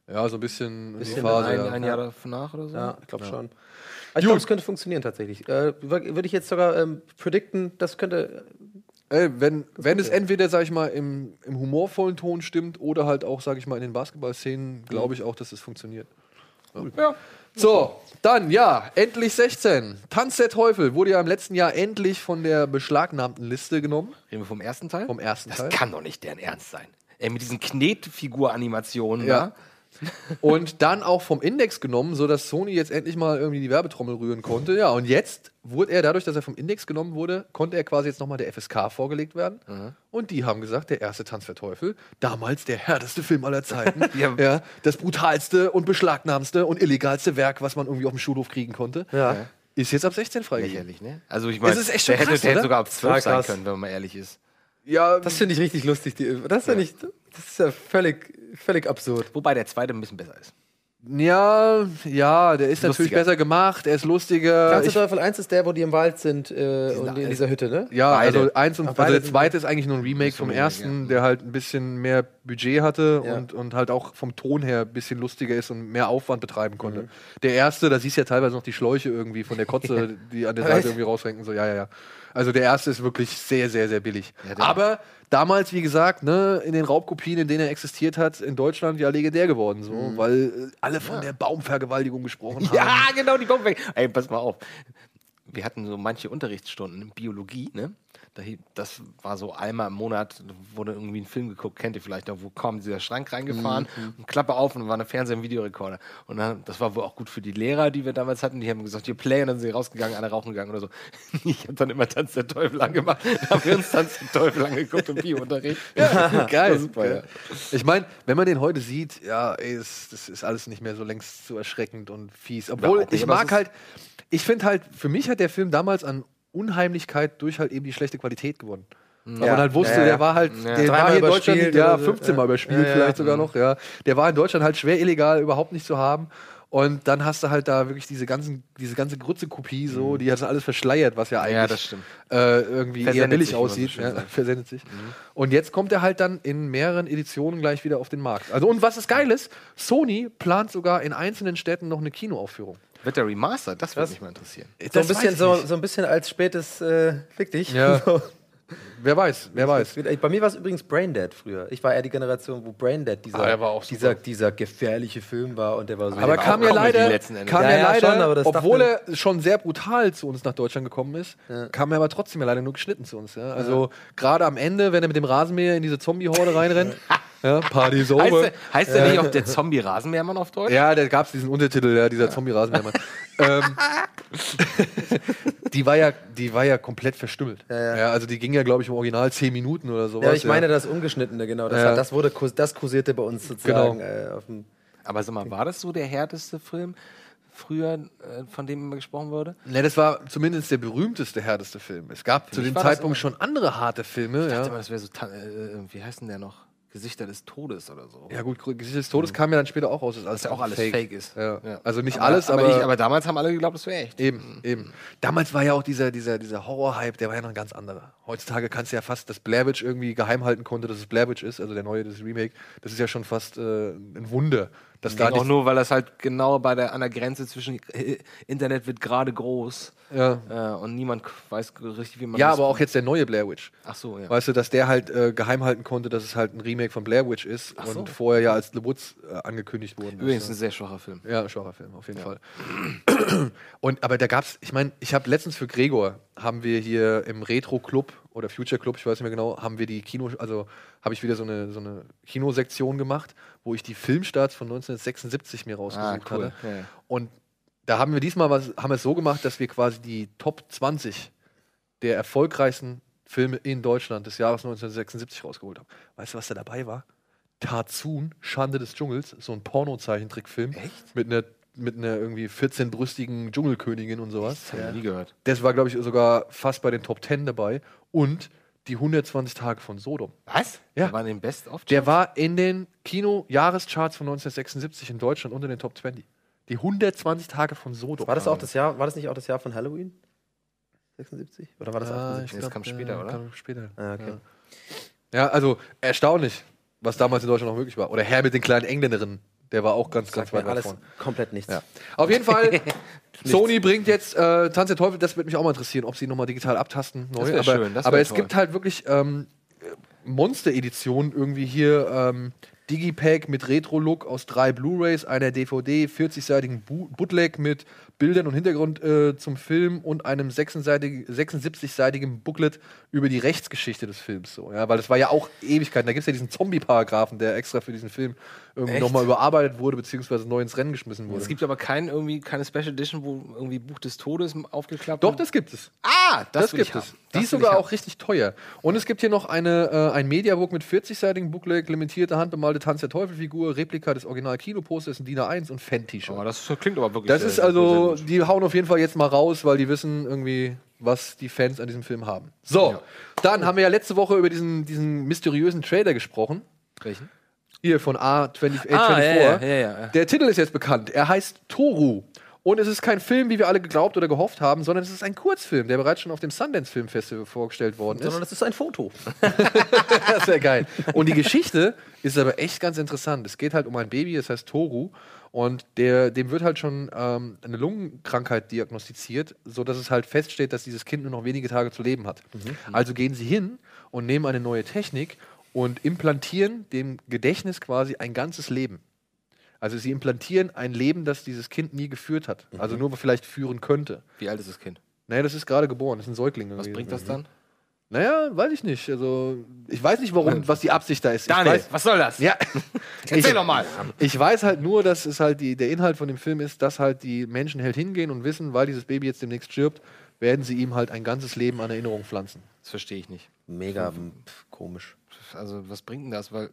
Ja, so ein bisschen, in die Bisschen Phase. ein, ja. ein Jahr danach oder so? Ja, ich glaube schon. Ich glaube, es könnte funktionieren tatsächlich. Äh, Würde ich jetzt sogar ähm, predikten, das könnte. Ey, wenn, wenn es entweder, sag ich mal, im, im humorvollen Ton stimmt oder halt auch, sag ich mal, in den Basketball-Szenen, glaube ich auch, dass es funktioniert. Ja. So, dann, ja, endlich 16. Tanz der Teufel wurde ja im letzten Jahr endlich von der beschlagnahmten Liste genommen. Reden wir vom ersten Teil? Vom ersten Das Teil. kann doch nicht deren Ernst sein. Ey, mit diesen Knetfigur-Animationen Ja. da. Und dann auch vom Index genommen, sodass Sony jetzt endlich mal irgendwie die Werbetrommel rühren konnte. Ja, und jetzt wurde er, dadurch, dass er vom Index genommen wurde, konnte er quasi jetzt nochmal der FSK vorgelegt werden. Und die haben gesagt, der erste Tanz der Teufel, damals der härteste Film aller Zeiten, ja. das brutalste und beschlagnahmste und illegalste Werk, was man irgendwie auf dem Schulhof kriegen konnte, Ja. ist jetzt ab 16 freigegeben. Lächerlich, ne? Also ich meine, Es ist echt schon der hätte, krass, der hätte sogar ab 12 Ja, sein können, wenn man mal ehrlich ist. Ja, Das finde ich richtig lustig. Die, das ist ja, nicht. Das ist ja völlig, völlig absurd. Wobei der zweite ein bisschen besser ist. ja, ja, der ist natürlich Lustiger. besser gemacht, er ist lustiger. Tanz der Ich- Teufel 1 ist der, wo die im Wald sind äh, und in dieser Hütte, ne? Ja, Beide. also eins und also der zweite ist eigentlich nur ein Remake vom ersten, der halt ein bisschen mehr Budget hatte Ja. und, und halt auch vom Ton her ein bisschen lustiger ist und mehr Aufwand betreiben konnte. Mhm. Der erste, da siehst du ja teilweise noch die Schläuche irgendwie von der Kotze, die an der? Seite irgendwie rausrenken. So, ja, ja, ja. Also der erste ist wirklich sehr, sehr, sehr billig. der- Aber damals, wie gesagt, ne, in den Raubkopien, in denen er existiert hat, in Deutschland ja legendär geworden, so, weil äh, alle von der Baumvergewaltigung gesprochen haben. Ja, genau, die Bombe. Ey, pass mal auf. Wir hatten so manche Unterrichtsstunden in Biologie, ne? Das war so einmal im Monat, wurde irgendwie ein Film geguckt, kennt ihr vielleicht noch, wo kam dieser Schrank reingefahren und Klappe auf und war eine Fernseher- und Videorekorder. Und dann, das war wohl auch gut für die Lehrer, die wir damals hatten, die haben gesagt, hier play und dann sind sie rausgegangen, alle rauchen gegangen oder so. Ich habe dann immer Tanz der Teufel angemacht, da haben wir uns Tanz der Teufel angeguckt im Biounterricht. Ja, geil. super, ja. Ich meine, wenn man den heute sieht, ja, ey, das, das ist alles nicht mehr so längst so erschreckend und fies. Obwohl, ich mag halt, ich finde halt, für mich hat der Film damals an Unheimlichkeit durch halt eben die schlechte Qualität gewonnen. Weil Ja. man halt wusste, Ja, ja. der war halt, Ja. der war hier in Deutschland ja, oder so. 15 Mal überspielt, Ja, ja. vielleicht sogar Mhm. noch, ja. Der war in Deutschland halt schwer illegal, überhaupt nicht zu haben. Und dann hast du halt da wirklich diese ganzen, diese ganze Grütze-Kopie so, die hat alles verschleiert, was ja eigentlich Ja, das stimmt. Äh, irgendwie eher Versendet billig man so aussieht. ja, versendet sich. Und jetzt kommt er halt dann in mehreren Editionen gleich wieder auf den Markt. Also und was ist geil ist, Sony plant sogar in einzelnen Städten noch eine Kinoaufführung. Wird der Remastered? Das würde mich mal interessieren. So ein, bisschen, weiß ich so, nicht. so ein bisschen als spätes äh, Fick dich. Ja. So. Wer weiß, wer weiß. Bei mir war es übrigens Braindead früher. Ich war eher die Generation, wo Braindead dieser, Ah, der war auch dieser, dieser gefährliche Film war und der war so. Aber kam ja leider, letzten Endes. kam Ja, ja, ja, leider schon, aber das obwohl er schon sehr brutal zu uns nach Deutschland gekommen ist, kam er aber trotzdem ja leider nur geschnitten zu uns. Ja? Also gerade am Ende, wenn er mit dem Rasenmäher in diese Zombie-Horde reinrennt, ja, Party is Heißt, over. der, heißt der nicht auch der Zombie-Rasenmähermann auf Deutsch? Ja, da gab es diesen Untertitel, ja, dieser Zombie-Rasenmähermann. ähm, die, war ja, die war ja komplett verstümmelt. Ja, also die ging ja, glaube ich, im Original 10 Minuten oder sowas. ja, ich meine das Ungeschnittene, genau. Das, das wurde das kursierte bei uns sozusagen. Genau. Äh, auf dem Aber sag mal, war das so der härteste Film früher, äh, von dem immer gesprochen wurde? Ne, das war zumindest der berühmteste, härteste Film. Es gab zu mich dem Zeitpunkt schon andere harte Filme. Ich dachte Ja. immer, das wäre so, ta- äh, wie heißt denn der noch? Gesichter des Todes oder so. ja, gut, Gesicht des Todes kam ja dann später auch raus, dass alles Dass ja auch alles fake, ist. Ja. Ja. Also nicht aber, alles, aber, aber, ich, aber damals haben alle geglaubt, das wäre echt. Eben, eben. Damals war ja auch dieser, dieser, dieser Horror-Hype, der war ja noch ein ganz anderer. Heutzutage kannst du ja fast, dass Blair Witch irgendwie geheim halten konnte, dass es Blair Witch ist, also der neue, das Remake. Das ist ja schon fast äh, ein Wunder. Das da ging auch nur, weil das halt genau bei der, an der Grenze zwischen äh, Internet wird gerade groß Ja. äh, und niemand weiß richtig, wie man ja, aber auch jetzt der neue Blair Witch. Ach so, ja. Weißt du, dass der halt äh, geheim halten konnte, dass es halt ein Remake von Blair Witch ist Ach so. und vorher ja als The Woods äh, angekündigt worden Übrigens ist. ein sehr schwacher Film. Ja, schwacher Film, auf jeden Ja. Fall. Und aber da gab's, ich meine, ich habe letztens für Gregor haben wir hier im Retro Club oder Future Club, ich weiß nicht mehr genau, haben wir die Kino, also habe ich wieder so eine so eine Kinosektion gemacht, wo ich die Filmstarts von 1976 mir rausgesucht Ah, cool. hatte. Ja. Und Da haben wir diesmal was, haben es so gemacht, dass wir quasi die Top 20 der erfolgreichsten Filme in Deutschland des Jahres 1976 rausgeholt haben. Weißt du, was da dabei war? Tarzun, Schande des Dschungels, so ein Porno-Zeichentrickfilm. Echt? Mit einer mit einer irgendwie 14-brüstigen Dschungelkönigin und sowas. Das hab ich nie gehört. Das war, glaube ich, sogar fast bei den Top 10 dabei. Und die 120 Tage von Sodom. Was? Ja. Der war in den Best of Der war in den Kino-Jahrescharts von 1976 in Deutschland unter den Top 20. Die 120 Tage von Sodom. War das auch das Jahr, war das nicht auch das Jahr von Halloween? 76? Oder war das Ah, 78? ich Das kam ja, später, oder? Kam später. Ah, okay. Ja. ja, also erstaunlich, was damals in Deutschland noch möglich war. Oder Herr mit den kleinen Engländerinnen, der war auch ganz, ganz weit alles vorne. komplett nichts. Ja. Auf jeden Fall, Sony bringt jetzt äh, Tanz der Teufel, das würde mich auch mal interessieren, ob sie nochmal digital abtasten. Neu. Das aber schön, das aber es gibt halt wirklich ähm, Monster-Editionen irgendwie hier. Ähm, Digipack mit Retro-Look aus drei Blu-Rays, einer DVD, 40-seitigen Bu- Bootleg mit Bildern und Hintergrund äh, zum Film und einem 76 76-seitigen Booklet über die Rechtsgeschichte des Films. So, ja, weil das war ja auch Ewigkeiten. Da gibt es ja diesen Zombie-Paragraphen, der extra für diesen Film irgendwie Echt? nochmal überarbeitet wurde, beziehungsweise neu ins Rennen geschmissen wurde. Es gibt aber kein, irgendwie, keine Special Edition, wo irgendwie Buch des Todes aufgeklappt Doch, das gibt es. Ah, das, Das, gibt es. Die ist sogar auch richtig teuer. Und es gibt hier noch eine, äh, ein Mediabook mit 40-seitigen Booklet, limitierte handbemalte Tanz der Teufel-Figur, Replika des Original-Kinoposters in DIN A1 und Fan-T-Shirt. Aber das klingt aber wirklich Das sehr, ist sehr, also, die hauen auf jeden Fall jetzt mal raus, weil die wissen irgendwie, was die Fans an diesem Film haben. So, dann haben wir ja letzte Woche über diesen, diesen mysteriösen Trailer gesprochen. Welchen? Hier von A24. Ah, ja, ja, ja, ja. Der Titel ist jetzt bekannt. Er heißt Toru. Und es ist kein Film, wie wir alle geglaubt oder gehofft haben, sondern es ist ein Kurzfilm, der bereits schon auf dem Sundance Film Festival vorgestellt worden ist. Sondern das ist ein Foto. das ist ja geil. Und die Geschichte ist aber echt ganz interessant. Es geht halt um ein Baby, das heißt Toru. Und der, dem wird halt schon ähm, eine Lungenkrankheit diagnostiziert, sodass es halt feststeht, dass dieses Kind nur noch wenige Tage zu leben hat. Also gehen sie hin und nehmen eine neue Technik und implantieren dem Gedächtnis quasi ein ganzes Leben. Also sie implantieren ein Leben, das dieses Kind nie geführt hat. Also nur vielleicht führen könnte. Wie alt ist das Kind? Naja, das ist gerade geboren, das ist ein Säugling. Was bringt das dann? Naja, weiß ich nicht. Also, ich weiß nicht, warum, was die Absicht da ist. Ich Daniel, weiß, was soll das? Ja. Erzähl ich, doch mal. Ich weiß halt nur, dass es halt die, der Inhalt von dem Film ist, dass halt die Menschen halt hingehen und wissen, weil dieses Baby jetzt demnächst stirbt, werden sie ihm halt ein ganzes Leben an Erinnerung pflanzen. Das verstehe ich nicht. Mega pf, komisch. Also, was bringt denn das? Weil.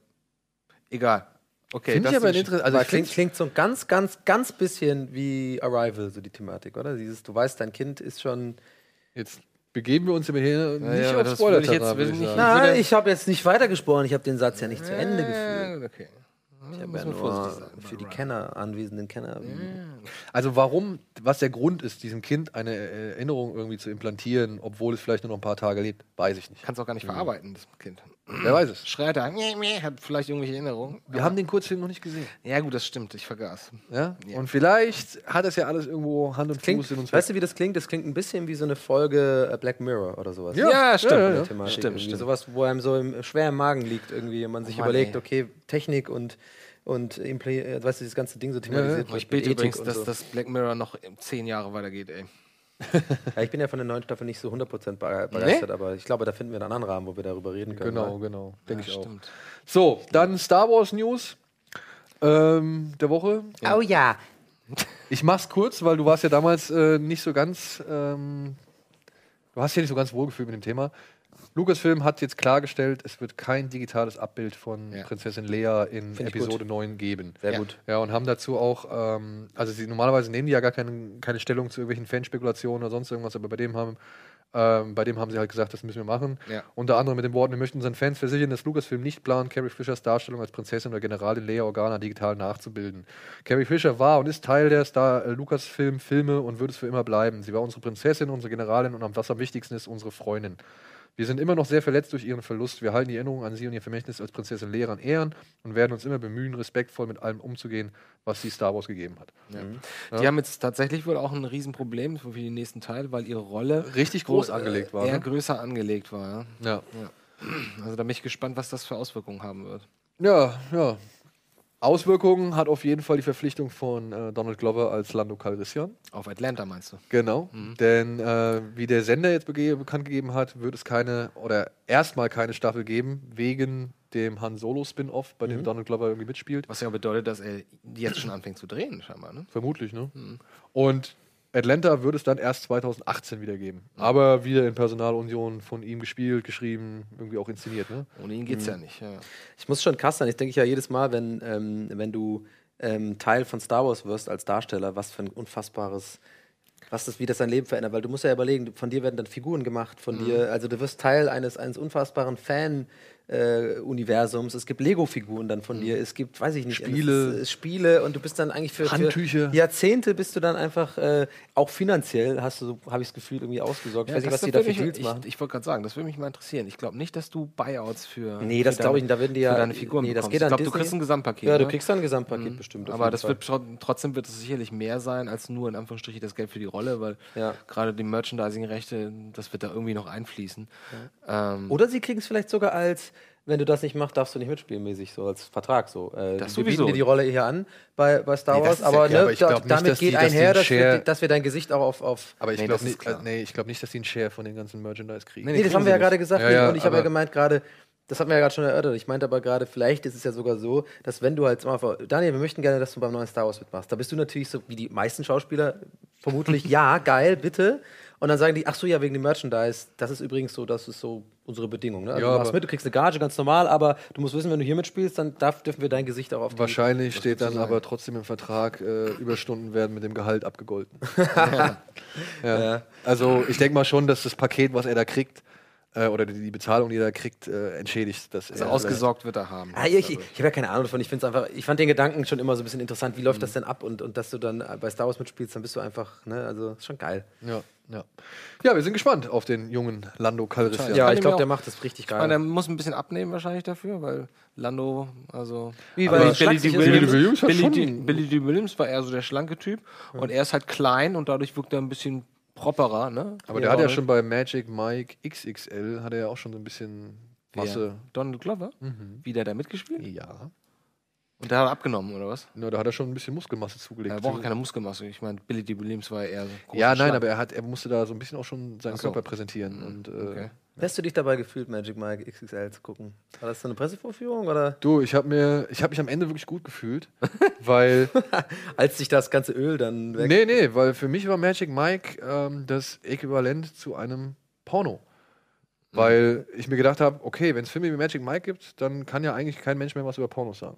Egal. Okay, Finde ich das aber ist- interessant. Also, Aber ich klingt, klingt so ein ganz, ganz, ganz bisschen wie Arrival, so die Thematik, oder? Dieses, du weißt, dein Kind ist schon. Jetzt begeben wir uns aber hier Ja, nicht ja, auf spoiler ich jetzt- ich nicht- würde- ich habe jetzt nicht weitergesprochen, ich habe den Satz ja nicht zu Ende geführt. Okay. Ich habe ja nur für die Kenner, anwesenden Kenner. Also warum, was der Grund ist, diesem Kind eine Erinnerung irgendwie zu implantieren, obwohl es vielleicht nur noch ein paar Tage lebt, weiß ich nicht. Kannst auch gar nicht verarbeiten, das Kind. Wer weiß es. Schreit er, meh, hat vielleicht irgendwelche Erinnerungen. Wir haben den Kurzfilm noch nicht gesehen. Ja, gut, das stimmt, ich vergaß. Ja? Und vielleicht hat das ja alles irgendwo Hand und Klingt, Fuß in uns. weißt du, wie das klingt? Das klingt ein bisschen wie so eine Folge äh, Black Mirror oder sowas. Ja, Ja, stimmt. Ja, ja. Thematik Stimmt, stimmt. Sowas, wo einem so im, schwer im Magen liegt irgendwie und man sich Mann, überlegt, ey. okay, Technik und und äh, weißt du, das ganze Ding so thematisiert Ich wird bete mit Ethik übrigens, dass so. das Black Mirror noch zehn Jahre weitergeht, ey. Ja, ich bin ja von der neuen Staffel nicht so 100% be- begeistert, aber ich glaube, da finden wir einen anderen Rahmen, wo wir darüber reden können. Genau, oder? genau. Denke Ja, ich auch. stimmt. So, dann Star Wars News ähm, der Woche. Oh ja. Ich mach's kurz, weil du warst ja damals äh, nicht so ganz. Ähm, du hast ja nicht so ganz wohlgefühlt mit dem Thema. Lucasfilm hat jetzt klargestellt, es wird kein digitales Abbild von Ja. Prinzessin Leia in Episode 9 geben. Sehr Ja. gut. Ja, und haben dazu auch, ähm, also sie normalerweise nehmen die ja gar keine, keine Stellung zu irgendwelchen Fanspekulationen oder sonst irgendwas, aber bei dem haben, ähm, bei dem haben sie halt gesagt, das müssen wir machen. Ja. Unter anderem mit den Worten, wir möchten unseren Fans versichern, dass Lucasfilm nicht plant, Carrie Fishers Darstellung als Prinzessin oder Generalin Leia Organa digital nachzubilden. Carrie Fisher war und ist Teil der Star äh, Lucasfilm-Filme und wird es für immer bleiben. Sie war unsere Prinzessin, unsere Generalin und am- was am wichtigsten ist, unsere Freundin. Wir sind immer noch sehr verletzt durch ihren Verlust. Wir halten die Erinnerung an sie und ihr Vermächtnis als Prinzessin Leia an Ehren und werden uns immer bemühen, respektvoll mit allem umzugehen, was sie Star Wars gegeben hat. Ja. Die haben jetzt tatsächlich wohl auch ein Riesenproblem für den nächsten Teil, weil ihre Rolle Richtig wohl, groß angelegt war, Eher ne? größer angelegt war. Ja. Ja. Ja. Also da bin ich gespannt, was das für Auswirkungen haben wird. Ja, ja. Auswirkungen hat auf jeden Fall die Verpflichtung von äh, Donald Glover als Lando Calrissian. Auf Atlanta meinst du? Genau. Mhm. Denn äh, wie der Sender jetzt bekannt gegeben hat, wird es keine oder erstmal keine Staffel geben wegen dem Han Solo Spin-off, bei dem Mhm. Donald Glover irgendwie mitspielt. Was ja bedeutet, dass er jetzt schon anfängt zu drehen, scheinbar. Ne? Vermutlich, ne? Mhm. Und Atlanta wird es dann erst 2018 wieder geben. Aber wieder in Personalunion von ihm gespielt, geschrieben, irgendwie auch inszeniert, ne? Ohne ihn geht's Mhm. ja nicht. Ja. Ich muss schon krass sein. Ich denke ja jedes Mal, wenn, ähm, wenn du ähm, Teil von Star Wars wirst als Darsteller, was für ein unfassbares, was das, wie das dein Leben verändert. Weil du musst ja überlegen, von dir werden dann Figuren gemacht, von Mhm. dir, also du wirst Teil eines, eines unfassbaren Fan- äh, Universums. Es gibt Lego-Figuren dann von dir. Es gibt, weiß ich nicht, Spiele. es ist, äh, Spiele und du bist dann eigentlich für, Handtücher. für Jahrzehnte bist du dann einfach äh, auch finanziell hast du, so habe ich das Gefühl, irgendwie ausgesorgt. ich weiß nicht, was die da für Deals machen. Ich, ich wollte gerade sagen, das würde mich mal interessieren. Ich glaube nicht, dass du Buyouts für. Nee, das für glaube deine- ich, da werden die ja- Für deine Figuren nee, das bekommst. geht ich glaube, du kriegst ein Gesamtpaket. Ja, du ne? kriegst dann ein Gesamtpaket bestimmt, auf Aber das Fall. wird tro- trotzdem wird es sicherlich mehr sein als nur in Anführungsstrichen das Geld für die Rolle, weil Ja. gerade die Merchandising-Rechte, das wird da irgendwie noch einfließen. Ähm, Oder sie kriegen es vielleicht sogar als, wenn du das nicht machst, darfst du nicht mitspielen, mäßig, so als Vertrag. So. Äh, Das wir bieten dir die Rolle hier an bei, bei Star Nee, Wars, ja aber, klar, ne, aber ich da, glaub nicht, damit dass geht dass die einher, dass wir, dass wir dein Gesicht auch auf. auf Aber ich Nee, glaube nicht, äh, nee, ich glaube nicht, dass die einen Share von den ganzen Merchandise kriegen. nee, das haben wir ja gerade gesagt. Ja, ja, und ich habe ja gemeint, gerade, das hatten wir ja gerade schon erörtert. Ich meinte aber gerade, vielleicht ist es ja sogar so, dass wenn du halt mal vor- Daniel, wir möchten gerne, dass du beim neuen Star Wars mitmachst. Da bist du natürlich so wie die meisten Schauspieler vermutlich, ja, geil, bitte. Und dann sagen die, ach so, ja, wegen dem Merchandise. Das ist übrigens so, das ist so unsere Bedingung. Ne? Also Ja, du machst mit, du kriegst eine Gage, ganz normal, aber du musst wissen, wenn du hier mitspielst, dann darf, dürfen wir dein Gesicht auch auf Wahrscheinlich steht dann aber trotzdem im Vertrag, äh, Überstunden werden mit dem Gehalt abgegolten. ja. Ja. Also ich denke mal schon, dass das Paket, was er da kriegt, äh, oder die, die Bezahlung, die er da kriegt, äh, entschädigt. Dass also er ausgesorgt wird er haben. Ah, ich ich, ich habe ja keine Ahnung davon. Ich finde einfach, ich fand den Gedanken schon immer so ein bisschen interessant. Wie läuft das denn ab? Und, und dass du dann äh, bei Star Wars mitspielst, dann bist du einfach, ne, also ist schon geil. Ja, ja. Ja, wir sind gespannt auf den jungen Lando Calrissian. Ja, ich glaube, der macht das richtig Ich meine, geil. der muss ein bisschen abnehmen wahrscheinlich dafür, weil Lando, also Wie, weil er Billy D. ist? Williams, Billy Williams hat Billy, D. Billy D. Williams war eher so der schlanke Typ und er ist halt klein und dadurch wirkt er ein bisschen properer, ne? Aber der hat ja schon bei Magic Mike XXL, hat er ja auch schon so ein bisschen Masse. Der Donald Glover, Mhm. wie der da mitgespielt? Ja. Und der hat abgenommen, oder was? Na, da hat er schon ein bisschen Muskelmasse zugelegt. Er braucht keine Muskelmasse. Ich meine, Billy D. Williams war ja eher so ja, nein, schlank. aber er, hat, er musste da so ein bisschen auch schon seinen so. Körper präsentieren. Und, äh, Okay. Wie hast du dich dabei gefühlt, Magic Mike XXL zu gucken? War das so eine Pressevorführung oder? Du, ich habe mir, ich habe mich am Ende wirklich gut gefühlt, weil Als sich das ganze Öl dann weg. nee, nee, weil für mich war Magic Mike ähm, das Äquivalent zu einem Porno. Weil ich mir gedacht habe, okay, wenn es Filme wie Magic Mike gibt, dann kann ja eigentlich kein Mensch mehr was über Pornos sagen.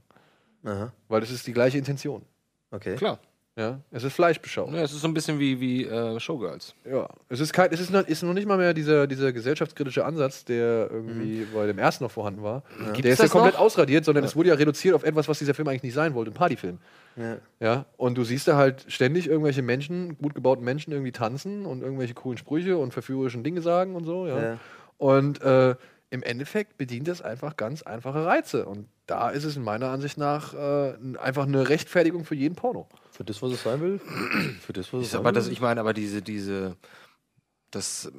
Aha. Weil das ist die gleiche Intention. Okay. Klar. Ja, es ist Fleischbeschau. Ja, es ist so ein bisschen wie, wie äh, Showgirls. Ja, es ist kein, es ist noch, ist noch nicht mal mehr dieser, dieser gesellschaftskritische Ansatz, der irgendwie bei dem ersten noch vorhanden war. Gibt's Der ist ja komplett noch? ausradiert, sondern es wurde ja reduziert auf etwas, was dieser Film eigentlich nicht sein wollte, ein Partyfilm. Ja. Ja, und du siehst da halt ständig irgendwelche Menschen, gut gebauten Menschen irgendwie tanzen und irgendwelche coolen Sprüche und verführerischen Dinge sagen und so, ja. Ja. Und äh, im Endeffekt bedient das einfach ganz einfache Reize. Und da ist es in meiner Ansicht nach äh, einfach eine Rechtfertigung für jeden Porno. Für das, was es sein will? Für das, was es Ich, sein aber das, will? ich meine, aber diese, diese, das,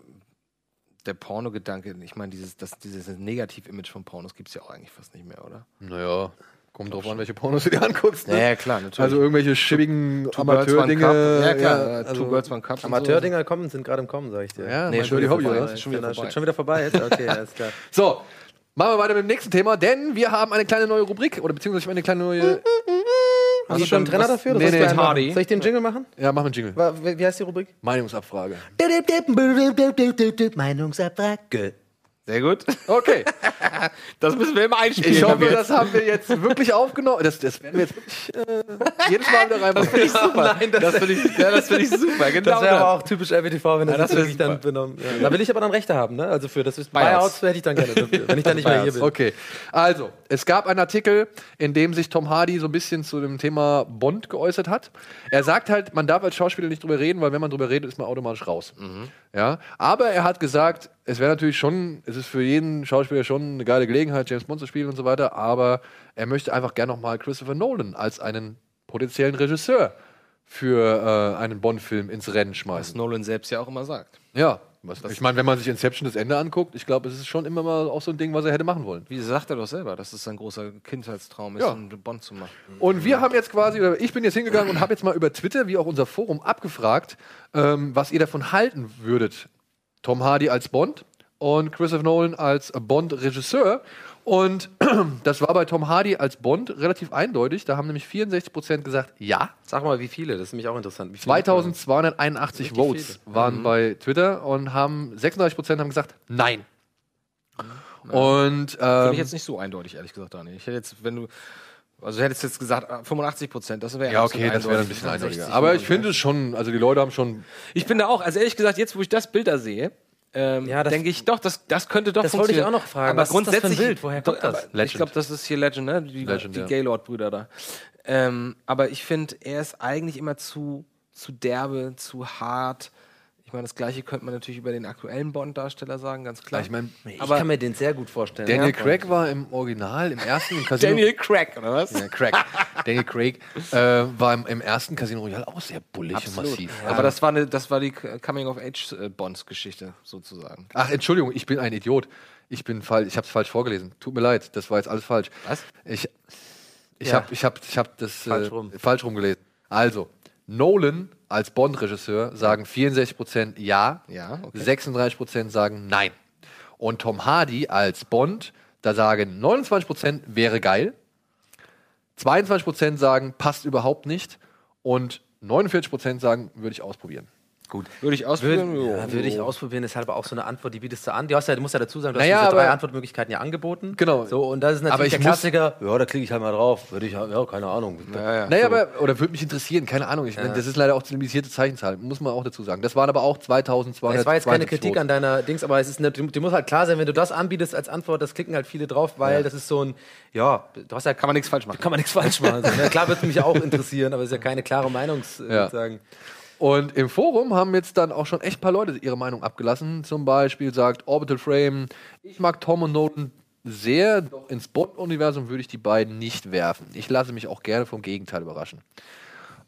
der Porno-Gedanke, ich meine, dieses, das, dieses Negativ-Image von Pornos gibt es ja auch eigentlich fast nicht mehr, oder? Naja, kommt drauf an, welche Pornos du dir anguckst. Ne? Ja, ja, klar, natürlich. Also irgendwelche schibbigen Amateurdinge. Ja, klar, äh, also Two Girls, One Cup. Amateurdinger kommen, sind gerade im Kommen, sag ich dir. Ja, Nee, schon Hobby, vorbei. oder? Ist schon wieder Genau, vorbei. Schon wieder vorbei jetzt? Okay, alles klar. So, machen wir weiter mit dem nächsten Thema, denn wir haben eine kleine neue Rubrik, oder beziehungsweise eine kleine neue. Hast du schon einen Trainer dafür? Das Nee, nee, Hardy. Soll ich den Jingle machen? Ja, machen wir einen Jingle. Wie heißt die Rubrik? Meinungsabfrage. Meinungsabfrage. Sehr gut. Okay. Das müssen wir immer einspielen. Ich hoffe, das haben wir jetzt wirklich aufgenommen. Das, das werden wir jetzt wirklich äh, jedes Mal wieder reinmachen. Das finde ich super. Nein, das- das finde ich, ja, das finde ich super. Genau Das wäre aber auch typisch LWTV, wenn das, Ja, das wirklich dann super. benommen ja. Da will ich aber dann Rechte haben, ne? Also für das ist Buyouts. Hätte ich dann gerne dafür, wenn ich dann nicht mehr hier bin. Okay, also, es gab einen Artikel, in dem sich Tom Hardy so ein bisschen zu dem Thema Bond geäußert hat. Er sagt halt, man darf als Schauspieler nicht drüber reden, weil wenn man drüber redet, ist man automatisch raus. Ja, aber er hat gesagt, es wäre natürlich schon, es ist für jeden Schauspieler schon eine geile Gelegenheit, James Bond zu spielen und so weiter, aber er möchte einfach gerne nochmal Christopher Nolan als einen potenziellen Regisseur für äh, einen Bond-Film ins Rennen Was schmeißen. Nolan selbst ja auch immer sagt. Ja, was, ich meine, wenn man sich Inception das Ende anguckt, ich glaube, es ist schon immer mal auch so ein Ding, was er hätte machen wollen. Wie sagt er doch selber, dass es sein großer Kindheitstraum ist, Ja. einen Bond zu machen. Und wir haben jetzt quasi, oder ich bin jetzt hingegangen und habe jetzt mal über Twitter, wie auch unser Forum, abgefragt, ähm, was ihr davon halten würdet. Tom Hardy als Bond und Christopher Nolan als Bond-Regisseur. Und das war bei Tom Hardy als Bond relativ eindeutig. Da haben nämlich 64% gesagt ja. Sag mal, wie viele? Das ist nämlich auch interessant. Wie viele? 2281 Richtig Votes viele. waren Mhm. bei Twitter und haben 36% haben gesagt nein. Und Finde ähm, ich jetzt nicht so eindeutig, ehrlich gesagt, Daniel. Ich hätte jetzt, wenn du. Also, du hättest jetzt gesagt, ah, 85 Prozent, das wäre ja, okay, das wäre ein bisschen eindeutiger. 60, Aber ich 65. finde es schon, also die Leute haben schon. Ich bin da auch, also ehrlich gesagt, jetzt, wo ich das Bild da sehe, ähm, das- denke ich doch, das, das könnte doch Das wollte ich funktionieren. auch noch fragen. Aber Was ist das für ein grundsätzlich, Bild? Woher kommt das? Ich glaube, das ist hier Legend, ne? Die, Legend, die ja. Gaylord-Brüder da. Ähm, aber ich finde, er ist eigentlich immer zu, zu derbe, zu hart. Ich meine, das Gleiche könnte man natürlich über den aktuellen Bond-Darsteller sagen, ganz klar. Ich meine, Ich aber kann mir den sehr gut vorstellen. Daniel Ja. Craig war im Original, im ersten im Casino. Daniel Craig, oder was? Ja, Craig. Daniel Craig äh, war im, im ersten Casino Royale auch sehr bullig und massiv. Aber das war, eine, das war die Coming-of-Age-Bonds-Geschichte, sozusagen. Ach, Entschuldigung, ich bin ein Idiot. Ich bin falsch, ich habe es falsch vorgelesen. Tut mir leid, das war jetzt alles falsch. Was? Ich, ich Ja. habe ich hab, ich hab das Falsch äh, rum. falsch rumgelesen. Also, Nolan als Bond-Regisseur sagen 64% ja, Ja, okay. 36% sagen nein. Und Tom Hardy als Bond, da sagen 29% wäre geil, 22% sagen passt überhaupt nicht und 49% sagen würde ich ausprobieren. Gut. Würde ich Würde, ausprobieren? ja, würde ich ausprobieren, ist halt aber auch so eine Antwort, die bietest du an. Die hast ja, du musst ja dazu sagen, du Naja, hast diese drei aber- Antwortmöglichkeiten ja angeboten. Genau. So, und das ist Aber natürlich ich der muss- Klassiker, ja, da klicke ich halt mal drauf. Würde ich, ja, keine Ahnung. Naja, So. aber, oder würde mich interessieren, keine Ahnung. Ich Ja. das ist leider auch die limitierte Zeichenzahl, muss man auch dazu sagen. Das waren aber auch 2200. Es war jetzt keine Kritik an deiner Dings, aber es ist eine, dir muss halt klar sein, wenn du das anbietest als Antwort, das klicken halt viele drauf, weil Ja. das ist so ein, ja, du hast ja, Kann man nichts falsch machen. kann man nichts falsch machen. So, ne? Klar würde mich auch interessieren, aber es ist ja keine klare Meinungs, äh, Ja. sozusagen. Und im Forum haben jetzt dann auch schon echt ein paar Leute ihre Meinung abgelassen. Zum Beispiel sagt Orbital Frame, ich mag Tom und Nolan sehr, doch ins Bond-Universum würde ich die beiden nicht werfen. Ich lasse mich auch gerne vom Gegenteil überraschen.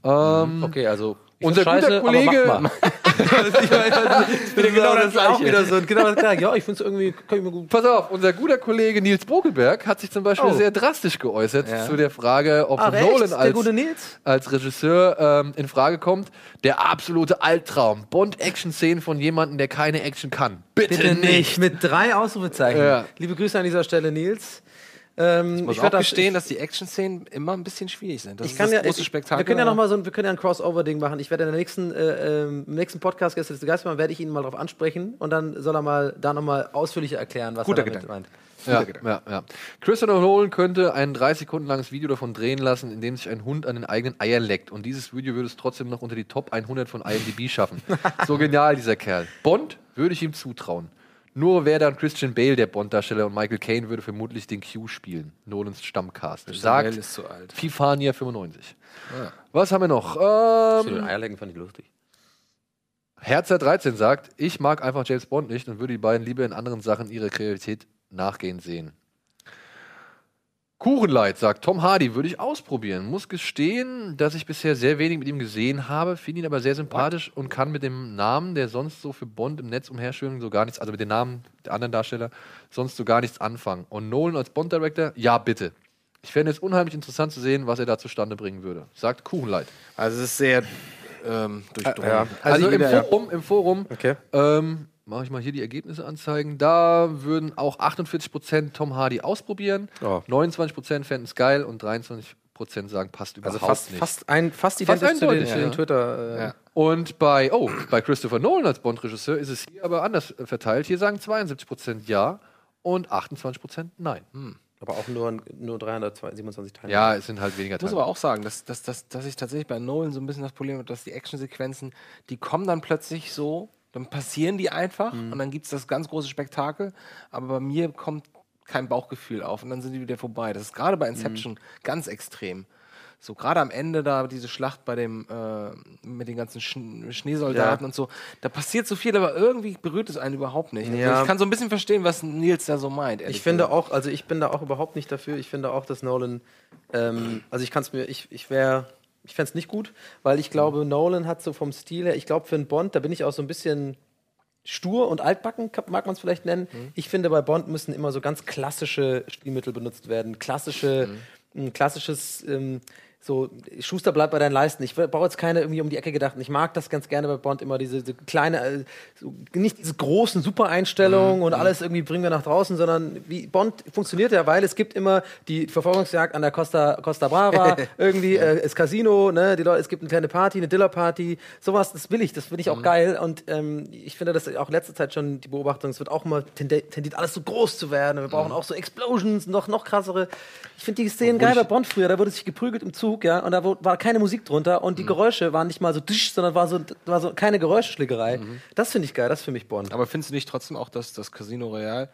Ähm, Okay, also Unser find's guter Kollege- ich meine, das, genau das auch wieder so genau das gleiche. Ja, ich finde es irgendwie kann ich mir gut. Pass auf, unser guter Kollege Nils Bokelberg hat sich zum Beispiel Oh. sehr drastisch geäußert Ja. zu der Frage, ob Ach? Nolan als, als Regisseur ähm, in Frage kommt. Der absolute Albtraum. Bond-Action-Szenen von jemandem, der keine Action kann. Bitte, Bitte nicht. nicht. Mit drei Ausrufezeichen. Ja. Liebe Grüße an dieser Stelle, Nils. Ähm, Ich muss auch das- gestehen, dass die Action-Szenen immer ein bisschen schwierig sind. Das ich ist kann das ja, große Spektakel. wir können ja noch mal so ein, wir können ja ein Crossover-Ding machen. Ich werde in der nächsten, äh, ähm, im nächsten Podcast Gäste des Geistmann werde ich ihn mal darauf ansprechen und dann soll er mal da noch mal ausführlicher erklären, was Guter er damit Gedanke. meint. Ja, ja, ja. Christopher Nolan könnte ein 30 Sekunden langes Video davon drehen lassen, in dem sich ein Hund an den eigenen Eiern leckt. Und dieses Video würde es trotzdem noch unter die Top 100 von IMDb schaffen. so genial, dieser Kerl. Bond würde ich ihm zutrauen. Nur wäre dann Christian Bale der Bond-Darsteller und Michael Caine würde vermutlich den Q spielen. Nolans Stammcast. Christian Sagt Bale ist zu alt. Fifania 95. Ja. Was haben wir noch? Mit den Ähm, Eierlecken fand ich lustig. Herzer13 sagt, ich mag einfach James Bond nicht und würde die beiden lieber in anderen Sachen ihre Kreativität nachgehen sehen. Kuchenleid sagt, Tom Hardy würde ich ausprobieren. Muss gestehen, dass ich bisher sehr wenig mit ihm gesehen habe, finde ihn aber sehr sympathisch und kann mit dem Namen, der sonst so für Bond im Netz umherschwirren, so gar nichts, also mit den Namen der anderen Darsteller, sonst so gar nichts anfangen. Und Nolan als Bond-Director, ja bitte. Ich fände es unheimlich interessant zu sehen, was er da zustande bringen würde. Sagt Kuchenleid. Also es ist sehr ähm, durchdrungen. Ja. Also, ich im, wieder- Forum, im Forum Okay. ähm, mache ich mal hier die Ergebnisse anzeigen. Da würden auch 48% Tom Hardy ausprobieren, Oh. 29% fänden es geil und 23% sagen, passt überhaupt Also fast, nicht. fast, ein, fast Fast identisch zu den, eindeutig, zu den ja. Twitter. Äh, Ja. Und bei, oh, bei Christopher Nolan als Bond-Regisseur ist es hier aber anders äh, verteilt. Hier sagen 72% ja und 28% nein. Aber auch nur, nur 327 Teilnehmer. Ja, es sind halt weniger Ich muss Teile. aber auch sagen, dass, dass, dass, dass ich tatsächlich bei Nolan so ein bisschen das Problem habe, dass die Actionsequenzen, die kommen dann plötzlich so, dann passieren die einfach Mhm. und dann gibt es das ganz große Spektakel, aber bei mir kommt kein Bauchgefühl auf und dann sind die wieder vorbei. Das ist gerade bei Inception Mhm. ganz extrem. So gerade am Ende da diese Schlacht bei dem äh, mit den ganzen Sch Schneesoldaten Ja. und so, da passiert so viel, aber irgendwie berührt es einen überhaupt nicht. Also Ja. ich kann so ein bisschen verstehen, was Nils da so meint. Ich finde gesagt. auch, also ich bin da auch überhaupt nicht dafür. Ich finde auch, dass Nolan, ähm, also ich kann es mir, ich, ich wäre, ich fände es nicht gut, weil ich glaube, Nolan hat so vom Stil her, ich glaube für einen Bond, da bin ich auch so ein bisschen stur und altbacken, mag man es vielleicht nennen. Ich finde, bei Bond müssen immer so ganz klassische Stilmittel benutzt werden. Klassische, ein klassisches, ähm, so, Schuster bleibt bei deinen Leisten. Ich brauche jetzt keine irgendwie um die Ecke gedacht. Ich mag das ganz gerne bei Bond immer diese, diese kleine, äh, so, nicht diese großen Super-Einstellungen Mhm. und alles irgendwie bringen wir nach draußen, sondern wie Bond funktioniert ja, weil es gibt immer die Verfolgungsjagd an der Costa, Costa Brava, irgendwie äh, das Casino, ne, die Leute, es gibt eine kleine Party, eine Diller-Party, sowas, das will ich, das finde ich auch Mhm. geil und ähm, ich finde das auch letzte Zeit schon die Beobachtung, es wird auch immer tendiert alles so groß zu werden. Wir Mhm. brauchen auch so Explosions, noch, noch krassere. Ich finde die Szenen geil bei Bond früher, da wurde sich geprügelt im Zug, ja, und da war keine Musik drunter Mhm. und die Geräusche waren nicht mal so tisch, sondern war so, war so keine Geräuschschlägerei. Das finde ich geil, das ist für mich Bond. Mhm. Aber findest du nicht trotzdem auch, dass das Casino Royale,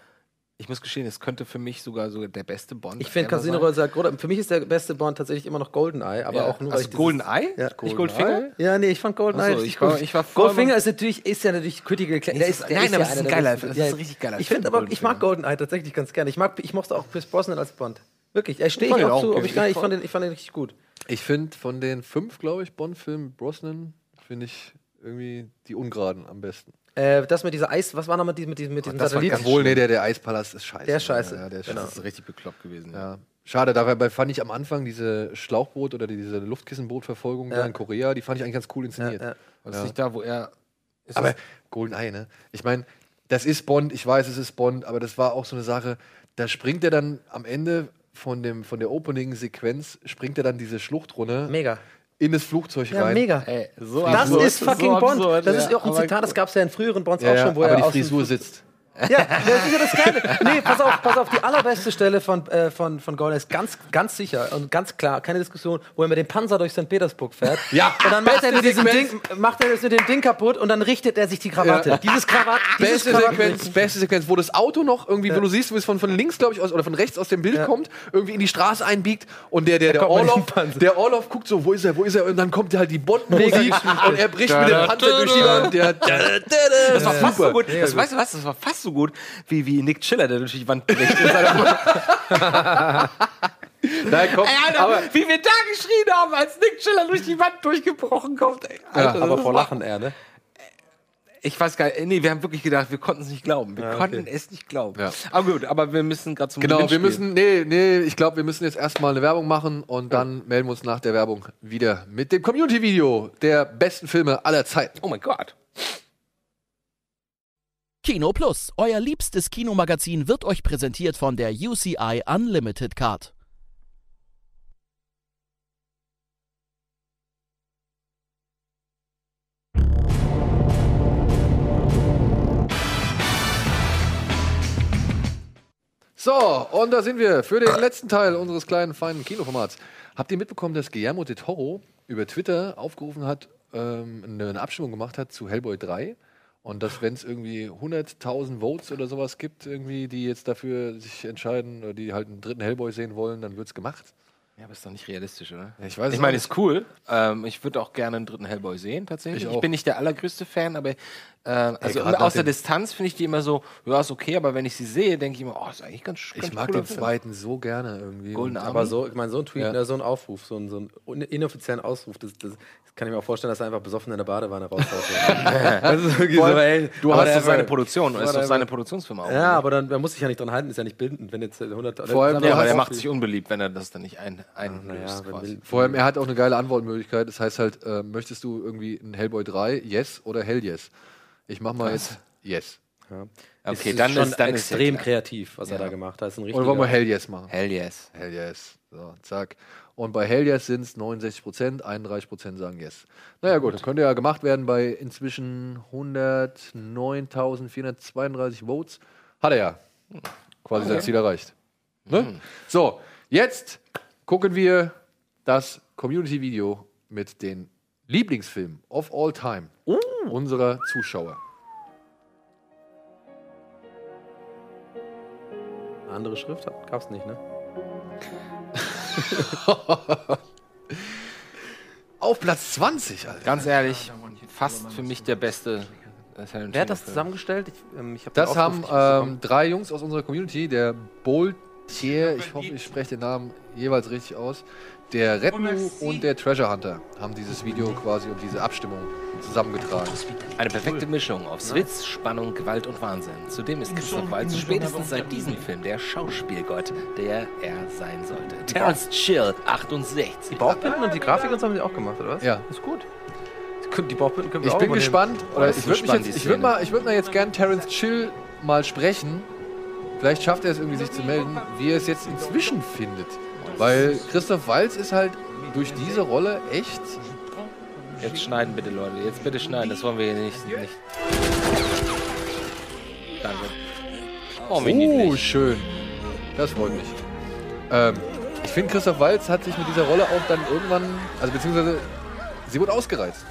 ich muss gestehen, es könnte für mich sogar so der beste Bond Ich finde Casino. Royale groß. Für mich ist der beste Bond tatsächlich immer noch GoldenEye, aber Ja. auch nur Also ich GoldenEye? Ja. Nicht Goldfinger? Ja, nee, ich fand GoldenEye. So, ich war- gut. ich war Goldfinger ist natürlich ist ja natürlich Critical. Nee, es ist, der nein, ist aber ja es ist einer ein geiler- das ist ein richtig geiler Ich Film, finde aber ich mag GoldenEye tatsächlich ganz gerne. Ich mag ich mochte auch Chris Brosnan als Bond. Wirklich, er stehe ich auch auch zu, ich, ich fand den ich fand den richtig gut. Ich finde von den fünf, glaube ich, Bond-Filmen Brosnan, finde ich irgendwie die ungeraden am besten. Äh, das mit dieser Eis, was war noch mit diesem mit diesem, mit diesem Das war Satelliten? ganz Wohl, nee, der, der Eispalast ist scheiße. Der ist scheiße. Ja, der ist Genau. ist richtig bekloppt gewesen. Ja. Schade, dabei fand ich am Anfang diese Schlauchboot- oder diese Luftkissenbootverfolgung Ja. da in Korea, die fand ich eigentlich ganz cool inszeniert. Ja, ja. War das nicht da, wo er. Ist aber GoldenEye, ne? Ich meine, das ist Bond, ich weiß, es ist Bond, aber das war auch so eine Sache, da springt er dann am Ende von, dem, von der Opening-Sequenz, springt er dann diese Schluchtrunde Mega. in das Flugzeug Ja, rein. mega. Ey, so das absurd, ist fucking so Bond. absurd, das ist ja, auch ein aber Zitat, das gab es ja in früheren Bonds Ja, auch schon, wo aber er die aus dem Frisur sitzt. Ja, das ist ja das Geile. Nee, pass auf, pass auf, die allerbeste Stelle von, äh, von, von Golden ist ganz, ganz sicher und ganz klar, keine Diskussion, wo er mit dem Panzer durch St. Petersburg fährt. Ja, und dann macht er, mit diesem Ding, macht er das mit dem Ding kaputt und dann richtet er sich die Krawatte. Ja. Dieses Krawatt, dieses Beste Sequenz, beste Sequenz, wo das Auto noch irgendwie, wo du siehst, wo es von, von links, glaube ich, aus, oder von rechts aus dem Bild kommt, irgendwie in die Straße einbiegt und der, der, der, Orlov, der Orlov guckt so, wo ist er, wo ist er? Und dann kommt halt die Bond-Musik und er bricht mit dem Panzer durch die Wand. Das war fast so gut. Das, weißt du was? Das war fast so gut wie, wie Nick Chiller, der durch die Wand bricht. Nein, komm, ey, Alter, aber, wie wir da geschrien haben, als Nick Chiller durch die Wand durchgebrochen kommt. Ey, Alter, aber das vor Lachen er, ne? Ich weiß gar nicht. Nee, wir haben wirklich gedacht, wir konnten es nicht glauben. Wir Ja, okay. konnten es nicht glauben. Ja. Aber gut, aber wir müssen gerade zum genau, wir müssen, nee, nee, ich glaube, wir müssen jetzt erstmal eine Werbung machen und dann melden wir uns nach der Werbung wieder mit dem Community-Video der besten Filme aller Zeiten. Oh mein Gott. Kino Plus, euer liebstes Kinomagazin, wird euch präsentiert von der UCI Unlimited Card. So, und da sind wir für den letzten Teil unseres kleinen, feinen Kinoformats. Habt ihr mitbekommen, dass Guillermo de Toro über Twitter aufgerufen hat, ähm, eine, Abstimmung gemacht hat zu Hellboy 3? Und dass, wenn es irgendwie 100.000 Votes oder sowas gibt, irgendwie, die jetzt dafür sich entscheiden oder die halt einen dritten Hellboy sehen wollen, dann wird es gemacht. Ja, aber ist doch nicht realistisch, oder? Ja, ich weiß ich meine, ist cool. Ähm, ich würde auch gerne einen dritten Hellboy sehen, tatsächlich. Ich Ich, bin nicht der allergrößte Fan, aber äh, also gerade aus der Distanz finde ich die immer so, ja, ist okay, aber wenn ich sie sehe, denke ich immer, oh, ist eigentlich ganz, ganz Ich mag den Film. zweiten so gerne irgendwie. Golden Und- Army. Aber so, ich meine, so ein Tweet, Ja. ne, so ein Aufruf, so ein, so ein inoffiziellen Ausruf, das, das kann ich mir auch vorstellen, dass er einfach besoffen in der Badewanne raushaut. so, ey, du hast doch seine Produktion, ist doch seine Produktionsfirma auch. Ja, aber dann man muss sich ja nicht dran halten, ist ja nicht bindend, wenn jetzt 100 Vor allem, ja, aber der macht sich unbeliebt, wenn er das dann nicht ein, einlöst. will- Vor allem, er hat auch eine geile Antwortmöglichkeit. Das heißt halt, äh, möchtest du irgendwie ein Hellboy 3, yes oder Hell yes? Ich mach mal Krass. jetzt yes. Ja. Okay, ist dann schon ist- dann ist extrem klar. kreativ, was er Ja. da gemacht hat. Ist ein Oder wollen wir Hell yes machen? Hell yes. Hell yes. So, zack. Und bei Hell yes sind es 69 Prozent, 31 Prozent sagen yes. Naja, gut, das könnte ja gemacht werden bei inzwischen 109.432 Votes. Hat er ja. Quasi sein Ziel erreicht. Ne? So, jetzt gucken wir das Community-Video mit den Lieblingsfilmen of all time unserer Zuschauer. Eine andere Schrift gab's nicht, ne? Auf Platz 20, Alter. Ganz ehrlich, fast für mich der beste. Wer hat das zusammengestellt? Ich, ähm, ich hab Das haben ähm, drei Jungs aus unserer Community, der Bold Thier, ich hoffe, ich spreche den Namen jeweils richtig aus. Der Retnu und der Treasure Hunter haben dieses Video quasi und diese Abstimmung zusammengetragen. Eine perfekte Mischung aus Witz, Spannung, Gewalt und Wahnsinn. Zudem ist Christoph Waltz spätestens seit diesem Film der Schauspielgott, der er sein sollte. Terence Chill, 68. Die Bauchbinden und die Grafik und so haben sie auch gemacht, oder was? Ja. Ist gut. Die Bauchbinden können wir Ich auch bin übernehmen. gespannt, oder ich würde ich würd mal, ich würd mal jetzt gern Terence Chill mal sprechen. Vielleicht schafft er es irgendwie, sich zu melden, wie er es jetzt inzwischen findet. Weil Christoph Walz ist halt durch diese Rolle echt. Jetzt schneiden bitte, Leute. Jetzt bitte schneiden. Das wollen wir hier nicht. nicht. Danke. Oh, Oh, schön. Das freut mich. Ähm, ich finde, Christoph Walz hat sich mit dieser Rolle auch dann irgendwann, also beziehungsweise sie wurde ausgereizt.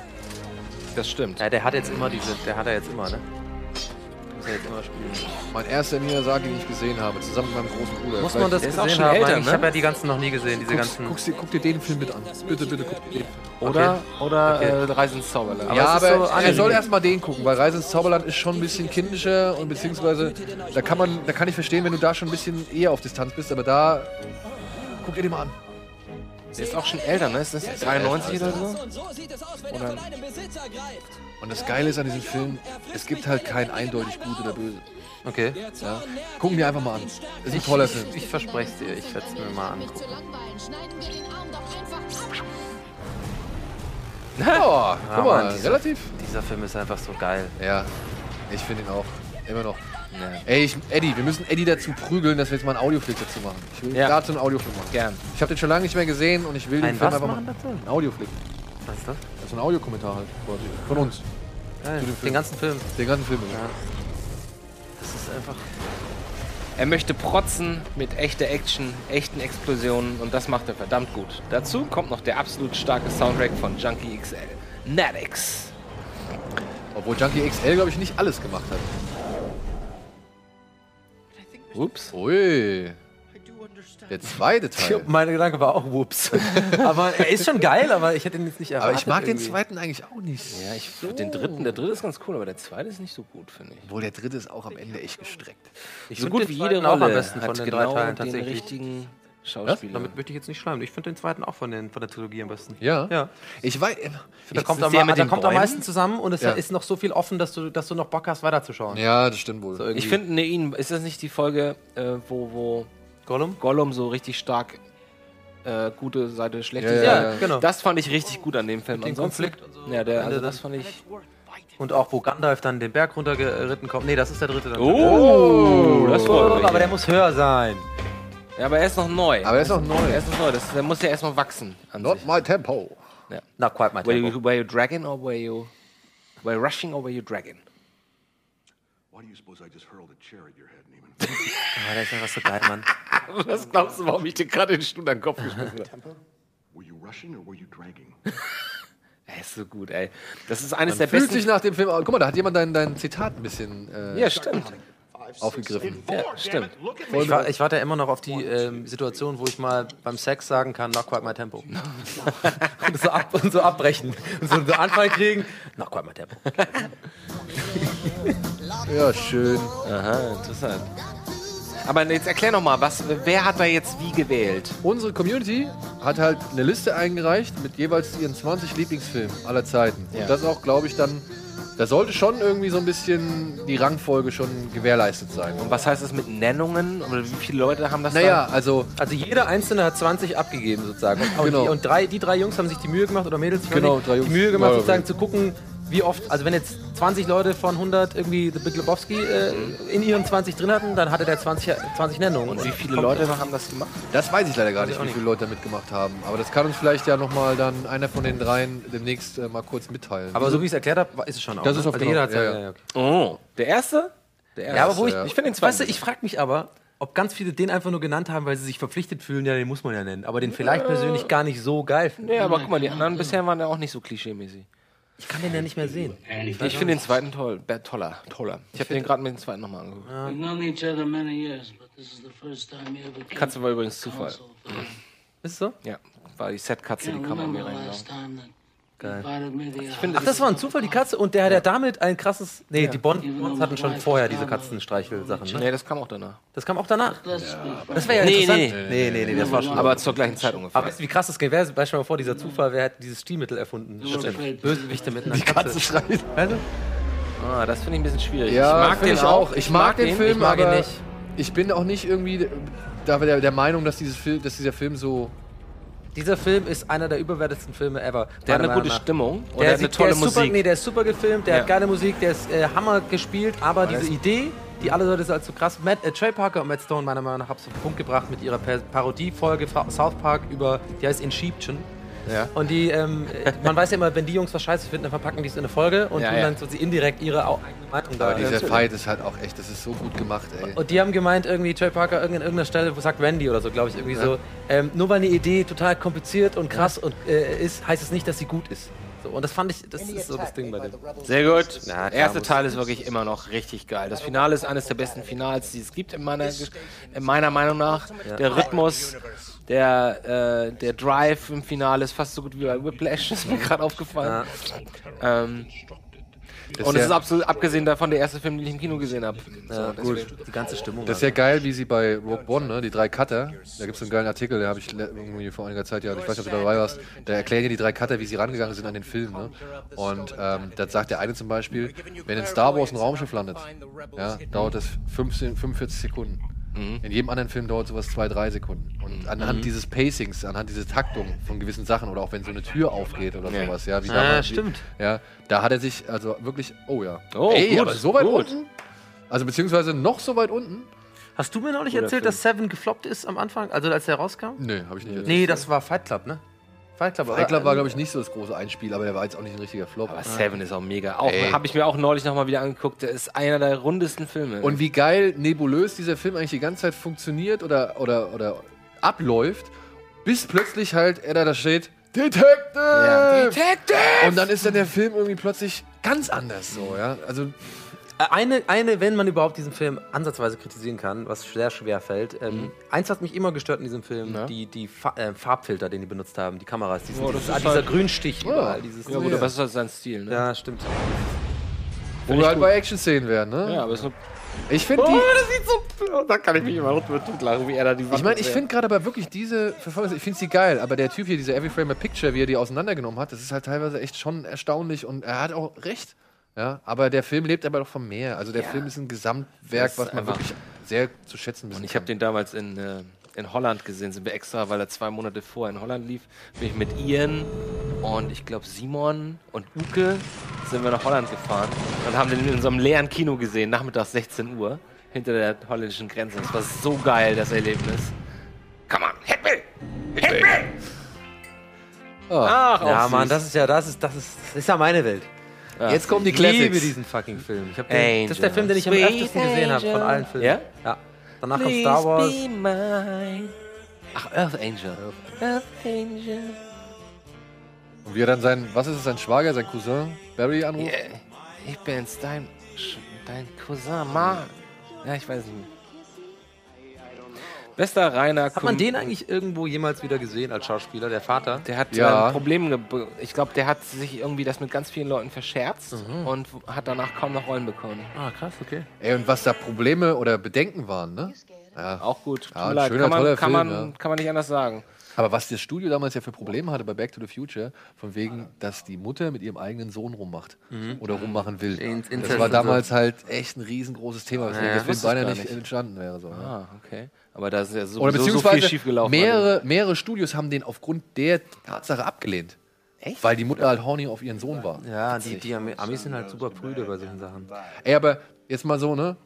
Das stimmt. Ja, der hat jetzt immer diese, der hat er jetzt immer, ne? Muss er jetzt immer spielen. Mein erster Miyazaki, den ich gesehen habe, zusammen mit meinem großen Bruder. Muss man das Vielleicht- gesehen haben? ich habe ja die ganzen noch nie gesehen, diese Guck's- ganzen. Guck's dir, guck dir den Film mit an. Bitte, bitte, guck dir den. Oder, oder Okay. äh, Reisen ins Zauberland. ja, es ist aber so er Anime. soll erstmal den gucken, weil Reise ins Zauberland ist schon ein bisschen kindischer und beziehungsweise da kann man, da kann ich verstehen, wenn du da schon ein bisschen eher auf Distanz bist, aber da guck dir den mal an. Der ist auch schon älter, ne? Ist das 93 oder so? Oder? Und das Geile ist an diesem Film, es gibt halt kein eindeutig gut oder böse. Okay. Ja. Gucken wir einfach mal an. Ist ein toller Film. Ich verspreche es dir, ich werde es mir mal angucken. Ja, guck mal, Mann, dieser, relativ. Dieser Film ist einfach so geil. Ja, ich finde ihn auch. Immer noch. Ey, ich, Eddie, wir müssen Eddie dazu prügeln, dass wir jetzt mal einen Audioflick dazu machen. Ich will Ja. dazu einen Audioflick machen. Gern. Ich habe den schon lange nicht mehr gesehen und ich will den Ein Film was einfach machen mal. dazu? Einen Audioflick. Was ist das? Das ist ein Audiokommentar halt. quasi. Von uns. Dem Den Film. ganzen Film. Den ganzen Film. Ja. Das ist einfach. Er möchte protzen mit echter Action, echten Explosionen und das macht er verdammt gut. Dazu kommt noch der absolut starke Soundtrack von Junkie XL. Natix. Obwohl Junkie XL, glaube ich, nicht alles gemacht hat. Ups. Ui. Der zweite Teil. Mein Gedanke war auch Whoops. aber er ist schon geil, aber ich hätte ihn jetzt nicht erwartet. Aber ich mag den irgendwie. zweiten eigentlich auch nicht. Ja, ich finde den dritten, der dritte ist ganz cool, aber der zweite ist nicht so gut, finde ich. Obwohl der dritte ist auch am Ende echt gestreckt. Ich so gut den wie jede zweiten auch am besten von den genau drei Teilen den tatsächlich. richtigen Was? Schauspieler. Damit möchte ich jetzt nicht schleimen. Ich finde den zweiten auch von, den, von der Trilogie am besten. Ja. Ja. Ich weiß. Da kommt, am, da den kommt am meisten zusammen und es Ja. ist noch so viel offen, dass du, dass du noch Bock hast, weiterzuschauen. Ja, das stimmt wohl. So. Ich finde, ne, ihn, ist das nicht die Folge, äh, wo, wo Gollum? Gollum so richtig stark äh, gute Seite, schlechte Ja, Seite. ja, ja. genau. Das fand ich richtig gut an dem Film. den Ansonsten- Konflikt und so. Ja, der, also das dann. fand ich. Und auch wo Gandalf dann den Berg runtergeritten kommt. Nee, das ist der dritte dann. Oh, das freut mich. Aber der muss höher sein. Ja, aber er ist noch neu. Aber er ist noch neu. Er ist noch neu. Das, der muss ja erstmal wachsen. An Not sich. my tempo. Ja. Not quite my Were tempo. you, were you dragging or were you, were you rushing or were you dragging? Why do you suppose I just hurled a chair at your Ah, der ist einfach so geil, Mann. Was glaubst du, warum ich dir gerade den Stuhl an den Kopf geschmissen habe? Were you rushing or were you dragging? Er ist so gut, ey. Das ist eines Man der fühlt besten. sich nach dem Film. Guck mal, da hat jemand dein, dein Zitat ein bisschen äh, ja, stimmt. aufgegriffen. Ja, stimmt. Ich, war, ich warte ja immer noch auf die ähm, Situation, wo ich mal beim Sex sagen kann, not quite my tempo. und, so ab, und so abbrechen. Und so, so Anfall kriegen, not quite my tempo. Ja, schön. Aha, interessant. Aber jetzt erklär noch mal, was, wer hat da jetzt wie gewählt? Unsere Community hat halt eine Liste eingereicht mit jeweils ihren 20 Lieblingsfilmen aller Zeiten. Ja. Und das auch, glaube ich, dann. Da sollte schon irgendwie so ein bisschen die Rangfolge schon gewährleistet sein. Und was heißt das mit Nennungen? Oder wie viele Leute haben das Naja, also Also jeder Einzelne hat 20 abgegeben sozusagen. Und, Genau. die, und drei, die drei Jungs haben sich die Mühe gemacht, oder Mädels, ich weiß Genau, nicht, drei Jungs. die Mühe gemacht, Ja, sozusagen zu gucken, wie oft, also wenn jetzt 20 Leute von 100 irgendwie The Big Lebowski äh, in ihren 20 drin hatten, dann hatte der 20, 20 Nennungen. Und wie viele Kommt- Leute haben das gemacht? Das weiß ich leider gar nicht, wie viele Leute da mitgemacht haben. Aber das kann uns vielleicht ja nochmal dann einer von den dreien demnächst äh, mal kurz mitteilen. Aber so wie ich es erklärt habe, ist es schon auch. Das ne? ist auch also genau, jeder hat ja, ja, ja. okay. Oh, der erste? Der erste. Ja, aber wo ich, ja. Ich finde den zweiten. weißt du, ich frage mich aber, ob ganz viele den einfach nur genannt haben, weil sie sich verpflichtet fühlen, ja, den muss man ja nennen, aber den vielleicht persönlich gar nicht so geil finden. Nee, aber guck mal, die anderen bisher waren ja auch nicht so klischee-mäßig. Ich kann den ja nicht mehr sehen. Ich finde den zweiten toll. Be- Toller, toller. Ich habe den gerade mit dem zweiten nochmal angeguckt. We've known each other many years, but this is the first time you ever came Katze war übrigens Zufall. Ist so? Ja, war die Set-Katze, die kam an mir rein. Me to your Ach, das war ein Zufall, die Katze. Und der hat ja damit ein krasses. Nee, die Bond Bonds hatten schon vorher diese Katzenstreichelsachen. Ne? Nee, das kam auch danach. Das kam auch danach. Das wäre ja Nee, interessant. nee. nee, nee, nee, das war schon. Aber zur gleichen Zeit ungefähr. Aber weißt du, wie krass das geht? Wer beispielsweise mal vor, dieser Zufall, wer hat dieses Stilmittel erfunden? Stimmt. Bösewichte mit einer Katze. schreit. Also? Ah, das finde ich ein bisschen schwierig. Ja, ich mag den ich auch. Ich mag den Film, ich mag ihn aber nicht. ich bin auch nicht irgendwie da der, der Meinung, dass, dieses Film, dass dieser Film so. Dieser Film ist einer der überwertetsten Filme ever. Der hat eine gute nach. Stimmung Der, der hat eine tolle der ist super, Musik. Nee, der ist super gefilmt, der Ja. hat geile Musik, der ist äh, Hammer gespielt, aber Aber diese Idee, die alle Leute als so krass. Matt, äh, Trey Parker und Matt Stone meiner Meinung nach haben es auf den Punkt gebracht mit ihrer Per- Parodiefolge South Park über, die heißt Inception. Ja. Und die, ähm, äh, man weiß ja immer, wenn die Jungs was scheiße finden, dann verpacken die es in eine Folge und Ja, tun ja. dann so sie indirekt ihre eigene Meinung da. Aber dieser Fight ist halt auch echt, das ist so gut gemacht, ey. und die haben gemeint, irgendwie Trey Parker irgend- an irgendeiner Stelle, wo sagt Randy oder so, glaube ich, irgendwie Ja. so, ähm, nur weil eine Idee total kompliziert und krass und, äh, ist, heißt es nicht, dass sie gut ist. So, und das fand ich, das ist so das Ding bei dem. Sehr gut. Na, Der erste Teil ist wirklich immer noch richtig geil. Das Finale ist eines der besten Finals, die es gibt, in meiner, in meiner Meinung nach. Ja. Der Rhythmus, der, äh, der Drive im Finale ist fast so gut wie bei Whiplash, ist mir gerade aufgefallen. Ähm, Das und ist es ist ja- absolut abgesehen davon der erste Film, den ich im Kino gesehen habe. Ja, gut. Die ganze Stimmung. Das ist ja geil, wie sie bei Rogue One, ne, die drei Cutter, da gibt es einen geilen Artikel, den habe ich irgendwie vor einiger Zeit, ja, ich weiß nicht, ob du dabei warst, da erklären ja die drei Cutter, wie sie rangegangen sind an den Film. Ne? Und ähm, da sagt der eine zum Beispiel, wenn in Star Wars ein Raumschiff landet, ja, dauert das 15, 45 Sekunden. In jedem anderen Film dauert sowas zwei, drei Sekunden. Und anhand Mhm. dieses Pacings, anhand dieser Taktung von gewissen Sachen oder auch wenn so eine Tür aufgeht oder Ja. sowas, ja, wie Ah, damals. wie- stimmt. Ja, da hat er sich also wirklich, oh ja. Oh, Ey, gut, aber so weit gut. unten? Also beziehungsweise noch so weit unten? Hast du mir neulich Guter erzählt, Film. dass Seven gefloppt ist am Anfang, also als der rauskam? Nee, habe ich nicht erzählt. Nee, das war Fight Club, ne? Fight Club, Fight Club war, glaube ich, nicht so das große Einspiel, aber der war jetzt auch nicht ein richtiger Flop. Aber Seven ist auch mega. Auch habe ich mir auch neulich nochmal wieder angeguckt. Der ist einer der rundesten Filme. Und wie geil nebulös dieser Film eigentlich die ganze Zeit funktioniert oder, oder, oder abläuft, bis plötzlich halt er da, da steht, Detective! Ja. Detective! Und dann ist dann der Film irgendwie plötzlich ganz anders so, ja. Also Eine, eine, wenn man überhaupt diesen Film ansatzweise kritisieren kann, was sehr schwer fällt. Ähm, Mhm. Eins hat mich immer gestört in diesem Film, die, die Fa äh, Farbfilter, den die benutzt haben, die Kameras. Diesen, Oh, dieses, ah, dieser halt- Grünstich Ja. überall. Dieses, Ja, gut, aber das ist halt sein Stil, ne? Ja, stimmt. wo wir halt bei Action-Szenen werden, ne? Ja, aber es ist nur. Ich finde Oh, die. das sieht so. Da kann ich mich immer lachen, wie er da die Ich meine, ich finde gerade aber wirklich diese Verfolgung, ich finde sie geil, aber der Typ hier, dieser Every Frame a Picture, wie er die auseinandergenommen hat, das ist halt teilweise echt schon erstaunlich und er hat auch recht. Ja, aber der Film lebt aber doch vom Meer. Also der Ja. Film ist ein Gesamtwerk, ist was man wirklich sehr zu schätzen wissen Und ich habe den damals in, äh, in Holland gesehen, sind wir extra, weil er zwei Monate vorher in Holland lief, bin ich mit Ian und ich glaube Simon und Uke sind wir nach Holland gefahren und haben den in unserem leeren Kino gesehen, nachmittags 16 Uhr, hinter der holländischen Grenze. Das war so geil, das Erlebnis. Come on, hit me! Hit me! Ach, auch ja. Mann, das ist ja, das ist, das ist, das ist ja meine Welt. Ja. Jetzt kommen die Ich liebe Classics. diesen fucking Film. Den, das ist der Angel. Film, den ich am öftesten gesehen habe von allen Filmen. Ja? Ja. Danach kommt Star Wars. Please be mine. Ach, Earth Angel. Earth Angel. Und wie er dann sein, was ist es, sein Schwager, sein Cousin, Barry anruft? Yeah. Ich bin's, dein, dein Cousin, Mann. Ja, ich weiß nicht. Bester Rainer Hat man den eigentlich irgendwo jemals wieder gesehen als Schauspieler, der Vater? Der hat Ja. ja. Probleme. ge- Ich glaube, der hat sich irgendwie das mit ganz vielen Leuten verscherzt Mhm. und hat danach kaum noch Rollen bekommen. Ah, krass, okay. Ey, und was da Probleme oder Bedenken waren, ne? Ja. Auch gut. Ja, ein schöner, kann, man, toller kann, Film, man, ja. kann man nicht anders sagen. Aber was das Studio damals ja für Probleme hatte bei Back to the Future, von wegen, dass die Mutter mit ihrem eigenen Sohn rummacht Mhm. oder rummachen will. Das war damals halt echt ein riesengroßes Thema, weswegen Ja, der das Film beinahe nicht, nicht. entstanden wäre. So. Ah, okay. Aber da ist ja so, Oder so, viel schiefgelaufen. mehrere, mehrere Studios haben den aufgrund der Tatsache abgelehnt. Echt? Weil die Mutter halt horny auf ihren Sohn war. Ja, die, die Ami- Amis sind halt super prüde bei solchen Sachen. Ey, aber jetzt mal so, ne?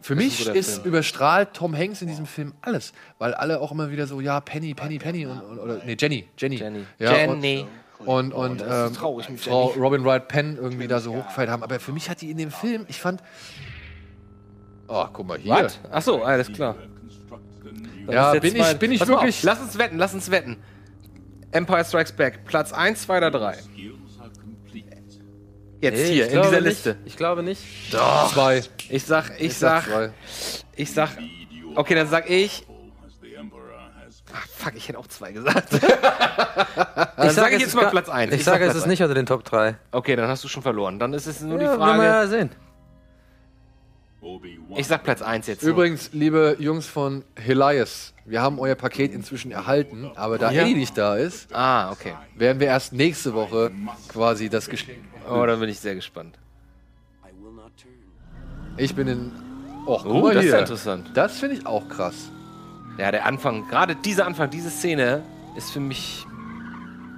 Für mich ist überstrahlt Tom Hanks in diesem Film alles. Weil alle auch immer wieder so, ja, Penny, Penny, Penny und, und oder nee, Jenny, Jenny. Jenny. Ja, Jenny. Und, und, Oh, und ist ähm, traurig mit Frau Jenny. Robin Wright Penn irgendwie da so hochgefeiert haben. Aber für mich hat die in dem Film, ich fand. Oh, guck mal hier. Was? Achso, alles klar. Ja, bin ich- mal- bin ich mal wirklich- Auf, lass uns wetten, lass uns wetten. Empire Strikes Back, Platz 1, 2 oder 3? Jetzt Nee, hier, ich in dieser nicht. Liste. Ich glaube nicht. Doch. Zwei. Ich sag, ich, Ich sag sag, ich sag, okay, dann sag ich Fuck, ich hätte auch zwei gesagt. Ich Dann sag, sage es ich jetzt mal Platz 1. ich sage, es ist nicht unter den Top 3. Okay, dann hast du schon verloren. Dann ist es nur Ja, die werden wir ja Frage. sehen. Ich sag Platz 1 jetzt. so. Übrigens, liebe Jungs von Helias, wir haben euer Paket inzwischen erhalten, aber da Ja. Eddie nicht da ist, Ah, okay. werden wir erst nächste Woche quasi das Geschenk. Oh, dann bin ich sehr gespannt. Ich bin in. Och, guck Oh, mal das ist hier. interessant. Das finde ich auch krass. Ja, der Anfang, gerade dieser Anfang, diese Szene ist für mich.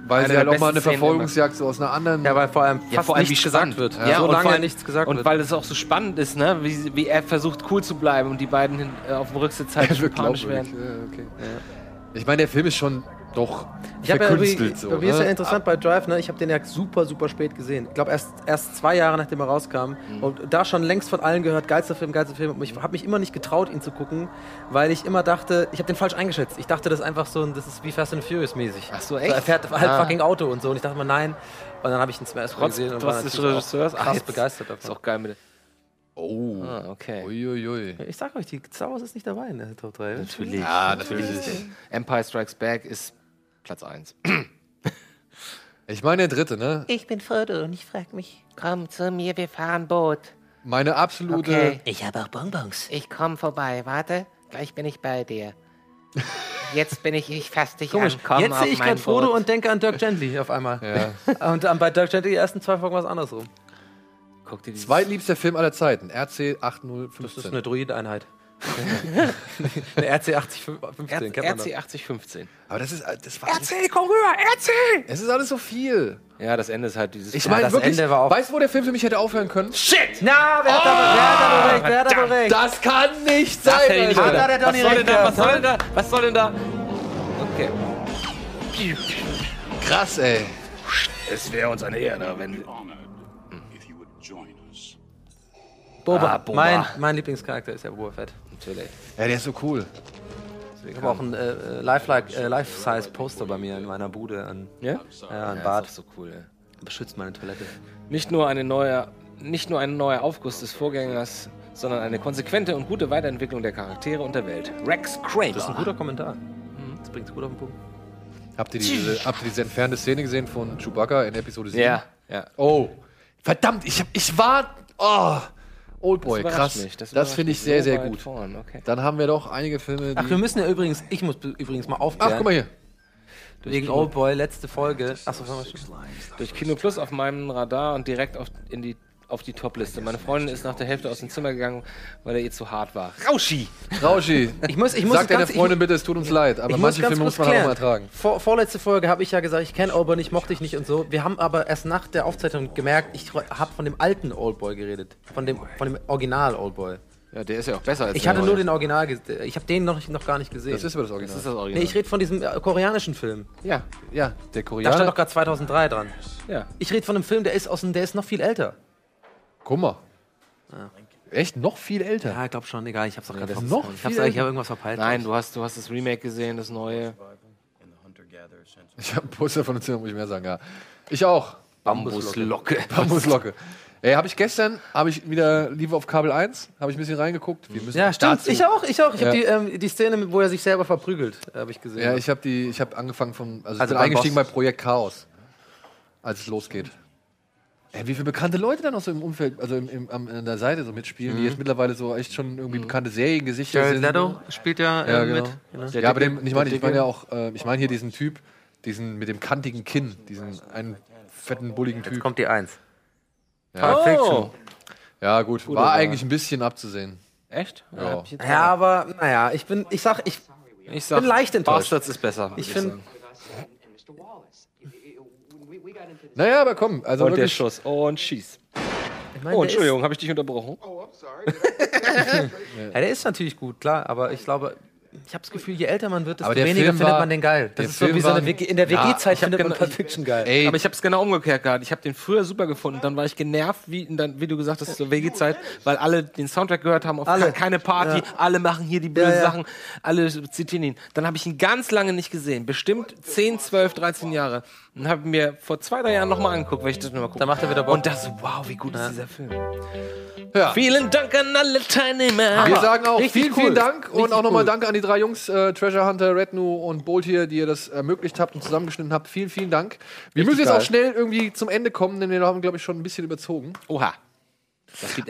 Weil Eine sie halt auch mal eine Szenen Verfolgungsjagd so aus einer anderen. Ja, weil vor allem Ja, fast vor allem wie nichts gesagt wird. Ja, so und lange weil, nichts gesagt und wird. weil es auch so spannend ist, ne? wie, wie er versucht cool zu bleiben und die beiden hin, äh, auf dem Rücksitz halt schon wird panisch werden. ja, okay. Ich meine, der Film ist schon doch Ich habe ja irgendwie, so. mir ist ja ne? interessant bei Drive, ne? Ich habe den ja super, super spät gesehen. Ich glaube erst, erst zwei Jahre nachdem er rauskam. Mhm. Und da schon längst von allen gehört, geilster Film, geilster Film. Und ich habe mich immer nicht getraut, ihn zu gucken, weil ich immer dachte, ich habe den falsch eingeschätzt. Ich dachte, das ist einfach so, ein- das ist wie Fast and Furious mäßig. Ach so, echt? er fährt halt Ah. fucking Auto und so. Und ich dachte mir, nein. Und dann habe ich ihn zum ersten Mal gesehen und war des Regisseurs. krass jetzt begeistert Ist davon. auch geil mit. Oh. Ah, okay. Uiuiui. Ich sag euch, die Star Wars ist nicht dabei in der Top 3. Natürlich. Ja, natürlich. Empire Strikes Back ist Platz 1. Ich meine, der dritte, ne? Ich bin Frodo und ich frag mich. Komm zu mir, wir fahren Boot. Meine absolute. Okay. Ich habe auch Bonbons. Ich komm vorbei, warte. Gleich bin ich bei dir. Jetzt bin ich, ich fass dich Komisch. an. Komm Jetzt sehe ich gerade Frodo und denke an Dirk Gently auf einmal. Ja. Und bei Dirk Gently die ersten zwei Folgen was andersrum. Guck dir Zweitliebster Film aller Zeiten. RC 8015. Das ist eine Droid-Einheit. eine RC 8015, kennt man. RC 8015. Aber das ist. Das war RC, komm rüber, RC! Es ist alles so viel. Ja, das Ende ist halt dieses. Ich Ja, meine das wirklich. Ende war auch- Weißt du, wo der Film für mich hätte aufhören können? Shit! Na, wer hat da, wer hat da recht? Wer hat da recht? Das kann nicht Das sein, hätte ich nicht Alter. gedacht. der Donny Was soll denn da? Was soll denn da? Was soll denn da? Okay. Krass, ey. Es wäre uns eine Ehre, wenn. Boba. Ah, Boba. Mein, mein Lieblingscharakter ist ja Boba Fett. Natürlich. Ja, der ist so cool. Ich habe auch ein äh, äh, Life-like- äh, Life-Size-Poster bei mir in meiner Bude an, Ja? ja, an Ja, Bad. so cool, ey. Beschützt meine Toilette. Nicht nur, eine neue, nicht nur ein neuer Aufguss des Vorgängers, sondern eine konsequente und gute Weiterentwicklung der Charaktere und der Welt. Rex Kramer. Das ist ein guter Kommentar. Das bringt es gut auf den Punkt. Habt ihr diese, habt ihr diese entfernte Szene gesehen von Chewbacca in Episode 7? Ja, ja. Oh. Verdammt, ich, hab, ich war. Oh. Oldboy, Das überrascht krass. mich, das Das, finde ich sehr, so sehr gut. okay. Dann haben wir doch einige Filme, die. Ach, wir müssen ja übrigens, ich muss übrigens mal aufklären. Ach, guck mal hier. Wegen Oldboy, letzte Folge. Achso, sagen wir schon. Durch Kino Plus auf meinem Radar und direkt auf, in die, auf die Top-Liste. Meine Freundin ist nach der Hälfte aus dem Zimmer gegangen, weil er ihr zu hart war. Rauschi! Rauschi. Ich muss, ich muss Sag deiner Freundin bitte, es tut uns leid, aber manche Filme muss man auch klären. mal ertragen. Vor, vorletzte Folge habe ich ja gesagt, ich kenne Oldboy nicht, mochte ich nicht und so. Wir haben aber erst nach der Aufzeichnung gemerkt, ich habe von dem alten Oldboy geredet. Von dem, von dem Original Oldboy. Ja, der ist ja auch besser als Ich hatte neue. nur den Original gesehen. Ich habe den noch, noch gar nicht gesehen. Das ist aber das Original. Das ist das Original. Nee, ich rede von diesem äh, koreanischen Film. ja, Ja, der Da Koreaner. stand doch gerade 2003 dran. ja. Ich rede von einem Film, der ist, aus dem, der ist noch viel älter. Guck mal. Echt noch viel älter. Ja, ich glaube schon, egal, ich hab's doch gerade noch Ich hab's viel eigentlich ich hab irgendwas verpeilt. Nein, du hast, du hast das Remake gesehen, das neue. Ich habe ein Poster von dem Zimmer, muss ich mehr sagen, ja. Ich auch. Bambuslocke. Bambuslocke. Ey, habe ich gestern, habe ich wieder Liebe auf Kabel 1, habe ich ein bisschen reingeguckt. Wir müssen Ja, stimmt. dazu- Ich auch, ich auch. Ich Ja. habe die, ähm, die Szene, wo er sich selber verprügelt, habe ich gesehen. Ja, ich habe die, ich habe angefangen von, also, Also ich bin beim eingestiegen Boss. bei Projekt Chaos, als es losgeht. Ey, wie viele bekannte Leute dann noch so im Umfeld, also im, im, am, an der Seite so mitspielen, die Mhm. jetzt mittlerweile so echt schon irgendwie bekannte Seriengesichter Jared sind. Leto spielt ja, äh, Ja, genau. mit. Genau. Ja, aber dem, ich meine, ich meine ja auch, äh, ich meine hier diesen Typ, diesen mit dem kantigen Kinn, diesen einen fetten, bulligen Typ. Jetzt kommt die Eins. ja. Fiction. ja, gut, war eigentlich ein bisschen abzusehen. Echt? Ja. Ja, aber naja, ich bin, ich sag, ich Ich sag, bin leicht enttäuscht. Bastards ist besser. Ich finde. Naja, aber komm, also Und der Schuss. Und schieß. ich mein, Oh, Entschuldigung, habe ich dich unterbrochen? Ist, ja, der ist natürlich gut, klar, aber ich glaube, ich habe das Gefühl, je älter man wird, desto weniger Film findet war- man den geil. Das ist so wie so eine WG, in der Ja, WG-Zeit ich hab findet man Pulp Fiction geil. ey, Aber ich habe es genau umgekehrt gehabt. Ich habe den früher super gefunden. Dann war ich genervt, wie, der, wie du gesagt hast, zur WG-Zeit, weil alle den Soundtrack gehört haben, auf Alle. ke- keine Party, Ja. alle machen hier die bösen Ja, ja. Sachen, alle zitieren ihn. Dann habe ich ihn ganz lange nicht gesehen, bestimmt 10, 12, 13 Jahre. Und habe mir vor zwei, drei Jahren nochmal angeguckt, weil ich das nochmal gucken. Da macht er wieder Bock. Und das, so, wow, wie gut ist dieser Film. ja. Vielen Dank an alle Teilnehmer. Wir sagen auch Richtig vielen, cool. vielen Dank und Richtig auch nochmal cool. Danke an die drei Jungs, äh, Treasure Hunter, Rednu und Bolt hier, die ihr das ermöglicht habt und zusammengeschnitten habt. Vielen, vielen Dank. Wir Richtig müssen jetzt geil. auch schnell irgendwie zum Ende kommen, denn wir haben, glaube ich, schon ein bisschen überzogen. Oha.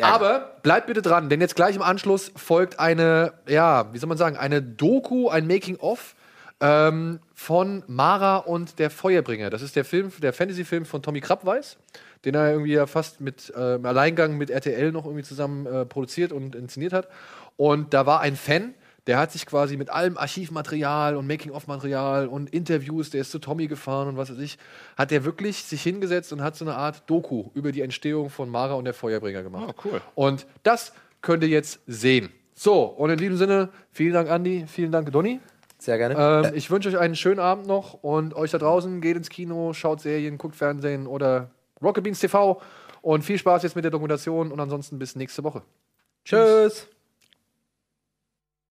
Aber bleibt bitte dran, denn jetzt gleich im Anschluss folgt eine, ja, wie soll man sagen, eine Doku, ein Making-of ähm, von Mara und der Feuerbringer. Das ist der Film, der Fantasy-Film von Tommy Krabweis, den er irgendwie ja fast mit äh, im Alleingang mit RTL noch irgendwie zusammen äh, produziert und inszeniert hat. Und da war ein Fan, der hat sich quasi mit allem Archivmaterial und Making-of-Material und Interviews, der ist zu Tommy gefahren und was weiß ich, hat der wirklich sich hingesetzt und hat so eine Art Doku über die Entstehung von Mara und der Feuerbringer gemacht. Oh, cool. Und das könnt ihr jetzt sehen. So, und in diesem Sinne, vielen Dank, Andi, vielen Dank, Donny. Sehr gerne. Ähm, ich wünsche euch einen schönen Abend noch und euch da draußen geht ins Kino, schaut Serien, guckt Fernsehen oder Rocket Beans TV und viel Spaß jetzt mit der Dokumentation und ansonsten bis nächste Woche. Tschüss.